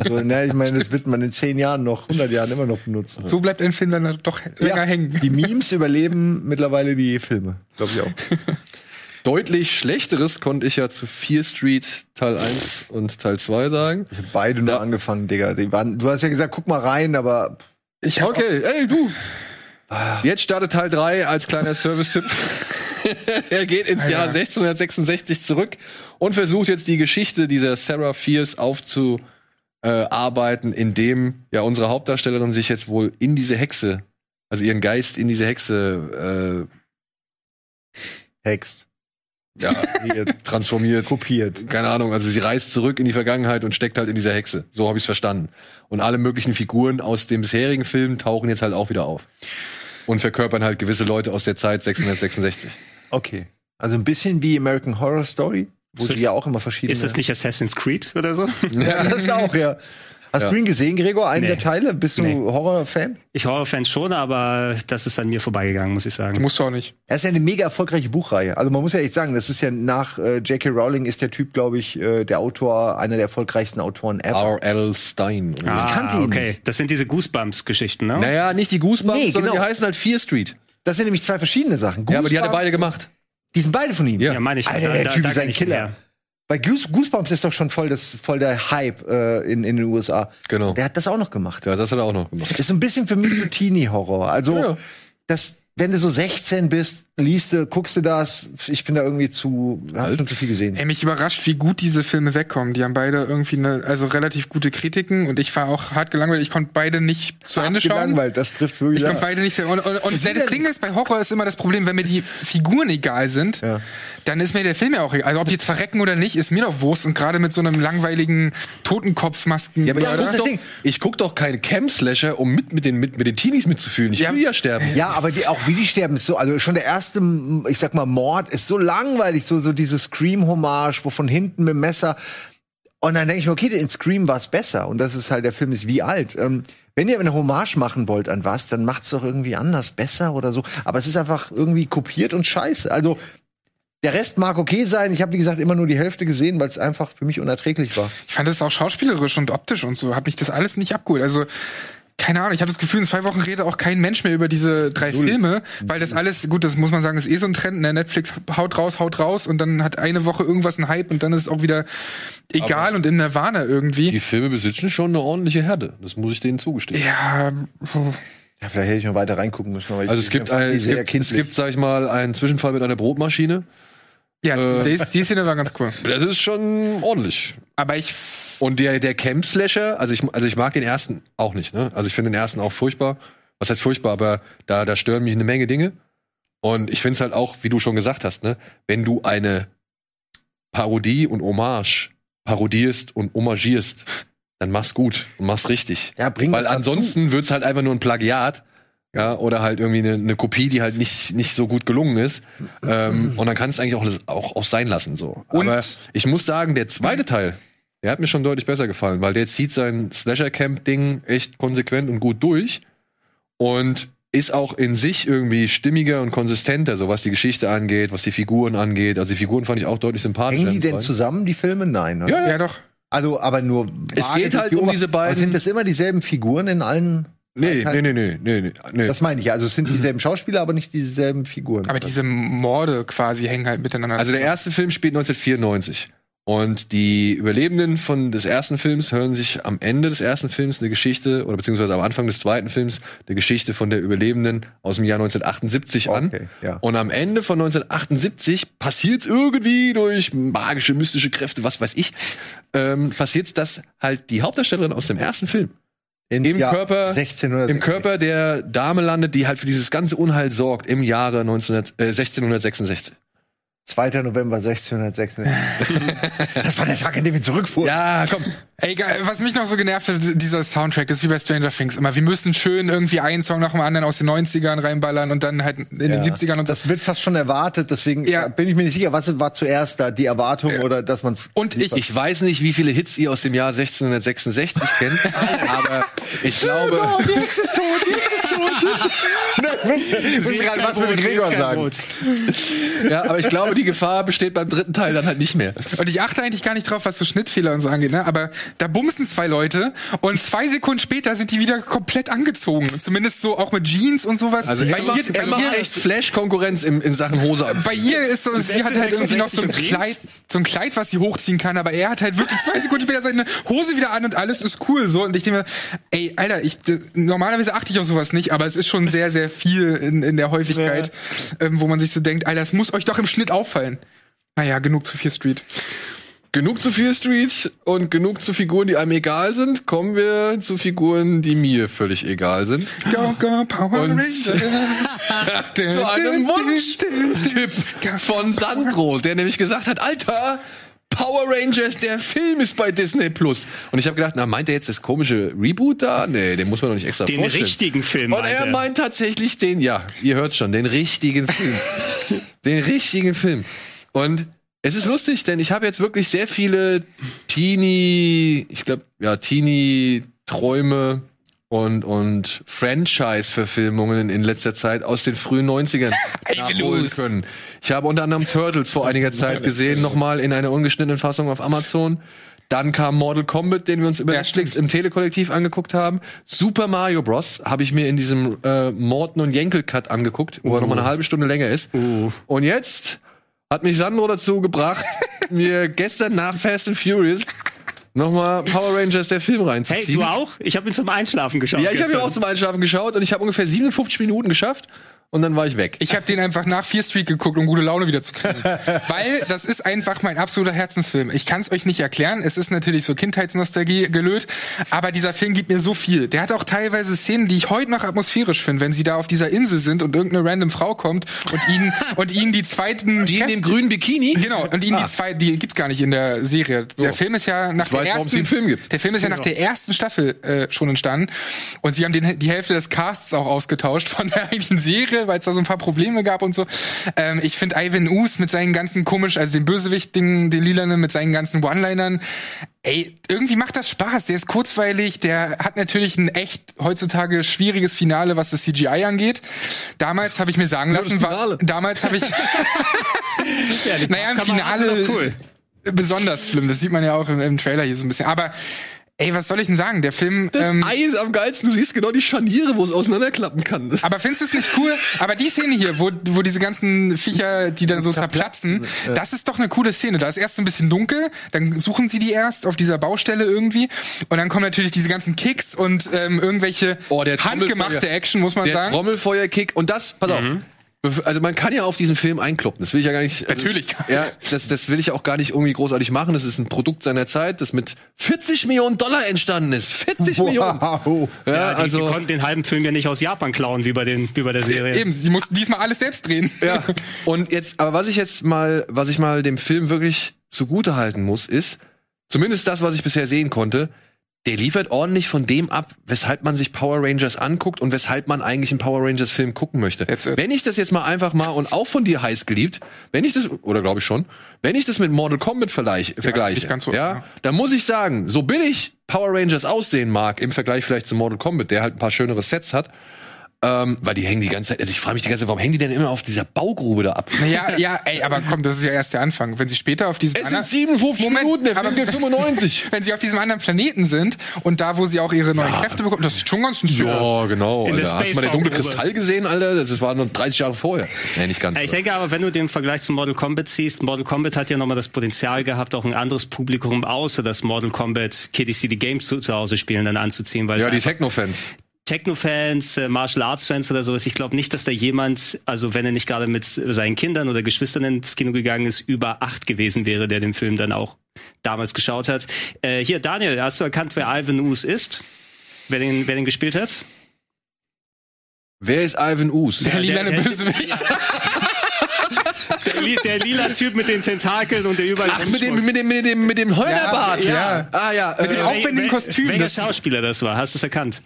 so, ne, ich meine, das wird man in 10 Jahren noch, 100 Jahren immer noch benutzen. So bleibt ein Film dann doch länger Ja, hängen. Die Memes überleben mittlerweile die Filme. Glaube ich auch. Deutlich schlechteres konnte ich ja zu Fear Street Teil 1 und Teil 2 sagen. Ich habe beide nur angefangen, Digga. Die waren, du hast ja gesagt, guck mal rein, aber Ich Okay, ey, du. Jetzt startet Teil 3 als kleiner Service-Tipp. er geht ins Alter. Jahr 1666 zurück und versucht jetzt die Geschichte dieser Sarah Fierce aufzuarbeiten, indem ja unsere Hauptdarstellerin sich jetzt wohl in diese Hexe, also ihren Geist in diese Hexe Hex. äh, ja, transformiert. Kopiert. keine Ahnung, also sie reist zurück in die Vergangenheit und steckt halt in dieser Hexe. So habe ich es verstanden. Und alle möglichen Figuren aus dem bisherigen Film tauchen jetzt halt auch wieder auf. Und verkörpern halt gewisse Leute aus der Zeit 666. Okay. Also ein bisschen wie American Horror Story, wo sie ja auch immer verschiedene. Ist das nicht Assassin's Creed oder so? Ja, das auch, ja. Hast Ja. du ihn gesehen, Gregor? Einen Nee. der Teile? Bist du Nee. Horrorfan? Ich Horrorfans schon, aber das ist an mir vorbeigegangen, muss ich sagen. Musst du auch nicht. Er ist ja eine mega erfolgreiche Buchreihe. Also man muss ja echt sagen, das ist ja nach äh, J.K. Rowling ist der Typ, glaube ich, äh, der Autor, einer der erfolgreichsten Autoren ever. R.L. Stein. Ah, kannte ihn okay. Das sind diese Goosebumps-Geschichten, ne? Naja, nicht die Goosebumps, Nee, sondern genau. die heißen halt Fear Street. Das sind nämlich zwei verschiedene Sachen. Ja, aber die hat er Goosebumps- beide gemacht. Die sind beide von ihm. Ja. Ja, meine ich. Alter, der Typ ist kann ein ich Killer. her. Bei Goose, Goosebumps ist doch schon voll, das, voll der Hype äh, in, in den USA. Genau. Der hat das auch noch gemacht. Ja, das hat er auch noch gemacht. Ist so ein bisschen für mich so Teenie-Horror. Also, Ja. das, wenn du so 16 bist, liest du, guckst du das. Ich bin da irgendwie zu, hab schon zu viel gesehen. Ey, mich überrascht, wie gut diese Filme wegkommen. Die haben beide irgendwie eine, also relativ gute Kritiken und ich war auch hart gelangweilt. Ich konnte beide nicht zu Ende schauen. Gelangweilt, das trifft's wirklich. Ich konnte beide nicht. Und, und, und das Ding ist, bei Horror ist immer das Problem, wenn mir die Figuren egal sind, Ja. dann ist mir der Film ja auch egal. Also ob die jetzt verrecken oder nicht, ist mir doch Wurst. Und gerade mit so einem langweiligen Totenkopfmasken. Ja, aber Ja, ich, das guck ist das doch, Ding. ich guck doch keine Cam-Slasher, um mit, mit, den, mit, mit den Teenies mitzufühlen. Ich Ja. will ja sterben. Ja, aber die, auch wie die sterben, ist so, also schon der erste, ich sag mal, Mord ist so langweilig, so, so dieses Scream-Hommage, wo von hinten mit dem Messer. Und dann denke ich mir, okay, in Scream war es besser. Und das ist halt, der Film ist wie alt. Ähm, wenn ihr eine Hommage machen wollt an was, dann macht's doch irgendwie anders, besser oder so. Aber es ist einfach irgendwie kopiert und scheiße. Also der Rest mag okay sein. Ich habe wie gesagt immer nur die Hälfte gesehen, weil es einfach für mich unerträglich war. Ich fand das auch schauspielerisch und optisch und so, hat mich das alles nicht abgeholt. Also keine Ahnung, ich habe das Gefühl, in zwei Wochen redet auch kein Mensch mehr über diese drei Filme, weil das alles, gut, das muss man sagen, ist eh so ein Trend. Ne? Netflix haut raus, haut raus und dann hat eine Woche irgendwas einen Hype und dann ist es auch wieder egal und in Nirvana irgendwie. Die Filme besitzen schon eine ordentliche Herde. Das muss ich denen zugestehen. Ja, Ja, vielleicht hätte ich noch weiter reingucken müssen. weil ich- Also es gibt, ein, es, gibt, es gibt, sag ich mal, einen Zwischenfall mit einer Brotmaschine. Ja, Äh. die, ist- die Szene war ganz cool. Das ist schon ordentlich. Aber ich, Und der, der Camp Slasher, also ich, also ich mag den ersten auch nicht, ne? Also ich finde den ersten auch furchtbar. Was heißt furchtbar, aber da, da stören mich eine Menge Dinge. Und ich finde es halt auch, wie du schon gesagt hast, ne? Wenn du eine Parodie und Hommage parodierst und homagierst, dann mach's gut und mach's richtig. Ja, bring Weil dazu. ansonsten wird's halt einfach nur ein Plagiat. Ja, oder halt irgendwie eine, eine Kopie, die halt nicht, nicht so gut gelungen ist. Ähm, und dann kannst du eigentlich auch, auch, auch sein lassen. so. Und- Aber ich muss sagen, der zweite Teil, der hat mir schon deutlich besser gefallen, weil der zieht sein Slasher-Camp-Ding echt konsequent und gut durch. Und ist auch in sich irgendwie stimmiger und konsistenter, so was die Geschichte angeht, was die Figuren angeht. Also die Figuren fand ich auch deutlich sympathischer. Hängen die denn zusammen, die Filme? Nein. oder? Ja, ja. ja doch. Also, aber nur. Es geht halt um diese beiden- Aber Sind das immer dieselben Figuren in allen? Nee, Teilen? nee, nee, nee, nee, nee. Das meine ich ja. Also es sind dieselben Schauspieler, aber nicht dieselben Figuren. Aber diese Morde quasi hängen halt miteinander. Also der erste Film spielt 1994. Und die Überlebenden von des ersten Films hören sich am Ende des ersten Films eine Geschichte, oder beziehungsweise am Anfang des zweiten Films, eine Geschichte von der Überlebenden aus dem Jahr 1978 an. Okay, ja. Und am Ende von 1978 passiert irgendwie durch magische, mystische Kräfte, was weiß ich, ähm, passiert dass halt die Hauptdarstellerin aus dem ersten Film Ins im Jahr Körper, 1600 im Körper der Dame landet, die halt für dieses ganze Unheil sorgt im Jahre 19, äh, 1666. 2. November 1666. das war der Tag, an dem wir zurückfuhren. Ja, komm. Ey, was mich noch so genervt hat, dieser Soundtrack, das ist wie bei Stranger Things immer. Wir müssen schön irgendwie einen Song nach dem anderen aus den 90ern reinballern und dann halt in den 70ern und so. Das wird fast schon erwartet, deswegen Ja. bin ich mir nicht sicher, was war zuerst da, die Erwartung oder dass man es. Und ich, Ich weiß nicht, wie viele Hits ihr aus dem Jahr 1666 kennt, aber ich glaube, die Hexe ist tot, die Hexe ne, müssen müssen gerade was mit Gregor sagen. ja, aber ich glaube, die Gefahr besteht beim dritten Teil dann halt nicht mehr. und ich achte eigentlich gar nicht drauf, was so Schnittfehler und so angeht, ne? Aber da bumsen zwei Leute und zwei Sekunden später sind die wieder komplett angezogen. Zumindest so auch mit Jeans und sowas. Also bei er macht, ihr, er bei macht ihr, echt Flash-Konkurrenz in, in Sachen Hose an. bei ihr ist so, sie hat halt irgendwie noch so ein 66 Kleid, so ein Kleid, was sie hochziehen kann, aber er hat halt wirklich zwei Sekunden später seine Hose wieder an und alles ist cool so. Und ich denke mir, ey, Alter, ich normalerweise achte ich auf sowas nicht, aber es ist schon sehr, sehr viel in, in der Häufigkeit, ähm, wo man sich so denkt, Alter, das muss euch doch im Schnitt auffallen. Naja, genug zu Fear Street. Genug zu Fear Street und genug zu Figuren, die einem egal sind. Kommen wir zu Figuren, die mir völlig egal sind. Go, go, Power Und- Rangers. zu einem Wunsch-Tipp von Sandro, der nämlich gesagt hat, Alter, Power Rangers, der Film ist bei Disney Plus. Und ich habe gedacht, na, meint er jetzt das komische Reboot da? Nee, den muss man doch nicht extra Den vorstellen. richtigen Film. Und er meint tatsächlich den, ja, ihr hört schon, den richtigen Film. den richtigen Film. Und es ist lustig, denn ich habe jetzt wirklich sehr viele Teenie, ich glaube, ja, Teenie-Träume und, und Franchise-Verfilmungen in letzter Zeit aus den frühen 90ern nachholen können. Ich habe unter anderem Turtles vor einiger Zeit gesehen, nochmal in einer ungeschnittenen Fassung auf Amazon. Dann kam Mortal Kombat, den wir uns über Ja, Netflix im Telekollektiv angeguckt haben. Super Mario Bros. habe ich mir in diesem äh, Morton und Jenkel Cut angeguckt, wo er nochmal eine halbe Stunde länger ist. Und jetzt hat mich Sandro dazu gebracht, mir gestern nach Fast and Furious nochmal Power Rangers der Film Hey, reinzuziehen. du auch? Ich habe ihn zum Einschlafen geschaut. Ja, ich habe gestern. auch zum Einschlafen geschaut und ich habe ungefähr 57 Minuten geschafft und dann war ich weg. Ich habe den einfach nach Fear Street geguckt, um gute Laune wieder zu kriegen. Weil das ist einfach mein absoluter Herzensfilm. Ich kann es euch nicht erklären. Es ist natürlich so Kindheitsnostalgie gelöt, aber dieser Film gibt mir so viel. Der hat auch teilweise Szenen, die ich heute noch atmosphärisch finde, wenn sie da auf dieser Insel sind und irgendeine random Frau kommt und ihnen und ihnen die zweiten Die in dem grünen Bikini? Genau, und ihnen Ah. die zwei, die gibt's gar nicht in der Serie. Der So. Film ist ja nach Ich der weiß, warum es ersten, den Film gibt. der Film ist ja nach der ersten Staffel äh, schon entstanden und sie haben den, die Hälfte des Casts auch ausgetauscht von der eigentlichen Serie Ende, weil es da so ein paar Probleme gab und so. Ähm, ich finde Ivan Us mit seinen ganzen komisch, also den Bösewicht, den, den Lilanen mit seinen ganzen One-Linern, ey, irgendwie macht das Spaß. Der ist kurzweilig, der hat natürlich ein echt heutzutage schwieriges Finale, was das CGI angeht. Damals habe ich mir sagen lassen, war, damals habe ich, naja, im Finale cool. besonders schlimm. Das sieht man ja auch im, im Trailer hier so ein bisschen. Aber ey, was soll ich denn sagen? Der Film. Das ähm, Ei ist am geilsten. Du siehst genau die Scharniere, wo es auseinanderklappen kann. aber findest du es nicht cool? Aber die Szene hier, wo, wo diese ganzen Viecher, die dann so zerplatzen, das ist doch eine coole Szene. Da ist erst so ein bisschen dunkel, dann suchen sie die erst auf dieser Baustelle irgendwie und dann kommen natürlich diese ganzen Kicks und ähm, irgendwelche Oh, der handgemachte Action, muss man Der sagen. Trommelfeuerkick. Und das, pass auf. Also man kann ja auf diesen Film einkloppen. Das will ich ja gar nicht. Also, Natürlich. Ja, das, das will ich auch gar nicht irgendwie großartig machen. Das ist ein Produkt seiner Zeit, das mit 40 Millionen Dollar entstanden ist. 40 Millionen. Wow. Ja, Ja, die, also die konnten den halben Film ja nicht aus Japan klauen, wie bei, den, wie bei der Serie. Eben, sie mussten diesmal alles selbst drehen. Ja. Und jetzt, aber was ich jetzt mal, was ich mal dem Film wirklich zugute halten muss, ist, zumindest das, was ich bisher sehen konnte, der liefert ordentlich von dem ab, weshalb man sich Power Rangers anguckt und weshalb man eigentlich einen Power Rangers Film gucken möchte. Jetzt, äh, wenn ich das jetzt mal einfach mal und auch von dir heiß geliebt, wenn ich das oder glaube ich schon, wenn ich das mit Mortal Kombat vergleich, vergleiche, nicht ganz so, ja, ja. dann muss ich sagen, so billig Power Rangers aussehen mag im Vergleich vielleicht zu Mortal Kombat, der halt ein paar schönere Sets hat, ähm, weil die hängen die ganze Zeit, also ich frage mich die ganze Zeit, warum hängen die denn immer auf dieser Baugrube da ab? Naja, ja, ey, aber komm, das ist ja erst der Anfang. Wenn sie später auf diesem Es sind anderen- 57 Moment, Minuten, der aber Film geht 95. wenn sie auf diesem anderen Planeten sind und da, wo sie auch ihre neuen Kräfte bekommen, das ist schon ganz schön. Ja, genau. In Alter. Hast du mal der dunkle Space-Baugrube. Kristall gesehen, Alter? Das war noch 30 Jahre vorher. Nee, nicht ganz. Ja, Ich denke aber, wenn du den Vergleich zu Mortal Kombat siehst, Mortal Kombat hat ja nochmal das Potenzial gehabt, auch ein anderes Publikum außer das Mortal Kombat Kiddies, die die Games zu, zu Hause spielen, dann anzuziehen, weil ja, die Techno-Fans. Techno-Fans, äh, Martial Arts-Fans oder sowas. Ich glaube nicht, dass da jemand, also wenn er nicht gerade mit seinen Kindern oder Geschwistern ins Kino gegangen ist, über acht gewesen wäre, der den Film dann auch damals geschaut hat. Äh, hier, Daniel, hast du erkannt, wer Ivan Us ist? Wer den, wer den gespielt hat? Wer ist Ivan Us? Der lilane der- Bösewicht. Der, li der lila Typ mit den Tentakeln und der überall Ach, mit dem, mit dem, mit dem, mit dem Heunerbart. Ja, ja. Ah, ja. Mit dem Äh, aufwendigen Kostüm. Welcher Schauspieler das war? Hast du es erkannt?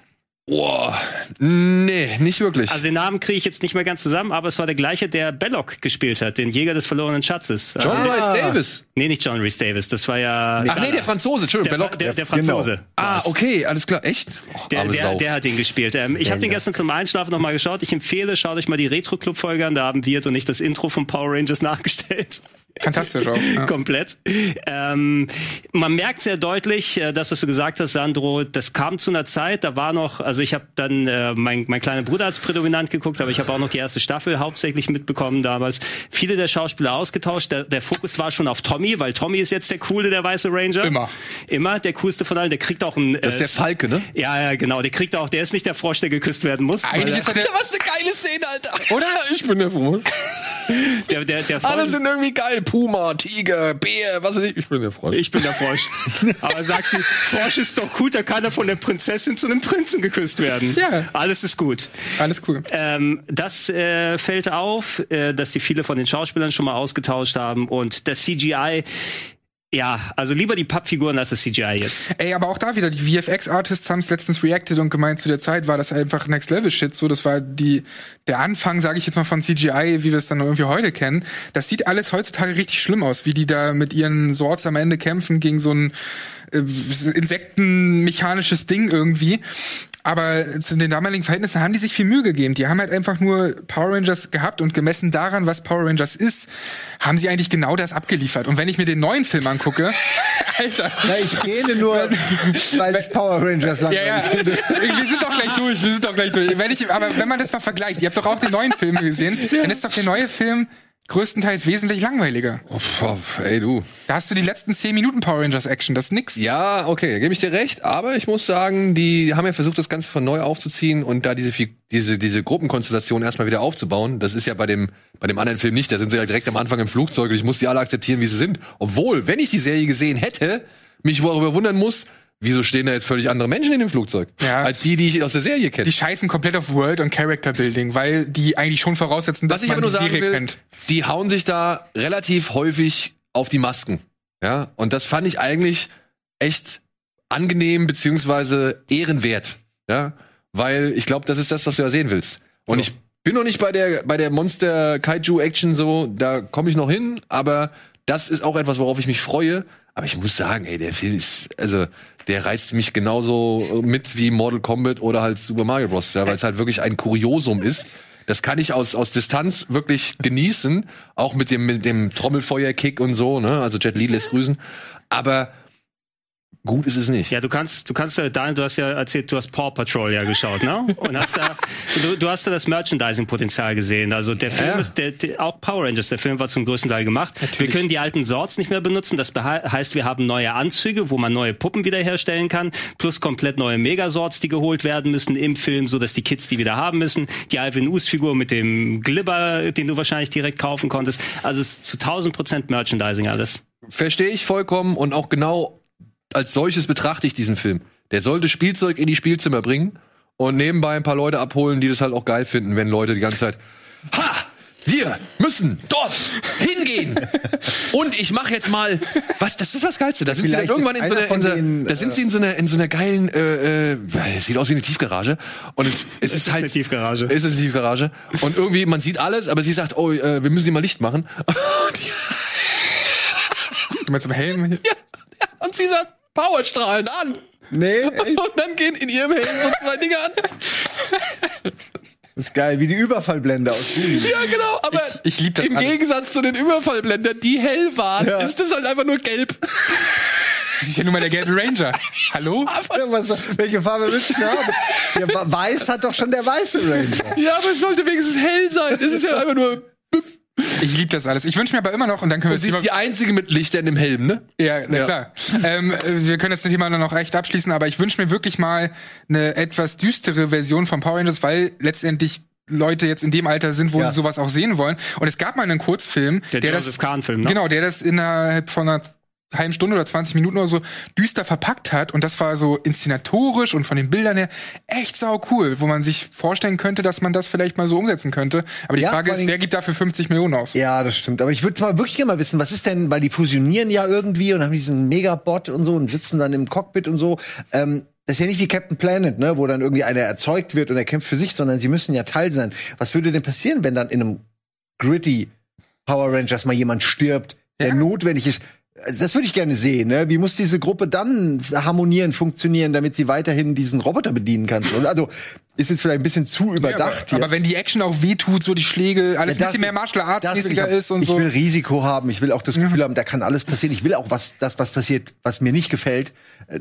Boah. Nee, nicht wirklich. Also den Namen kriege ich jetzt nicht mehr ganz zusammen, aber es war der gleiche, der Belloc gespielt hat, den Jäger des verlorenen Schatzes. John Also, Rice Davis. Nee, nicht John Rhys Davis, das war ja Ach nee, der Franzose. Entschuldigung, der, der, der Franzose. ah, war's. okay, alles klar. Echt? Och, Der, der, der hat den gespielt. Ähm, ich habe den gestern zum Einschlafen nochmal geschaut. Ich empfehle, schaut euch mal die Retro-Club-Folge an. Da haben Wirt und ich das Intro von Power Rangers nachgestellt. fantastisch auch. Ja. Komplett. Ähm, man merkt sehr deutlich, äh, das, was du gesagt hast, Sandro, das kam zu einer Zeit, da war noch, also ich habe dann, äh, mein, mein kleiner Bruder als prädominant geguckt, aber ich habe auch noch die erste Staffel hauptsächlich mitbekommen damals. Viele der Schauspieler ausgetauscht. Der, der Fokus war schon auf Tommy, weil Tommy ist jetzt der coole, der weiße Ranger. Immer. Immer, der coolste von allen. Der kriegt auch einen... Das ist der Falke, ne? Ja, ja, genau. Der kriegt auch, der ist nicht der Frosch, der geküsst werden muss. Eigentlich ist er der, was eine geile Szene, Alter. Oder? Ich bin der Frosch. Der, der, der Alle sind irgendwie geil. Puma, Tiger, Bär, was weiß ich. Ich bin der Frosch. Ich bin der Frosch. Aber sagt sie, Frosch ist doch gut, da kann er von der Prinzessin zu einem Prinzen geküsst werden. Ja. Alles ist gut. alles cool. Ähm, das äh, fällt auf, äh, dass die viele von den Schauspielern schon mal ausgetauscht haben und das CGI, ja, also lieber die Pappfiguren als das CGI jetzt. Ey, aber auch da wieder, die VFX-Artists haben es letztens reacted und gemeint, zu der Zeit war das einfach Next-Level-Shit. So, das war die, der Anfang, sage ich jetzt mal, von CGI, wie wir es dann irgendwie heute kennen. Das sieht alles heutzutage richtig schlimm aus, wie die da mit ihren Swords am Ende kämpfen gegen so ein äh, insektenmechanisches Ding irgendwie. Aber zu den damaligen Verhältnissen haben die sich viel Mühe gegeben. Die haben halt einfach nur Power Rangers gehabt und gemessen daran, was Power Rangers ist, haben sie eigentlich genau das abgeliefert. Und wenn ich mir den neuen Film angucke, Alter, Na, ich gähne nur, weil ich Power Rangers ja, langweilig ja. finde. Wir sind doch gleich durch, wir sind doch gleich durch. Wenn ich, aber wenn man das mal vergleicht, ihr habt doch auch den neuen Film gesehen, dann ist doch der neue Film größtenteils wesentlich langweiliger. Oh, pf, ey, du. Da hast du die letzten 10 Minuten Power Rangers Action, das ist nix. Ja, okay, gebe ich dir recht. Aber ich muss sagen, die haben ja versucht, das Ganze von neu aufzuziehen und da diese, diese, diese Gruppenkonstellation erstmal wieder aufzubauen. Das ist ja bei dem, bei dem anderen Film nicht. Da sind sie ja direkt am Anfang im Flugzeug und ich muss die alle akzeptieren, wie sie sind. Obwohl, wenn ich die Serie gesehen hätte, mich darüber wundern muss, wieso stehen da jetzt völlig andere Menschen in dem Flugzeug? Ja. Als die, die ich aus der Serie kenne. Die scheißen komplett auf World und Character Building, weil die eigentlich schon voraussetzen, dass Was ich man aber nur die sagen Serie will, kennt. die hauen sich da relativ häufig auf die Masken. Ja, und das fand ich eigentlich echt angenehm beziehungsweise ehrenwert. Ja, weil ich glaube, das ist das, was du ja sehen willst. Und ich bin noch nicht bei der bei der Monster Kaiju Action so, da komme ich noch hin, aber das ist auch etwas, worauf ich mich freue. Aber ich muss sagen, ey, der Film ist, also der reizt mich genauso mit wie Mortal Kombat oder halt Super Mario Bros. Ja, weil es halt wirklich ein Kuriosum ist. Das kann ich aus, aus Distanz wirklich genießen, auch mit dem, mit dem Trommelfeuerkick und so, ne? Also Jet Li lässt grüßen. Aber gut ist es nicht. Ja, du kannst, du kannst, Daniel, du hast ja erzählt, du hast Paw Patrol ja geschaut, ne? Und hast da, du, du hast da das Merchandising-Potenzial gesehen. Also der Film Ja. ist, der, der, auch Power Rangers, der Film war zum größten Teil gemacht. Wir können die alten Sorts nicht mehr benutzen. Das heißt, wir haben neue Anzüge, wo man neue Puppen wiederherstellen kann, plus komplett neue Megasorts, die geholt werden müssen im Film, so dass die Kids die wieder haben müssen. Die Alvin Us-Figur mit dem Glibber, den du wahrscheinlich direkt kaufen konntest. Also es ist zu 1000 Prozent Merchandising alles. Verstehe ich vollkommen und auch genau als solches betrachte ich diesen Film. Der sollte Spielzeug in die Spielzimmer bringen und nebenbei ein paar Leute abholen, die das halt auch geil finden, wenn Leute die ganze Zeit Ha! Wir müssen dort hingehen. Und ich mache jetzt mal, was? Das ist das Geilste. Da sind sie dann Vielleicht irgendwann ist in so einer in so, denen, da sind sie in so einer, in so einer geilen, äh, äh, sieht aus wie eine Tiefgarage. Und es, es, ist halt eine Tiefgarage. Es ist eine Tiefgarage. Und irgendwie man sieht alles, aber sie sagt, oh, äh, wir müssen die mal Licht machen. Du meinst im Helm? hier? Und sie sagt, Powerstrahlen an. Nee, Und dann gehen in ihrem Helm so zwei Dinge an. das ist geil, wie die Überfallblende aus Gummi. Ja, genau. Aber Ich- ich lieb das im alles. Gegensatz zu den Überfallblendern, die hell waren, Ja. ist das halt einfach nur gelb. Das ist ja nun mal der gelbe Ranger. Hallo? Ja, was, welche Farbe willst du haben? Ja, weiß hat doch schon der weiße Ranger. Ja, aber es sollte wenigstens hell sein. Es ist ja einfach nur. Ich liebe das alles. Ich wünsche mir aber immer noch, und dann können wir Sie das ist die einzige mit Lichtern im Helm, ne? Ja, na Ja. klar. ähm, äh, wir können jetzt das Thema dann noch echt abschließen, aber ich wünsche mir wirklich mal eine etwas düstere Version von Power Rangers, weil letztendlich Leute jetzt in dem Alter sind, wo Ja. sie sowas auch sehen wollen. Und es gab mal einen Kurzfilm, Der das Joseph Kahn-Film, ne? genau, der das innerhalb von einer halben Stunde oder 20 Minuten oder so düster verpackt hat und das war so inszenatorisch und von den Bildern her echt sau cool, wo man sich vorstellen könnte, dass man das vielleicht mal so umsetzen könnte. Aber die Ja, Frage ist, wer gibt dafür 50 Millionen aus? Ja, das stimmt. Aber ich würde zwar wirklich gerne mal wissen, was ist denn, weil die fusionieren ja irgendwie und haben diesen Megabot und so und sitzen dann im Cockpit und so. Ähm, das ist ja nicht wie Captain Planet, ne, wo dann irgendwie einer erzeugt wird und er kämpft für sich, sondern sie müssen ja Teil sein. Was würde denn passieren, wenn dann in einem gritty Power Rangers mal jemand stirbt, der Ja. notwendig ist? Also Das würde ich gerne sehen, ne? Wie muss diese Gruppe dann harmonieren, funktionieren, damit sie weiterhin diesen Roboter bedienen kann? Und Also ist jetzt vielleicht ein bisschen zu überdacht Ja, aber, aber wenn die Action auch wehtut, so die Schläge, alles ein das- bisschen mehr Martial Arts ich mäßiger ist und ich so. will Risiko haben. Ich will auch das Gefühl haben, da kann alles passieren. Ich will auch was, das, was passiert, was mir nicht gefällt. Äh,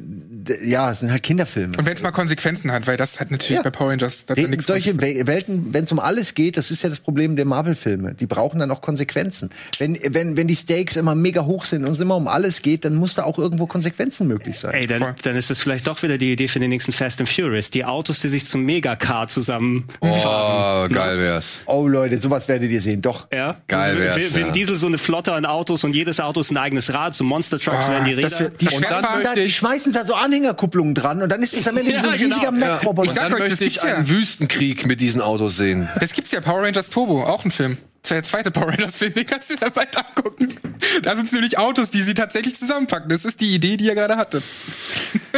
Ja, es sind halt Kinderfilme. Und wenn es mal Konsequenzen hat, weil das hat natürlich Ja. bei Power Rangers da nichts solche Welten, wenn es um alles geht, das ist ja das Problem der Marvel-Filme. Die brauchen dann auch Konsequenzen. Wenn, wenn, wenn die Stakes immer mega hoch sind und es immer um alles geht, dann muss da auch irgendwo Konsequenzen möglich sein. Ey, dann, dann ist das vielleicht doch wieder die Idee für den nächsten Fast and Furious. Die Autos, die sich zum Megacar zusammen Oh, geil wär's. Oh Leute, sowas werdet ihr sehen. Doch. Ja? Geil wär's, Wenn, wenn ja. Diesel so eine Flotte an Autos und jedes Auto ist ein eigenes Rad, so Monster Trucks Ah, werden die das Räder. wär- die Und dann Schwerfahren- Da, schmeißen da so Anhängerkupplungen dran und dann ist das am Ende Ja, so ein riesiger genau. Mac-Roboter. Ich sag Dann euch, möchte ich ja. einen Wüstenkrieg mit diesen Autos sehen. Das gibt's ja, Power Rangers Turbo, auch ein Film. Das ist ja der zweite Power Rangers Film, den kannst du dir bald angucken. Da sind nämlich Autos, die sie tatsächlich zusammenpacken. Das ist die Idee, die ihr gerade hattet.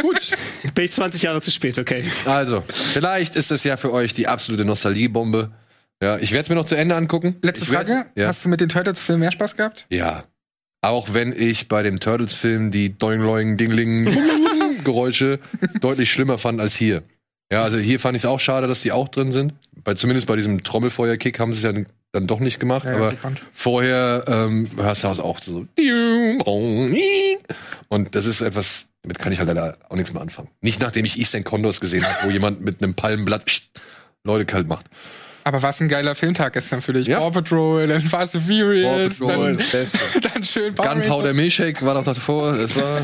Gut. Bin ich 20 Jahre zu spät, okay. Also, vielleicht ist das ja für euch die absolute Nostalgiebombe. Ja, ich werde es mir noch zu Ende angucken. Letzte Ich werd- Frage. Ja. Hast du mit den Turtles-Filmen mehr Spaß gehabt? ja. Auch wenn ich bei dem Turtles-Film die Doing Loing Dingling Geräusche deutlich schlimmer fand als hier. Ja, also hier fand ich es auch schade, dass die auch drin sind. Bei, zumindest bei diesem Trommelfeuer-Kick haben sie es ja dann doch nicht gemacht. Ja, aber vorher ähm, hörst du auch so. Und das ist etwas, damit kann ich halt leider auch nichts mehr anfangen. Nicht nachdem ich Eastern Condors gesehen habe, wo jemand mit einem Palmenblatt Leute kalt macht. Aber was ein geiler Filmtag gestern für dich. Ja. Paw Patrol, dann Fast and Furious, Paw Patrol, dann, dann schön Power Gunpowder. Milkshake war doch davor. Das war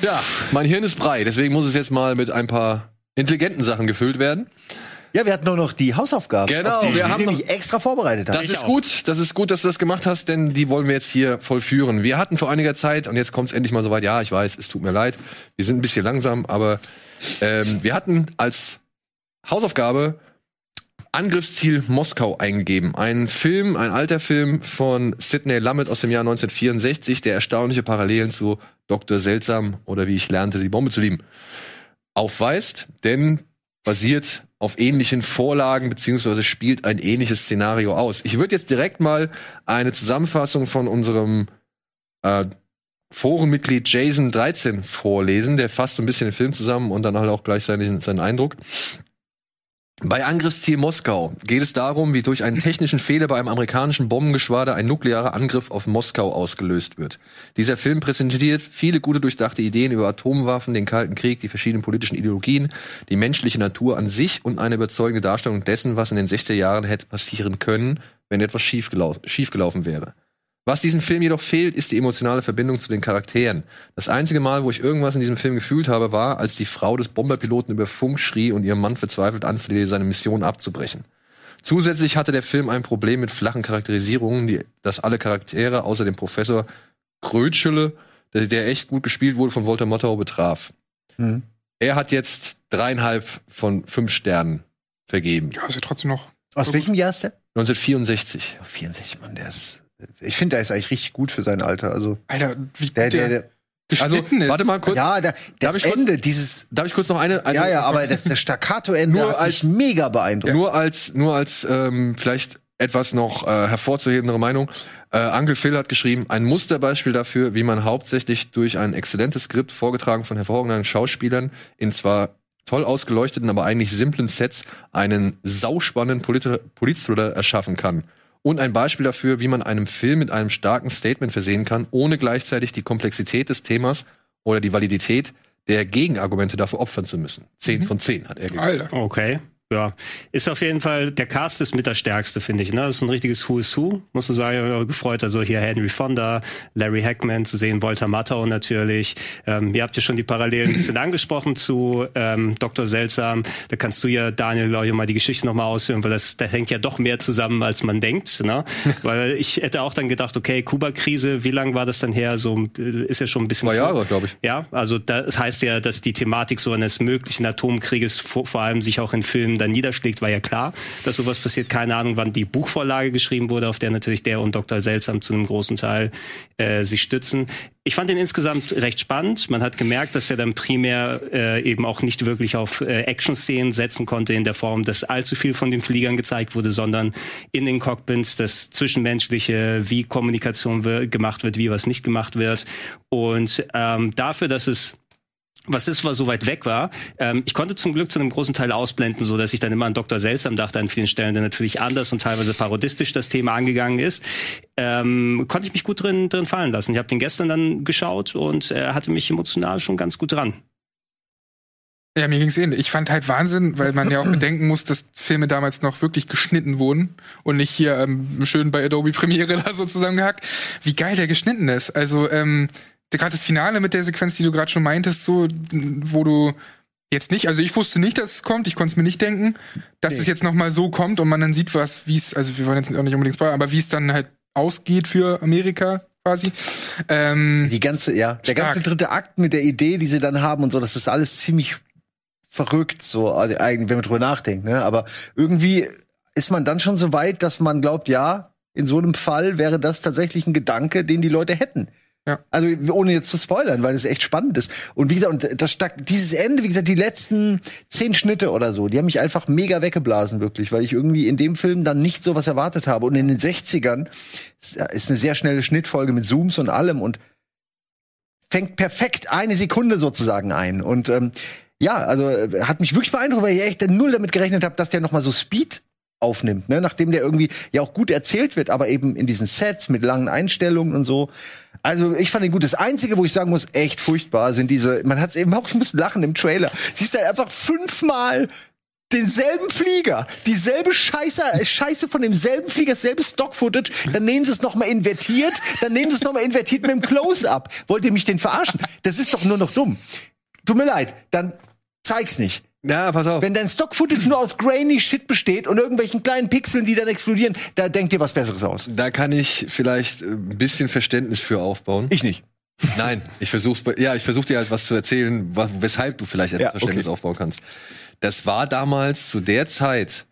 ja, mein Hirn ist brei. Deswegen muss es jetzt mal mit ein paar intelligenten Sachen gefüllt werden. Ja, wir hatten nur noch die Hausaufgaben. Genau, die wir ich haben mich extra vorbereitet. Das ist gut, das ist gut, dass du das gemacht hast, denn die wollen wir jetzt hier vollführen. Wir hatten vor einiger Zeit, und jetzt kommt es endlich mal soweit, ja, ich weiß, es tut mir leid, wir sind ein bisschen langsam, aber ähm, wir hatten als Hausaufgabe Angriffsziel Moskau eingegeben. Ein Film, ein alter Film von Sidney Lumet aus dem Jahr 1964, der erstaunliche Parallelen zu Dr. Seltsam oder wie ich lernte, die Bombe zu lieben, aufweist. Denn basiert auf ähnlichen Vorlagen beziehungsweise spielt ein ähnliches Szenario aus. Ich würde jetzt direkt mal eine Zusammenfassung von unserem äh, Forenmitglied Jason 13 vorlesen. Der fasst so ein bisschen den Film zusammen und dann halt auch gleich seinen, seinen Eindruck. Bei Angriffsziel Moskau geht es darum, wie durch einen technischen Fehler bei einem amerikanischen Bombengeschwader ein nuklearer Angriff auf Moskau ausgelöst wird. Dieser Film präsentiert viele gute durchdachte Ideen über Atomwaffen, den Kalten Krieg, die verschiedenen politischen Ideologien, die menschliche Natur an sich und eine überzeugende Darstellung dessen, was in den 60er Jahren hätte passieren können, wenn etwas schiefgelau schiefgelaufen wäre. Was diesem Film jedoch fehlt, ist die emotionale Verbindung zu den Charakteren. Das einzige Mal, wo ich irgendwas in diesem Film gefühlt habe, war, als die Frau des Bomberpiloten über Funk schrie und ihrem Mann verzweifelt anflehte, seine Mission abzubrechen. Zusätzlich hatte der Film ein Problem mit flachen Charakterisierungen, die, dass alle Charaktere außer dem Professor Krötschele, der, der echt gut gespielt wurde, von Walter Matthau betraf. Mhm. Er hat jetzt dreieinhalb von fünf Sternen vergeben. Ja, ist ja trotzdem noch. Aus welchem Jahr ist der? 1964. 64, Mann, der ist. Ich finde, der ist eigentlich richtig gut für sein Alter. Also Alter, wie der, der, der, geschnitten ist. Warte mal kurz. ja, Darf das ich kurz- Ende, dieses. Darf ich kurz noch eine? eine Ja, ja, aber das, das Staccato-Ende Nur hat als- mich mega beeindruckt. Nur als, nur als ähm, vielleicht etwas noch äh, hervorzuhebendere Meinung. Äh, Uncle Phil hat geschrieben, ein Musterbeispiel dafür, wie man hauptsächlich durch ein exzellentes Skript, vorgetragen von hervorragenden Schauspielern, in zwar toll ausgeleuchteten, aber eigentlich simplen Sets einen sauspannenden Polit Politthriller erschaffen kann. Und ein Beispiel dafür, wie man einem Film mit einem starken Statement versehen kann, ohne gleichzeitig die Komplexität des Themas oder die Validität der Gegenargumente dafür opfern zu müssen. Zehn von zehn hat er gegeben. Alter. Okay. Ja, ist auf jeden Fall, der Cast ist mit der stärkste, finde ich. Ne? Das ist ein richtiges Who is Who, muss man sagen. Gefreut, also hier Henry Fonda, Larry Hackman zu sehen, Walter Matthau natürlich. Ähm, ihr habt ja schon die Parallelen ein bisschen angesprochen zu ähm, Dr. Seltsam. Da kannst du ja, Daniel, glaube ich, mal die Geschichte nochmal ausführen, weil das, da hängt ja doch mehr zusammen, als man denkt. Ne? weil ich hätte auch dann gedacht, okay, Kuba-Krise, wie lang war das dann her? So äh, ist ja schon ein bisschen Zwei Jahre, glaube ich. ja, also das heißt ja, dass die Thematik so eines möglichen Atomkrieges vor, vor allem sich auch in Filmen dann niederschlägt, war ja klar, dass sowas passiert. Keine Ahnung, wann die Buchvorlage geschrieben wurde, auf der natürlich der und Dr. Seltsam zu einem großen Teil äh, sich stützen. Ich fand den insgesamt recht spannend. Man hat gemerkt, dass er dann primär äh, eben auch nicht wirklich auf äh, Action-Szenen setzen konnte in der Form, dass allzu viel von den Fliegern gezeigt wurde, sondern in den Cockpits das Zwischenmenschliche, wie Kommunikation gemacht wird, wie was nicht gemacht wird. Und ähm, dafür, dass es was ist, was so weit weg war. Ähm, ich konnte zum Glück zu einem großen Teil ausblenden, so dass ich dann immer an Dr. Seltsam dachte an vielen Stellen, der natürlich anders und teilweise parodistisch das Thema angegangen ist. Ähm, konnte ich mich gut drin, drin fallen lassen. Ich habe den gestern dann geschaut und er hatte mich emotional schon ganz gut dran. Ja, mir ging's ähnlich. Ich fand halt Wahnsinn, weil man ja auch bedenken muss, dass Filme damals noch wirklich geschnitten wurden und nicht hier ähm, schön bei Adobe Premiere da so zusammengehackt. Wie geil der geschnitten ist. Also ähm, gerade das Finale mit der Sequenz, die du gerade schon meintest, so wo du jetzt nicht, also ich wusste nicht, dass es kommt, ich konnte es mir nicht denken, dass es jetzt noch mal so kommt und man dann sieht, was, wie es, also wir wollen jetzt auch nicht unbedingt spoilern, aber wie es dann halt ausgeht für Amerika quasi. Ähm, Die ganze, ja, der Stark. ganze dritte Akt mit der Idee, die sie dann haben und so, das ist alles ziemlich verrückt, so also eigentlich, wenn man drüber nachdenkt. Ne? Aber irgendwie ist man dann schon so weit, dass man glaubt, ja, in so einem Fall wäre das tatsächlich ein Gedanke, den die Leute hätten. Ja. Also ohne jetzt zu spoilern, weil es echt spannend ist. Und wie gesagt, und das stack- dieses Ende, wie gesagt, die letzten zehn Schnitte oder so, die haben mich einfach mega weggeblasen, wirklich, weil ich irgendwie in dem Film dann nicht sowas erwartet habe. Und in den 60ern ist ist eine sehr schnelle Schnittfolge mit Zooms und allem und fängt perfekt eine Sekunde sozusagen ein. Und ähm, ja, also äh, hat mich wirklich beeindruckt, weil ich echt null damit gerechnet habe, dass der noch mal so Speed aufnimmt, ne? nachdem der irgendwie ja auch gut erzählt wird, aber eben in diesen Sets mit langen Einstellungen und so. Also ich fand ihn gut. Das Einzige, wo ich sagen muss, echt furchtbar, sind diese, man hat es eben auch, ich muss lachen im Trailer, siehst du einfach fünfmal denselben Flieger, dieselbe Scheiße, Scheiße von demselben Flieger, dasselbe Stock-Footage, dann nehmen sie es noch mal invertiert, dann nehmen sie es noch mal invertiert mit dem Close-Up. Wollt ihr mich denn verarschen? Das ist doch nur noch dumm. Tut mir leid, dann zeig's nicht. Ja, pass auf. Wenn dein Stock-Footage nur aus grainy Shit besteht und irgendwelchen kleinen Pixeln, die dann explodieren, da denkt dir was Besseres aus. Da kann ich vielleicht äh, ein bisschen Verständnis für aufbauen. Ich nicht. Nein, ich versuch's, ja, ich versuche dir halt was zu erzählen, weshalb du vielleicht etwas Ja, Verständnis okay. aufbauen kannst. Das war damals zu der Zeit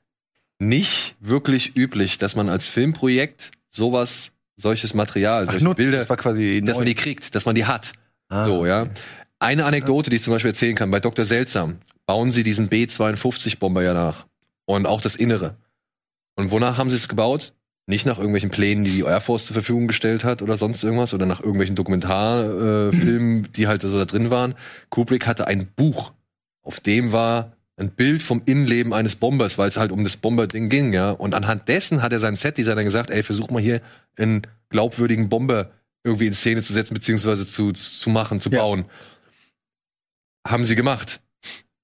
nicht wirklich üblich, dass man als Filmprojekt sowas, solches Material, solche nutzt, Bilder, das war quasi dass man die kriegt, dass man die hat. Ah, so, ja. Eine Anekdote, die ich zum Beispiel erzählen kann, bei Dr. Seltsam bauen sie diesen B-52-Bomber ja nach. Und auch das Innere. Und wonach haben sie es gebaut? Nicht nach irgendwelchen Plänen, die die Air Force zur Verfügung gestellt hat oder sonst irgendwas oder nach irgendwelchen Dokumentarfilmen, äh, die halt so da drin waren. Kubrick hatte ein Buch, auf dem war ein Bild vom Innenleben eines Bombers, weil es halt um das Bomber-Ding ging, ja. Und anhand dessen hat er seinen Set-Designer gesagt, ey, versuch mal hier einen glaubwürdigen Bomber irgendwie in Szene zu setzen, beziehungsweise zu, zu machen, zu Ja. bauen. Haben sie gemacht.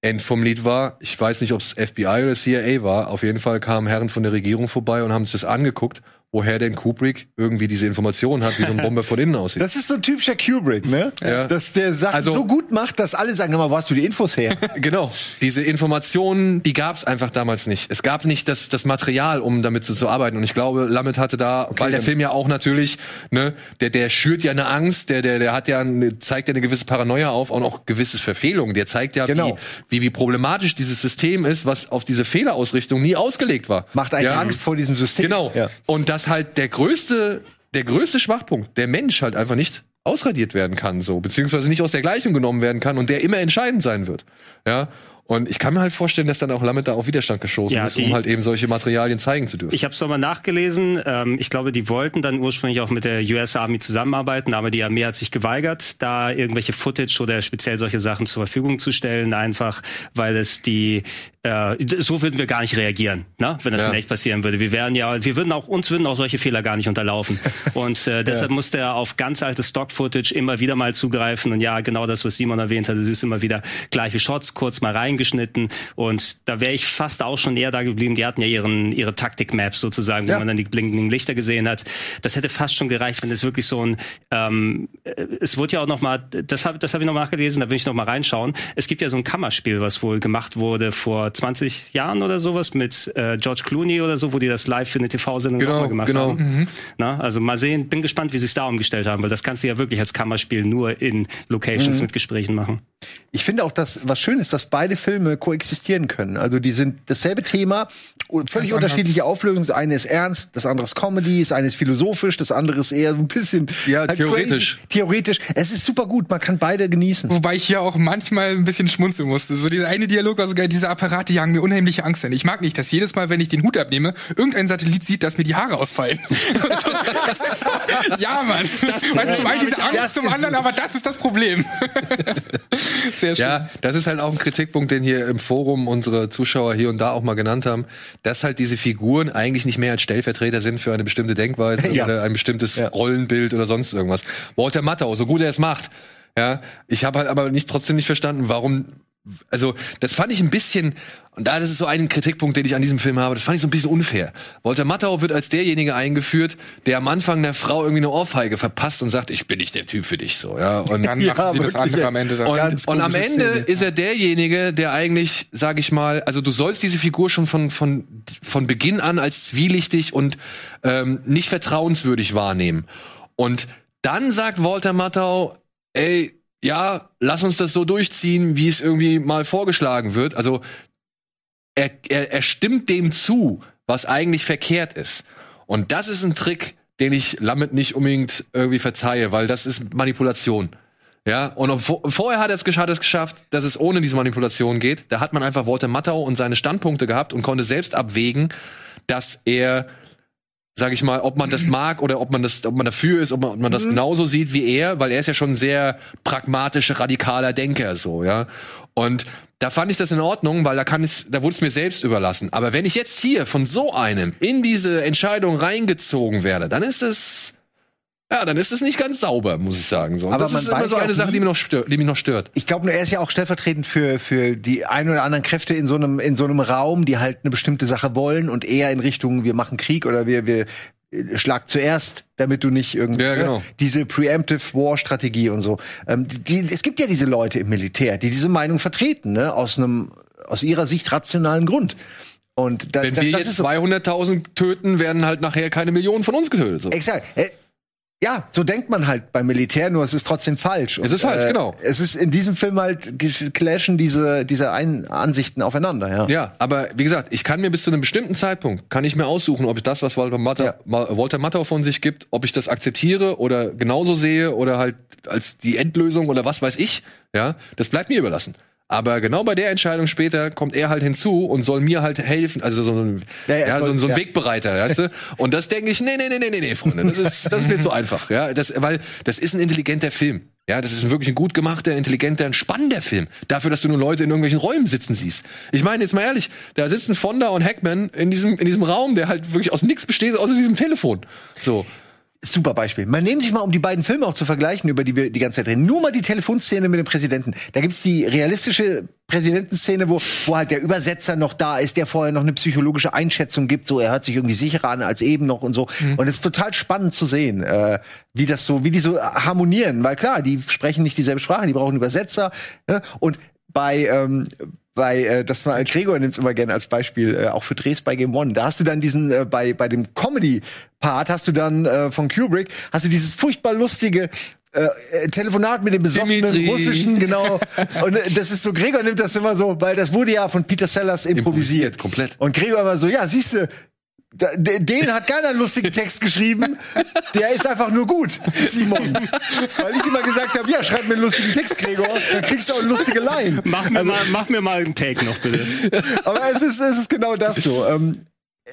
End vom Lied war, ich weiß nicht, ob es FBI oder CIA war, auf jeden Fall kamen Herren von der Regierung vorbei und haben sich das angeguckt, woher denn Kubrick irgendwie diese Informationen hat, wie so ein Bomber von innen aussieht. Das ist so ein typischer Kubrick, ne? Ja. Dass der Sachen Also- so gut macht, dass alle sagen, "Hör mal, wo hast du die Infos her? Genau. Diese Informationen, die gab es einfach damals nicht. Es gab nicht das, das Material, um damit zu, zu arbeiten. Und ich glaube, Lamet hatte da, weil der Film ja auch natürlich, ne, der, der schürt ja eine Angst, der, der, der hat ja, eine, zeigt ja eine gewisse Paranoia auf, auch noch gewisse Verfehlungen. Der zeigt ja, Genau. wie, wie, wie problematisch dieses System ist, was auf diese Fehlerausrichtung nie ausgelegt war. Macht einen ja? Angst vor diesem System. Genau. Ja. Und dass halt der größte, der größte Schwachpunkt, der Mensch halt einfach nicht ausradiert werden kann, so, beziehungsweise nicht aus der Gleichung genommen werden kann und der immer entscheidend sein wird. Ja. Und ich kann mir halt vorstellen, dass dann auch Lamet da auf Widerstand geschossen Ja, ist, um halt eben solche Materialien zeigen zu dürfen. Ich habe es nochmal nachgelesen. Ähm, ich glaube, die wollten dann ursprünglich auch mit der US Army zusammenarbeiten, aber die Armee hat sich geweigert, da irgendwelche Footage oder speziell solche Sachen zur Verfügung zu stellen, einfach weil es die äh, so würden wir gar nicht reagieren, ne? wenn das Ja. in echt passieren würde. Wir wären ja, wir würden auch uns würden auch solche Fehler gar nicht unterlaufen. Und äh, deshalb musste er auf ganz altes Stock-Footage immer wieder mal zugreifen. Und ja, genau das, was Simon erwähnt hat, es ist immer wieder gleiche Shots, kurz mal reingeschnitten. Und da wäre ich fast auch schon eher da geblieben. Die hatten ja ihren ihre Taktik-Maps sozusagen, wo Ja. man dann die blinkenden Lichter gesehen hat. Das hätte fast schon gereicht, wenn es wirklich so ein ähm, äh, es wurde ja auch noch mal, das habe das hab ich noch mal nachgelesen, da will ich noch mal reinschauen. Es gibt ja so ein Kammerspiel, was wohl gemacht wurde vor 20 Jahren oder sowas mit äh, George Clooney oder so, wo die das live für eine TV-Sendung Genau, gemacht genau. haben. Na, also mal sehen, bin gespannt, wie sie es da umgestellt haben, weil das kannst du ja wirklich als Kammerspiel nur in Locations mit Gesprächen machen. Ich finde auch, dass was schön ist, dass beide Filme koexistieren können. Also die sind dasselbe Thema, und völlig Ganz unterschiedliche Auflösungen. Das eine ist ernst, das andere ist Comedy, das eine ist philosophisch, das andere ist eher so ein bisschen Ja, halt theoretisch. Crazy. Theoretisch. Es ist super gut, man kann beide genießen. Wobei ich hier auch manchmal ein bisschen schmunzeln musste. So dieser eine Dialog war sogar, diese Apparate jagen mir unheimliche Angst ein. Ich mag nicht, dass jedes Mal, wenn ich den Hut abnehme, irgendein Satellit sieht, dass mir die Haare ausfallen. So, ja, Mann. Das, weißt zum einen diese Angst, zum anderen, aber das ist das Problem. Sehr schön. Ja, das ist halt auch ein Kritikpunkt, den hier im Forum unsere Zuschauer hier und da auch mal genannt haben, dass halt diese Figuren eigentlich nicht mehr als Stellvertreter sind für eine bestimmte Denkweise Ja. oder ein bestimmtes Ja. Rollenbild oder sonst irgendwas. Walter Matthau, so gut er es macht, ja, ich habe halt aber nicht trotzdem nicht verstanden, warum also das fand ich ein bisschen und da ist es so ein Kritikpunkt, den ich an diesem Film habe, das fand ich so ein bisschen unfair. Walter Matthau wird als derjenige eingeführt, der am Anfang der Frau irgendwie eine Ohrfeige verpasst und sagt, ich bin nicht der Typ für dich so, ja, und Dann Ja, machen sie das andere am Ende dann. und, Ganz und am Ende Szene. ist er derjenige, der eigentlich, sag ich mal, also du sollst diese Figur schon von von von Beginn an als zwielichtig und ähm, nicht vertrauenswürdig wahrnehmen. Und dann sagt Walter Matthau, ey, ja, lass uns das so durchziehen, wie es irgendwie mal vorgeschlagen wird. Also er, er, er stimmt dem zu, was eigentlich verkehrt ist. Und das ist ein Trick, den ich Lamet nicht unbedingt irgendwie verzeihe, weil das ist Manipulation. Ja, und vo- vorher hat er es gesch- hat er es geschafft, dass es ohne diese Manipulation geht. Da hat man einfach Walter Matthau und seine Standpunkte gehabt und konnte selbst abwägen, dass er, sag ich mal, ob man das mag oder ob man das, ob man dafür ist, ob man, ob man das genauso sieht wie er, weil er ist ja schon ein sehr pragmatischer, radikaler Denker, so, ja. Und da fand ich das in Ordnung, weil da kann es, da wurde es mir selbst überlassen. Aber wenn ich jetzt hier von so einem in diese Entscheidung reingezogen werde, dann ist es, ja, dann ist es nicht ganz sauber, muss ich sagen. So. Aber das ist immer so eine Sache, die mich noch stört, die mich noch stört. Ich glaube, er ist ja auch stellvertretend für, für die ein oder anderen Kräfte in so einem, in so einem Raum, die halt eine bestimmte Sache wollen und eher in Richtung, wir machen Krieg oder wir, wir äh, schlag zuerst, damit du nicht irgendwie Ja, genau. ne, diese Preemptive War Strategie und so. Ähm, die, es gibt ja diese Leute im Militär, die diese Meinung vertreten, ne, aus einem aus ihrer Sicht rationalen Grund. Und da, Wenn da, wir jetzt ist so, 200.000 töten, werden halt nachher keine Millionen von uns getötet. So. exakt. Äh, ja, so denkt man halt beim Militär, nur es ist trotzdem falsch. Es ist falsch, genau. Es ist in diesem Film halt clashen diese diese Ein Ansichten aufeinander, ja. Ja, aber wie gesagt, ich kann mir bis zu einem bestimmten Zeitpunkt, kann ich mir aussuchen, ob ich das, was Walter, Matter, Ja. Walter Matthau von sich gibt, ob ich das akzeptiere oder genauso sehe oder halt als die Endlösung oder was weiß ich. Ja, das bleibt mir überlassen. Aber genau bei der Entscheidung später kommt er halt hinzu und soll mir halt helfen, also so ein, Ja, ja, er so, so ein ja. Wegbereiter, weißt du? Und das denke ich, nee, nee, nee, nee, nee, nee, Freunde, das ist, das ist mir zu einfach, ja, das, weil das ist ein intelligenter Film. Ja, das ist wirklich ein gut gemachter, intelligenter, ein spannender Film. Dafür, dass du nur Leute in irgendwelchen Räumen sitzen siehst. Ich meine, jetzt mal ehrlich, da sitzen Fonda und Hackman in diesem, in diesem Raum, der halt wirklich aus nichts besteht, außer diesem Telefon. So. Super Beispiel. Man nimmt sich mal, um die beiden Filme auch zu vergleichen, über die wir die ganze Zeit reden, nur mal die Telefonszene mit dem Präsidenten. Da gibt's die realistische Präsidentenszene, wo, wo halt der Übersetzer noch da ist, der vorher noch eine psychologische Einschätzung gibt, so er hört sich irgendwie sicherer an als eben noch und so. Und es ist total spannend zu sehen, äh, wie das so, wie die so harmonieren, weil klar, die sprechen nicht dieselbe Sprache, die brauchen Übersetzer. Ne? Und bei ähm, bei äh, das war Gregor nimmt es immer gerne als Beispiel äh, auch für Drehs bei Game One. Da hast du dann diesen äh, bei bei dem Comedy Part hast du dann äh, von Kubrick hast du dieses furchtbar lustige äh, äh, Telefonat mit dem besoffenen Dimitri. russischen genau und äh, das ist so Gregor nimmt das immer so, weil das wurde ja von Peter Sellers improvisiert, Improvisiert, komplett. Und Gregor immer so, ja, siehst du den hat keiner einen lustigen Text geschrieben. Der ist einfach nur gut, Simon. Weil ich immer gesagt habe, ja, schreib mir einen lustigen Text, Gregor. Dann kriegst du auch eine lustige Line. Mach mir, mal, mach mir mal einen Take noch, bitte. Aber es ist, es ist genau das so. Ähm,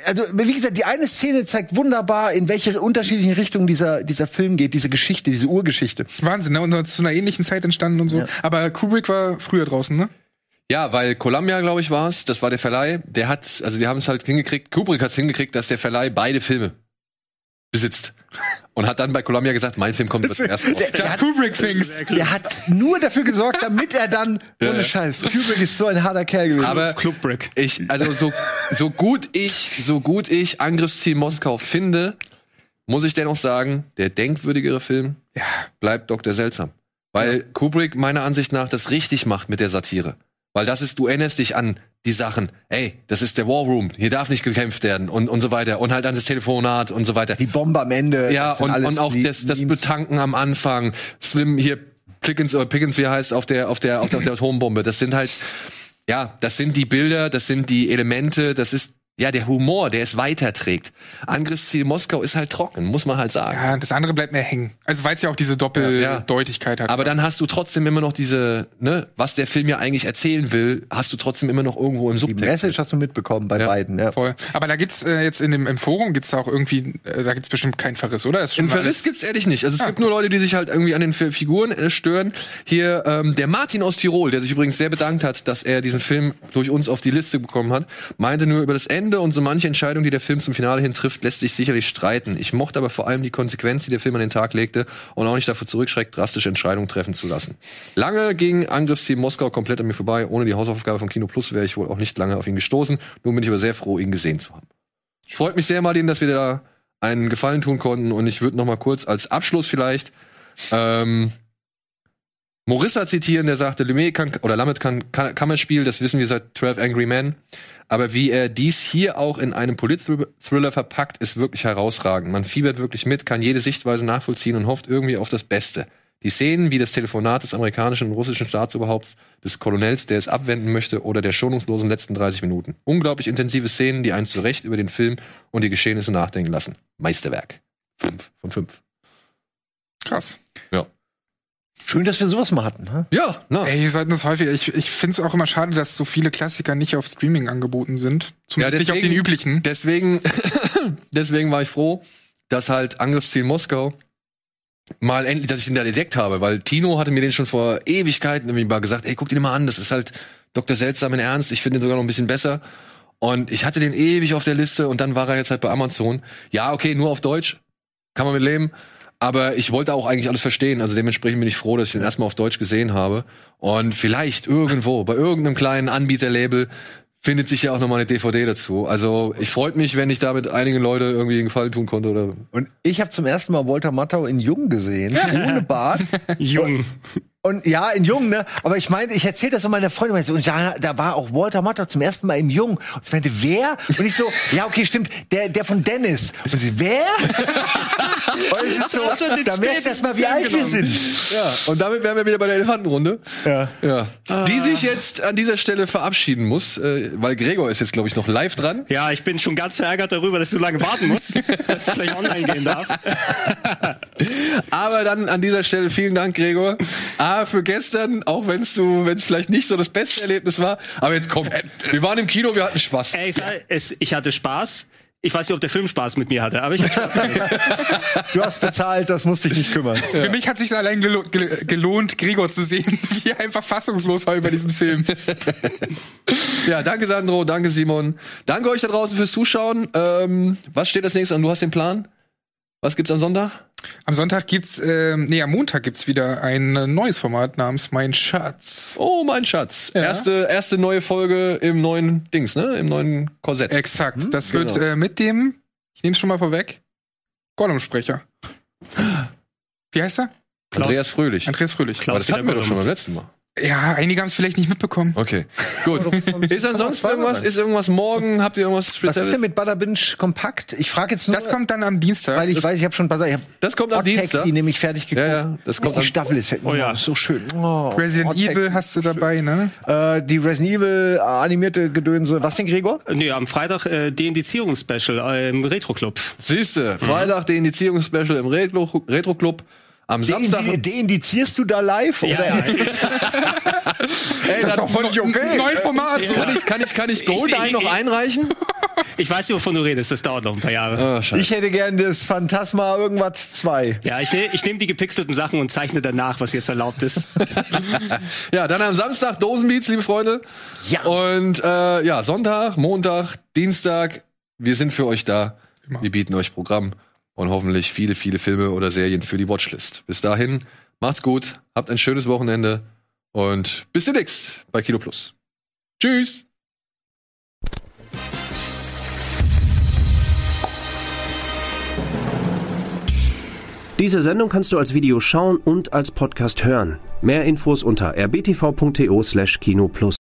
also, wie gesagt, die eine Szene zeigt wunderbar, in welche unterschiedlichen Richtungen dieser, dieser Film geht, diese Geschichte, diese Urgeschichte. Wahnsinn, ne? Und das ist zu einer ähnlichen Zeit entstanden und so. Aber Kubrick war früher draußen, ne? Ja, weil Columbia, glaube ich, war es, das war der Verleih, der hat, also die haben es halt hingekriegt, Kubrick hat es hingekriegt, dass der Verleih beide Filme besitzt. Und hat dann bei Columbia gesagt, mein Film kommt über zuerst raus. Just Kubrick Things. Der hat nur dafür gesorgt, damit er dann, ohne Scheiß, Kubrick ist so ein harter Kerl gewesen. Aber Clubbrick. ich, also so, so gut ich, so gut ich Angriffsziel Moskau finde, muss ich dennoch sagen, der denkwürdigere Film bleibt Dr. Seltsam. Weil Kubrick meiner Ansicht nach das richtig macht mit der Satire. Weil das ist, du erinnerst dich an die Sachen, ey, das ist der War Room, hier darf nicht gekämpft werden und, und so weiter. Und halt an das Telefonat und so weiter. die Bombe am Ende. Ja, und, und auch das, das. Betanken am Anfang. Slim hier, Pickens, oder Pickens, wie er heißt, auf der, auf der, auf der, auf der Atombombe. Das sind halt, ja, das sind die Bilder, das sind die Elemente, das ist, ja, der Humor, der es weiterträgt. Angriffsziel Moskau ist halt trocken, muss man halt sagen. Ja, das andere bleibt mehr hängen. Also weil es ja auch diese Doppeldeutigkeit hat. Aber dann hast du trotzdem immer noch diese, ne, was der Film ja eigentlich erzählen will, hast du trotzdem immer noch irgendwo im Die Subtext. Message hast du mitbekommen bei Ja. beiden, ja. Voll. Aber da gibt's äh, jetzt in dem im Forum gibt's da auch irgendwie, äh, da gibt's bestimmt keinen Verriss, oder? Das ist schon Im Verriss gibt's ehrlich nicht. Also es gibt nur Leute, die sich halt irgendwie an den Fi- Figuren äh, stören. Hier ähm, der Martin aus Tirol, der sich übrigens sehr bedankt hat, dass er diesen Film durch uns auf die Liste bekommen hat, meinte nur über das Ende und so manche Entscheidung, die der Film zum Finale hin trifft, lässt sich sicherlich streiten. Ich mochte aber vor allem die Konsequenz, die der Film an den Tag legte und auch nicht davor zurückschreckt, drastische Entscheidungen treffen zu lassen. Lange ging Angriffsziel Moskau komplett an mir vorbei. Ohne die Hausaufgabe von Kino Plus wäre ich wohl auch nicht lange auf ihn gestoßen. Nun bin ich aber sehr froh, ihn gesehen zu haben. Freut mich sehr, Martin, dass wir da einen Gefallen tun konnten. Und ich würde noch mal kurz als Abschluss vielleicht ähm, Morissa zitieren, der sagte, Lumet kann, oder Lamet kann, kann Kammerspiel, das wissen wir seit 12 Angry Men. Aber wie er dies hier auch in einem Polit-Thriller verpackt, ist wirklich herausragend. Man fiebert wirklich mit, kann jede Sichtweise nachvollziehen und hofft irgendwie auf das Beste. Die Szenen wie das Telefonat des amerikanischen und russischen Staatsoberhaupts, des Kolonels, der es abwenden möchte, oder der schonungslosen letzten 30 Minuten. Unglaublich intensive Szenen, die eins zu Recht über den Film und die Geschehnisse nachdenken lassen. Meisterwerk. Fünf von fünf. krass. Ja. Schön, dass wir sowas mal hatten. Ne? Ja, na. Ey, wir sollten das häufiger. Ich, ich finde es auch immer schade, dass so viele Klassiker nicht auf Streaming angeboten sind. Zumindest nicht auf den üblichen. Deswegen, deswegen war ich froh, dass halt Angriffsziel Moskau mal endlich, dass ich den da entdeckt habe, weil Tino hatte mir den schon vor Ewigkeiten irgendwie mal gesagt, ey, guck dir den mal an, das ist halt Dr. Seltsam in Ernst, ich finde den sogar noch ein bisschen besser. Und ich hatte den ewig auf der Liste und dann war er jetzt halt bei Amazon. Ja, okay, nur auf Deutsch, kann man mit leben. Aber ich wollte auch eigentlich alles verstehen. Also dementsprechend bin ich froh, dass ich den erstmal auf Deutsch gesehen habe. Und vielleicht irgendwo, bei irgendeinem kleinen Anbieterlabel, findet sich ja auch nochmal eine DVD dazu. Also ich freut mich, wenn ich damit einigen Leute irgendwie einen Gefallen tun konnte. Oder Und ich habe zum ersten Mal Walter Matthau in Jung gesehen, ohne Bart. Jung. Und ja, in Jung, ne? Aber ich meine, ich erzähle das so meiner Freundin. Und da, da war auch Walter Matthau zum ersten Mal in Jung. Und sie meinte, wer? Und ich so, ja, okay, stimmt, der, der von Dennis. Und sie, wer? Und es ist so, da merkst du erst mal, wie alt wir sind. Ja, und damit wären wir wieder bei der Elefantenrunde. Ja. Ja. Die sich jetzt an dieser Stelle verabschieden muss, äh, weil Gregor ist jetzt, glaube ich, noch live dran. Ja, ich bin schon ganz verärgert darüber, dass du so lange warten musst, dass ich gleich online gehen darf. Aber dann an dieser Stelle vielen Dank, Gregor. Für gestern, auch wenn es du, wenn es vielleicht nicht so das beste Erlebnis war. Aber jetzt komm, wir waren im Kino, wir hatten Spaß. Ey, ich, sag, es, ich hatte Spaß. Ich weiß nicht, ob der Film Spaß mit mir hatte, aber ich hatte Spaß. Du hast bezahlt, das musst dich nicht kümmern. Für mich hat sich allein gelo gel- gelohnt, Gregor zu sehen, wie er einfach fassungslos war über diesen Film. Ja, danke Sandro, danke Simon. Danke euch da draußen fürs Zuschauen. Ähm, was steht als nächstes an? Du hast den Plan? Was gibt's am Sonntag? Am Sonntag gibt's, ähm, nee, am Montag gibt's wieder ein äh, neues Format namens Mein Schatz. Oh, mein Schatz. Ja. Erste, erste neue Folge im neuen Dings, ne? Im neuen Korsett. Exakt. Das wird Genau. äh, mit dem, ich nehme es schon mal vorweg, Gollum-Sprecher. Wie heißt er? Andreas Fröhlich. Andreas Fröhlich. Aber das hatten wir doch schon beim letzten Mal. Ja, einige haben es vielleicht nicht mitbekommen. Okay, gut. ist ansonsten irgendwas, ist irgendwas morgen? Habt ihr irgendwas Was Spezielles? ist denn mit Butter Binge kompakt? Ich frage jetzt nur, Das kommt dann am Dienstag. weil ich weiß, ich habe schon Butter, ich hab Das kommt am Odd Dienstag. Taxi nämlich fertig geguckt. Ja, ja, das kommt die Staffel ist fertig. Oh ja. so schön. Oh, Resident Odd Evil hast du dabei, ne? Äh, die Resident Evil äh, animierte Gedönse. Was denn, Gregor? nee, am Freitag äh, die Indizierungsspecial äh, im Retro-Club. Siehste, Freitag die Indizierungsspecial im Retro, Retro Club. Am Samstag. Deindi- Deindizierst du da live? Oder? Ey, Das ist doch völlig okay. Neues Format. Kann ich, kann ich, kann ich Gold Ich- einen noch ich- einreichen? Ich weiß nicht, wovon du redest, das dauert noch ein paar Jahre. Oh. Ich hätte gern das Phantasma irgendwas 2. Ja, ich, ne, ich nehme die gepixelten Sachen und zeichne danach, was jetzt erlaubt ist. Ja, dann am Samstag Dosenbeats, liebe Freunde. Ja. Und äh, ja, Sonntag, Montag, Dienstag, wir sind für euch da. Wir bieten euch Programm und hoffentlich viele, viele Filme oder Serien für die Watchlist. Bis dahin, macht's gut, habt ein schönes Wochenende und bis demnächst bei Kino Plus. Tschüss. Diese Sendung kannst du als Video schauen und als Podcast hören. Mehr Infos unter rbtv.to/kinoplus.